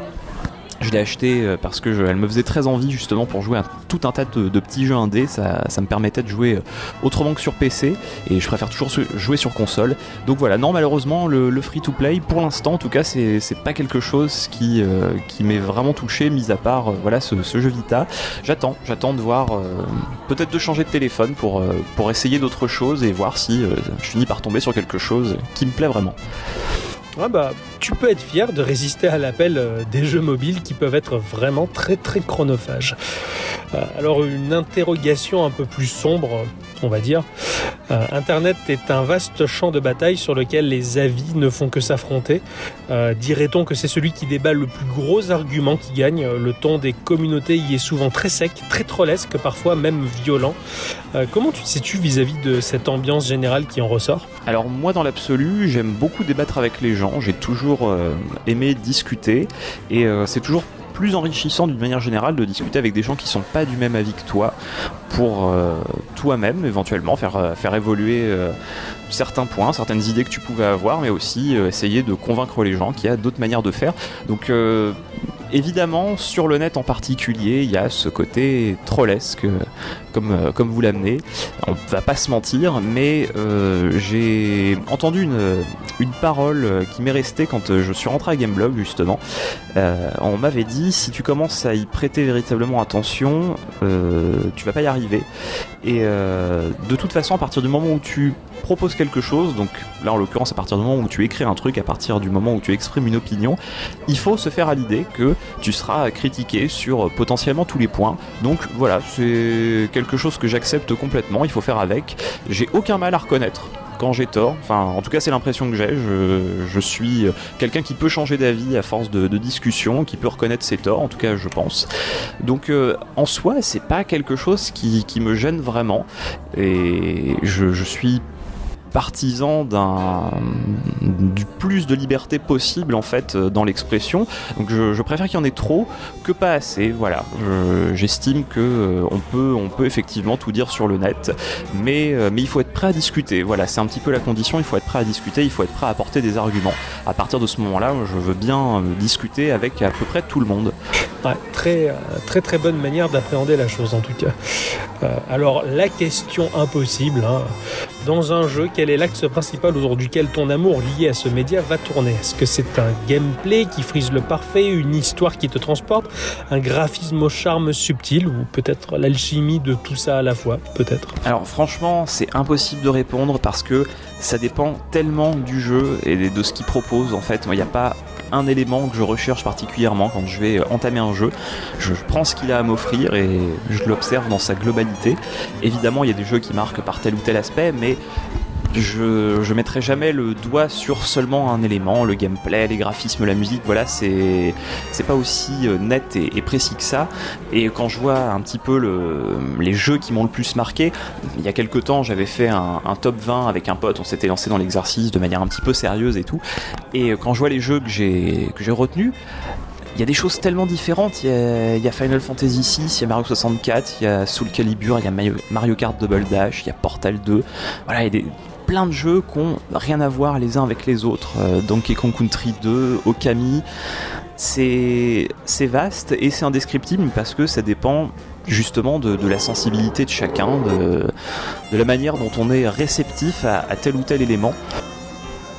Je l'ai acheté euh, parce que elle me faisait très envie justement pour jouer à tout un tas de, petits jeux indés. Ça, ça me permettait de jouer euh, autrement que sur PC et je préfère toujours jouer sur console. Donc voilà, non malheureusement le, le free-to-play pour l'instant en tout cas c'est pas quelque chose qui, euh, qui m'est vraiment touché mis à part voilà ce, jeu Vita. J'attends, j'attends de voir peut-être de changer de téléphone pour, pour essayer d'autres choses et voir si je finis par tomber sur quelque chose qui me plaît vraiment. Ah bah, tu peux être fier de résister à l'appel euh, des jeux mobiles qui peuvent être vraiment très très chronophages. Euh, alors une interrogation un peu plus sombre, on va dire. Euh, Internet est un vaste champ de bataille sur lequel les avis ne font que s'affronter. Euh, Dirait-on que c'est celui qui débat le plus gros argument qui gagne Le ton des communautés y est souvent très sec, très trollesque, parfois même violent. Euh, comment tu te situes vis-à-vis de cette ambiance générale qui en ressort? Alors moi dans l'absolu, j'aime beaucoup débattre avec les gens, j'ai toujours aimé discuter et c'est toujours plus enrichissant d'une manière générale de discuter avec des gens qui sont pas du même avis que toi pour euh, toi-même éventuellement faire, euh, faire évoluer euh, certains points, certaines idées que tu pouvais avoir, mais aussi essayer de convaincre les gens qu'il y a d'autres manières de faire. Donc évidemment, sur le net en particulier, il y a ce côté trollesque euh, comme, euh, comme vous l'amenez. On va pas se mentir, mais euh, j'ai entendu une, parole qui m'est restée quand je suis rentré à Gameblog justement. On m'avait dit si tu commences à y prêter véritablement attention, euh, tu vas pas y arriver. Et de toute façon, à partir du moment où tu proposes quelque chose, donc là en l'occurrence à partir du moment où tu écris un truc, à partir du moment où tu exprimes une opinion, il faut se faire à l'idée que tu seras critiqué sur potentiellement tous les points. Donc voilà, c'est quelque chose que j'accepte complètement, il faut faire avec. J'ai aucun mal à reconnaître quand j'ai tort. Enfin, en tout cas, c'est l'impression que j'ai. Je, suis quelqu'un qui peut changer d'avis à force de, discussion, qui peut reconnaître ses torts, en tout cas, je pense. Donc, euh, en soi, c'est pas quelque chose qui, qui me gêne vraiment. Et je suis partisan d'un du plus de liberté possible en fait euh, dans l'expression. Donc je, je préfère qu'il y en ait trop que pas assez voilà. Je- j'estime que euh, on peut on peut effectivement tout dire sur le net mais euh, mais il faut être prêt à discuter. Voilà c'est un petit peu la condition il faut être prêt à discuter il faut être prêt à apporter des arguments. À partir de ce moment là je veux bien discuter avec à peu près tout le monde. Très, très très bonne manière d'appréhender la chose en tout cas. Alors la question impossible, hein. Dans un jeu, quel est l'axe principal autour duquel ton amour lié à ce média va tourner? Est-ce que c'est un gameplay qui frise le parfait, une histoire qui te transporte, un graphisme au charme subtil ou peut-être l'alchimie de tout ça à la fois, peut-être. Alors franchement, c'est impossible de répondre parce que ça dépend tellement du jeu et de ce qu'il propose en fait. Il n'y a pas un élément que je recherche particulièrement quand je vais euh, entamer un jeu. Je prends ce qu'il a à m'offrir et je l'observe dans sa globalité. Évidemment, il y a des jeux qui marquent par tel ou tel aspect, mais je, mettrai jamais le doigt sur seulement un élément, le gameplay, les graphismes, la musique, voilà, c'est pas aussi euh, net et, précis que ça. Et quand je vois un petit peu le, les jeux qui m'ont le plus marqué, il y a quelques temps, j'avais fait un, top 20 avec un pote, on s'était lancé dans l'exercice de manière un petit peu sérieuse et tout. Et quand je vois les jeux que j'ai retenus, il y a des choses tellement différentes. Il y a, il y a Final Fantasy VI, il y a Mario 64, il y a Soul Calibur, il y a Mario Kart Double Dash, il y a Portal 2. Voilà, il y a des, plein de jeux qui ont rien à voir les uns avec les autres. Euh, Donkey Kong Country 2, Okami. C'est vaste et c'est indescriptible parce que ça dépend justement de, la sensibilité de chacun, de, la manière dont on est réceptif à, à tel ou tel élément.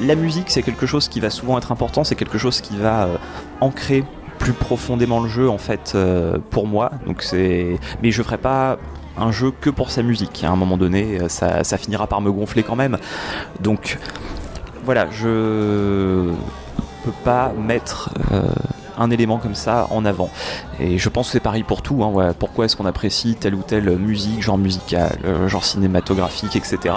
La musique, c'est quelque chose qui va souvent être important, c'est quelque chose qui va euh, ancrer plus profondément le jeu en fait euh, pour moi. Donc c'est, mais je ferai pas un jeu que pour sa musique. À un moment donné, euh, ça, finira par me gonfler quand même. Donc voilà, je peux pas mettre euh, un élément comme ça en avant. Et je pense que c'est pareil pour tout. Hein. Pourquoi est-ce qu'on apprécie telle ou telle musique, genre musical, euh, genre cinématographique, etc.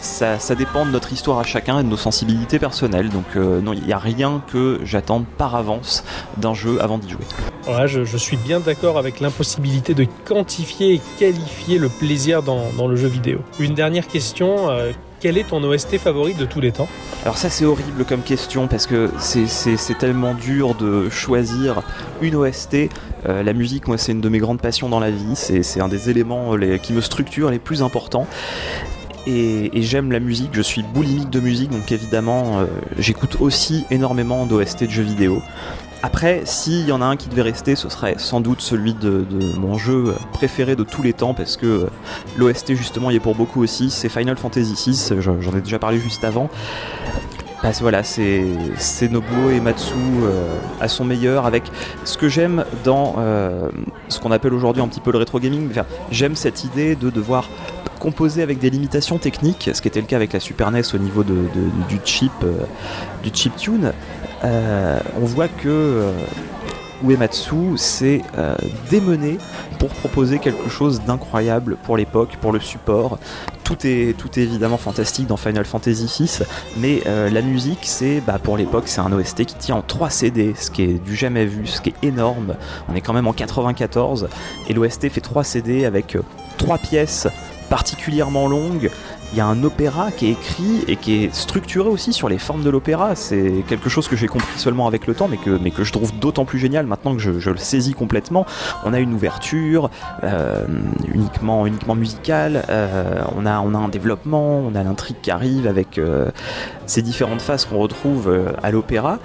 Ça, dépend de notre histoire à chacun et de nos sensibilités personnelles. Donc euh, non, il n'y a rien que j'attende par avance d'un jeu avant d'y jouer. Ouais, je, suis bien d'accord avec l'impossibilité de quantifier et qualifier le plaisir dans, dans le jeu vidéo. Une dernière question. euh, quel est ton OST favori de tous les temps? Alors ça c'est horrible comme question parce que c'est- tellement dur de choisir une OST. Euh, la musique, moi c'est une de mes grandes passions dans la vie, c'est un des éléments euh, qui me structurent les plus importants. Et, et j'aime la musique, je suis boulimique de musique, donc évidemment euh, j'écoute aussi énormément d'OST de jeux vidéo. Après, s'il y en a un qui devait rester, ce serait sans doute celui de, mon jeu préféré de tous les temps, parce que euh, l'OST justement y est pour beaucoup aussi, c'est Final Fantasy VI, je- j'en ai déjà parlé juste avant. Parce voilà, c'est Nobuo Ematsu euh, à son meilleur avec ce que j'aime dans euh, ce qu'on appelle aujourd'hui un petit peu le rétro gaming. J'aime cette idée de devoir composer avec des limitations techniques, ce qui était le cas avec la Super NES au niveau du chip, du chip tune. Euh, on voit que euh, Uematsu s'est euh, démené pour proposer quelque chose d'incroyable pour l'époque, pour le support. Tout est, tout évidemment fantastique dans Final Fantasy VI, mais la musique, c'est bah, pour l'époque, c'est un OST qui tient en 3 CD, ce qui est du jamais vu, ce qui est énorme. On est quand même en 94 et l'OST fait 3 CD avec 3 pièces particulièrement longues. Il y a un opéra qui est écrit et qui est structuré aussi sur les formes de l'opéra. C'est quelque chose que j'ai compris seulement avec le temps, mais que, je trouve d'autant plus génial maintenant que je, le saisis complètement. On a une ouverture euh, uniquement, uniquement musicale, euh, on, a, un développement, on a l'intrigue qui arrive avec euh, ces différentes phases qu'on retrouve à l'opéra.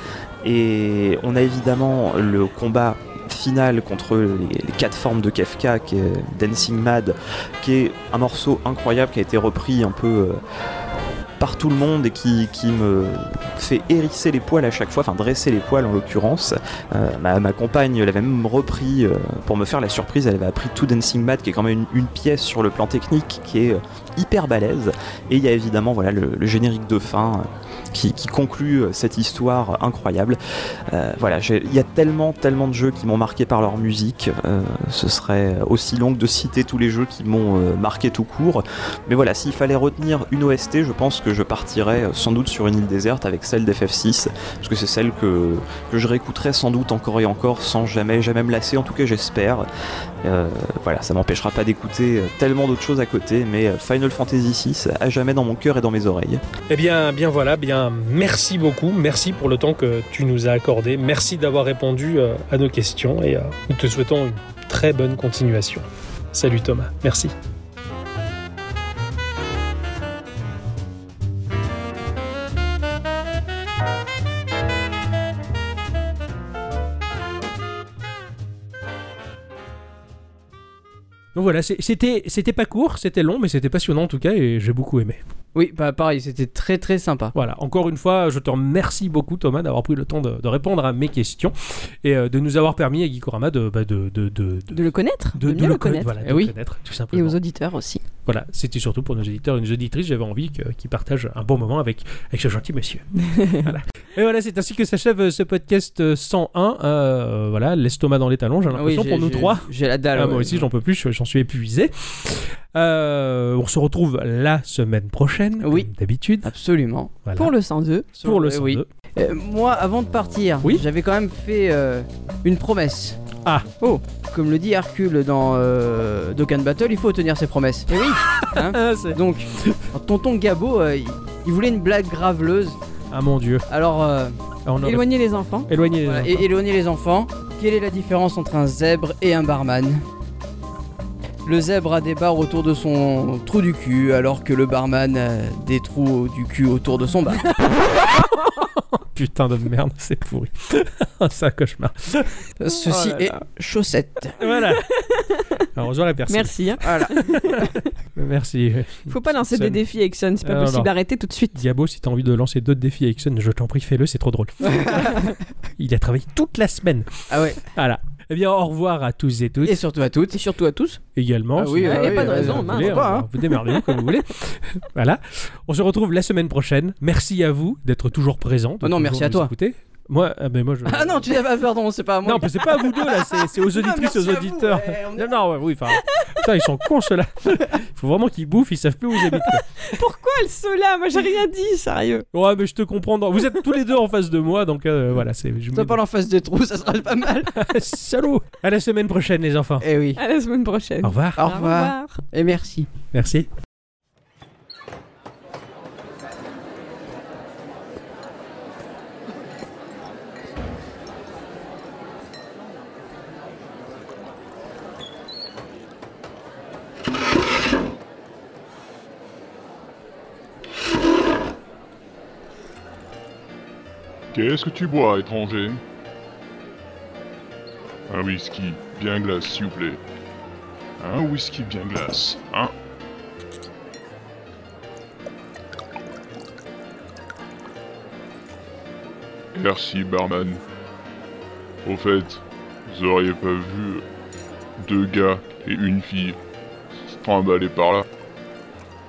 Et on a évidemment le combat finale contre les, quatre formes de Kefka, qui est Dancing Mad, qui est un morceau incroyable qui a été repris un peu euh, par tout le monde et qui, me fait hérisser les poils à chaque fois, enfin dresser les poils en l'occurrence. Euh, ma, compagne l'avait même repris euh, pour me faire la surprise, elle avait appris tout Dancing Mad, qui est quand même une, pièce sur le plan technique qui est hyper balèze. Et il y a évidemment voilà, le générique de fin. Qui, conclut euh, cette histoire incroyable. Euh, voilà, il y a tellement, tellement de jeux qui m'ont marqué par leur musique. Euh, ce serait aussi long que de citer tous les jeux qui m'ont marqué tout court. Mais voilà, s'il fallait retenir une OST, je pense que je partirais sans doute sur une île déserte avec celle d'FF6, parce que c'est celle que, que je réécouterai sans doute encore et encore sans jamais, jamais me lasser. En tout cas, j'espère. Euh, voilà, ça m'empêchera pas d'écouter euh, tellement d'autres choses à côté, mais euh, Final Fantasy VI à jamais dans mon cœur et dans mes oreilles. Eh bien, bien voilà, bien merci beaucoup, merci pour le temps que tu nous as accordé, merci d'avoir répondu euh, à nos questions et nous te souhaitons une très bonne continuation. Salut Thomas, merci. Donc voilà, c'était c'était pas court, c'était long, mais c'était passionnant en tout cas et j'ai beaucoup aimé. Oui, bah pareil, c'était très très sympa. Voilà, encore une fois, je te remercie beaucoup Thomas d'avoir pris le temps de, de répondre à mes questions et euh, de nous avoir permis à Gikorama de, bah, de, de, de, de- De le connaître, de, de- mieux de le le conna- connaître. voilà, de Eh le oui. connaître, tout Et simplement. aux auditeurs aussi. Voilà, c'était surtout pour nos éditeurs et nos auditrices, j'avais envie qu'ils partagent un bon moment avec, avec ce gentil monsieur. voilà. Et voilà, c'est ainsi que s'achève euh, ce podcast euh, 101. Euh, voilà, l'estomac dans les talons, j'ai Ah oui, l'impression j'ai- pour nous trois. J'ai la dalle. Ah, ouais. moi aussi, j'en peux plus, je- j'en suis épuisé. Euh, on se retrouve la semaine prochaine, Oui. comme d'habitude. Absolument. Voilà. Pour le 102. Pour le Euh, 102. oui. Euh, moi, avant de partir, Oui. j'avais quand même fait euh, une promesse. Ah. Oh, comme le dit Hercule dans euh, Dokkan Battle, il faut tenir ses promesses. Et oui. hein. Ah, Donc, tonton Gabo, euh, il, il voulait une blague graveleuse. ah, mon dieu. Alors, euh, Ah, aurait- Éloigner les enfants. Éloignez les voilà, enfants. et éloigner les enfants. Quelle est la différence entre un zèbre et un barman? Le zèbre a des barres autour de son trou du cul, alors que le barman a des trous du cul autour de son bar. Putain de merde, c'est pourri. c'est un cauchemar. Ceci Oh là est chaussette. Voilà. Alors, j'aurais personne. Merci. hein. Voilà. Merci. Faut pas lancer des défis avec Sun, c'est pas possible d'arrêter tout de suite. Diabo, si t'as envie de lancer d'autres défis avec Sun, je t'en prie, fais-le, c'est trop drôle. Il a travaillé toute la semaine. Ah ouais. Voilà. Eh bien, au revoir à tous et toutes. Et surtout à toutes. Et surtout à tous. également. Ah oui, si ah vous oui, y a pas de raison, vous mince, voulez, pas, hein, hein. Vous démerdez comme vous voulez. Voilà. On se retrouve la semaine prochaine. Merci à vous d'être toujours présents. de Oh non, merci à toi. écouter. Moi, ah ben moi je. Ah non, tu ah, pardon, c'est pas à moi. Non, mais c'est pas à vous deux là, c'est c'est aux auditrices, aux vous, auditeurs. ouais, on est- Non, non, ouais, oui, enfin. Putain, ils sont cons ceux-là. Il faut vraiment qu'ils bouffent, ils savent plus où ils habitent. quoi. Pourquoi elle se là Moi j'ai rien dit, sérieux. Ouais, mais je te comprends. Vous êtes tous les deux en face de moi, donc euh, voilà, c'est. je Toi pas en face des trous, ça sera pas mal. Salaud À la semaine prochaine, les enfants. Eh oui. À la semaine prochaine. Au revoir. Au revoir. Et merci. Merci. Qu'est-ce que tu bois, étranger? Un whisky bien glace, s'il vous plaît. Un whisky bien glace, hein? Merci, barman. Au fait, vous auriez pas vu deux gars et une fille se trimballer par là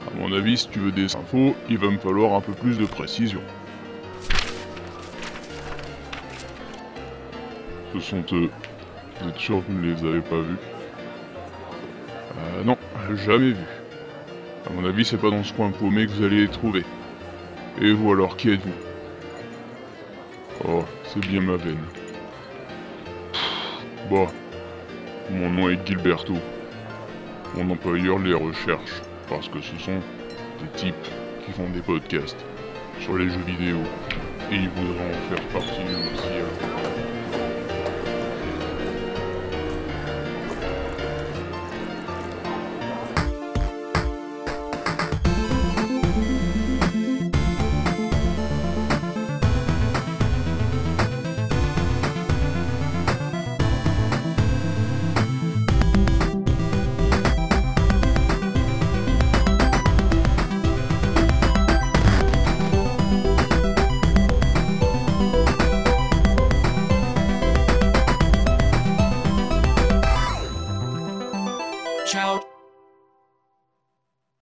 À mon avis, si tu veux des infos, il va me falloir un peu plus de précision. Ce sont eux. Vous êtes sûr que vous ne les avez pas vus Euh, non, jamais vus. À mon avis, c'est pas dans ce coin paumé que vous allez les trouver. Et vous alors, qui êtes-vous? Oh, c'est bien ma veine. Bon, mon nom est Gilberto. Mon employeur les recherche parce que ce sont des types qui font des podcasts sur les jeux vidéo et ils voudraient en faire partie aussi. alors.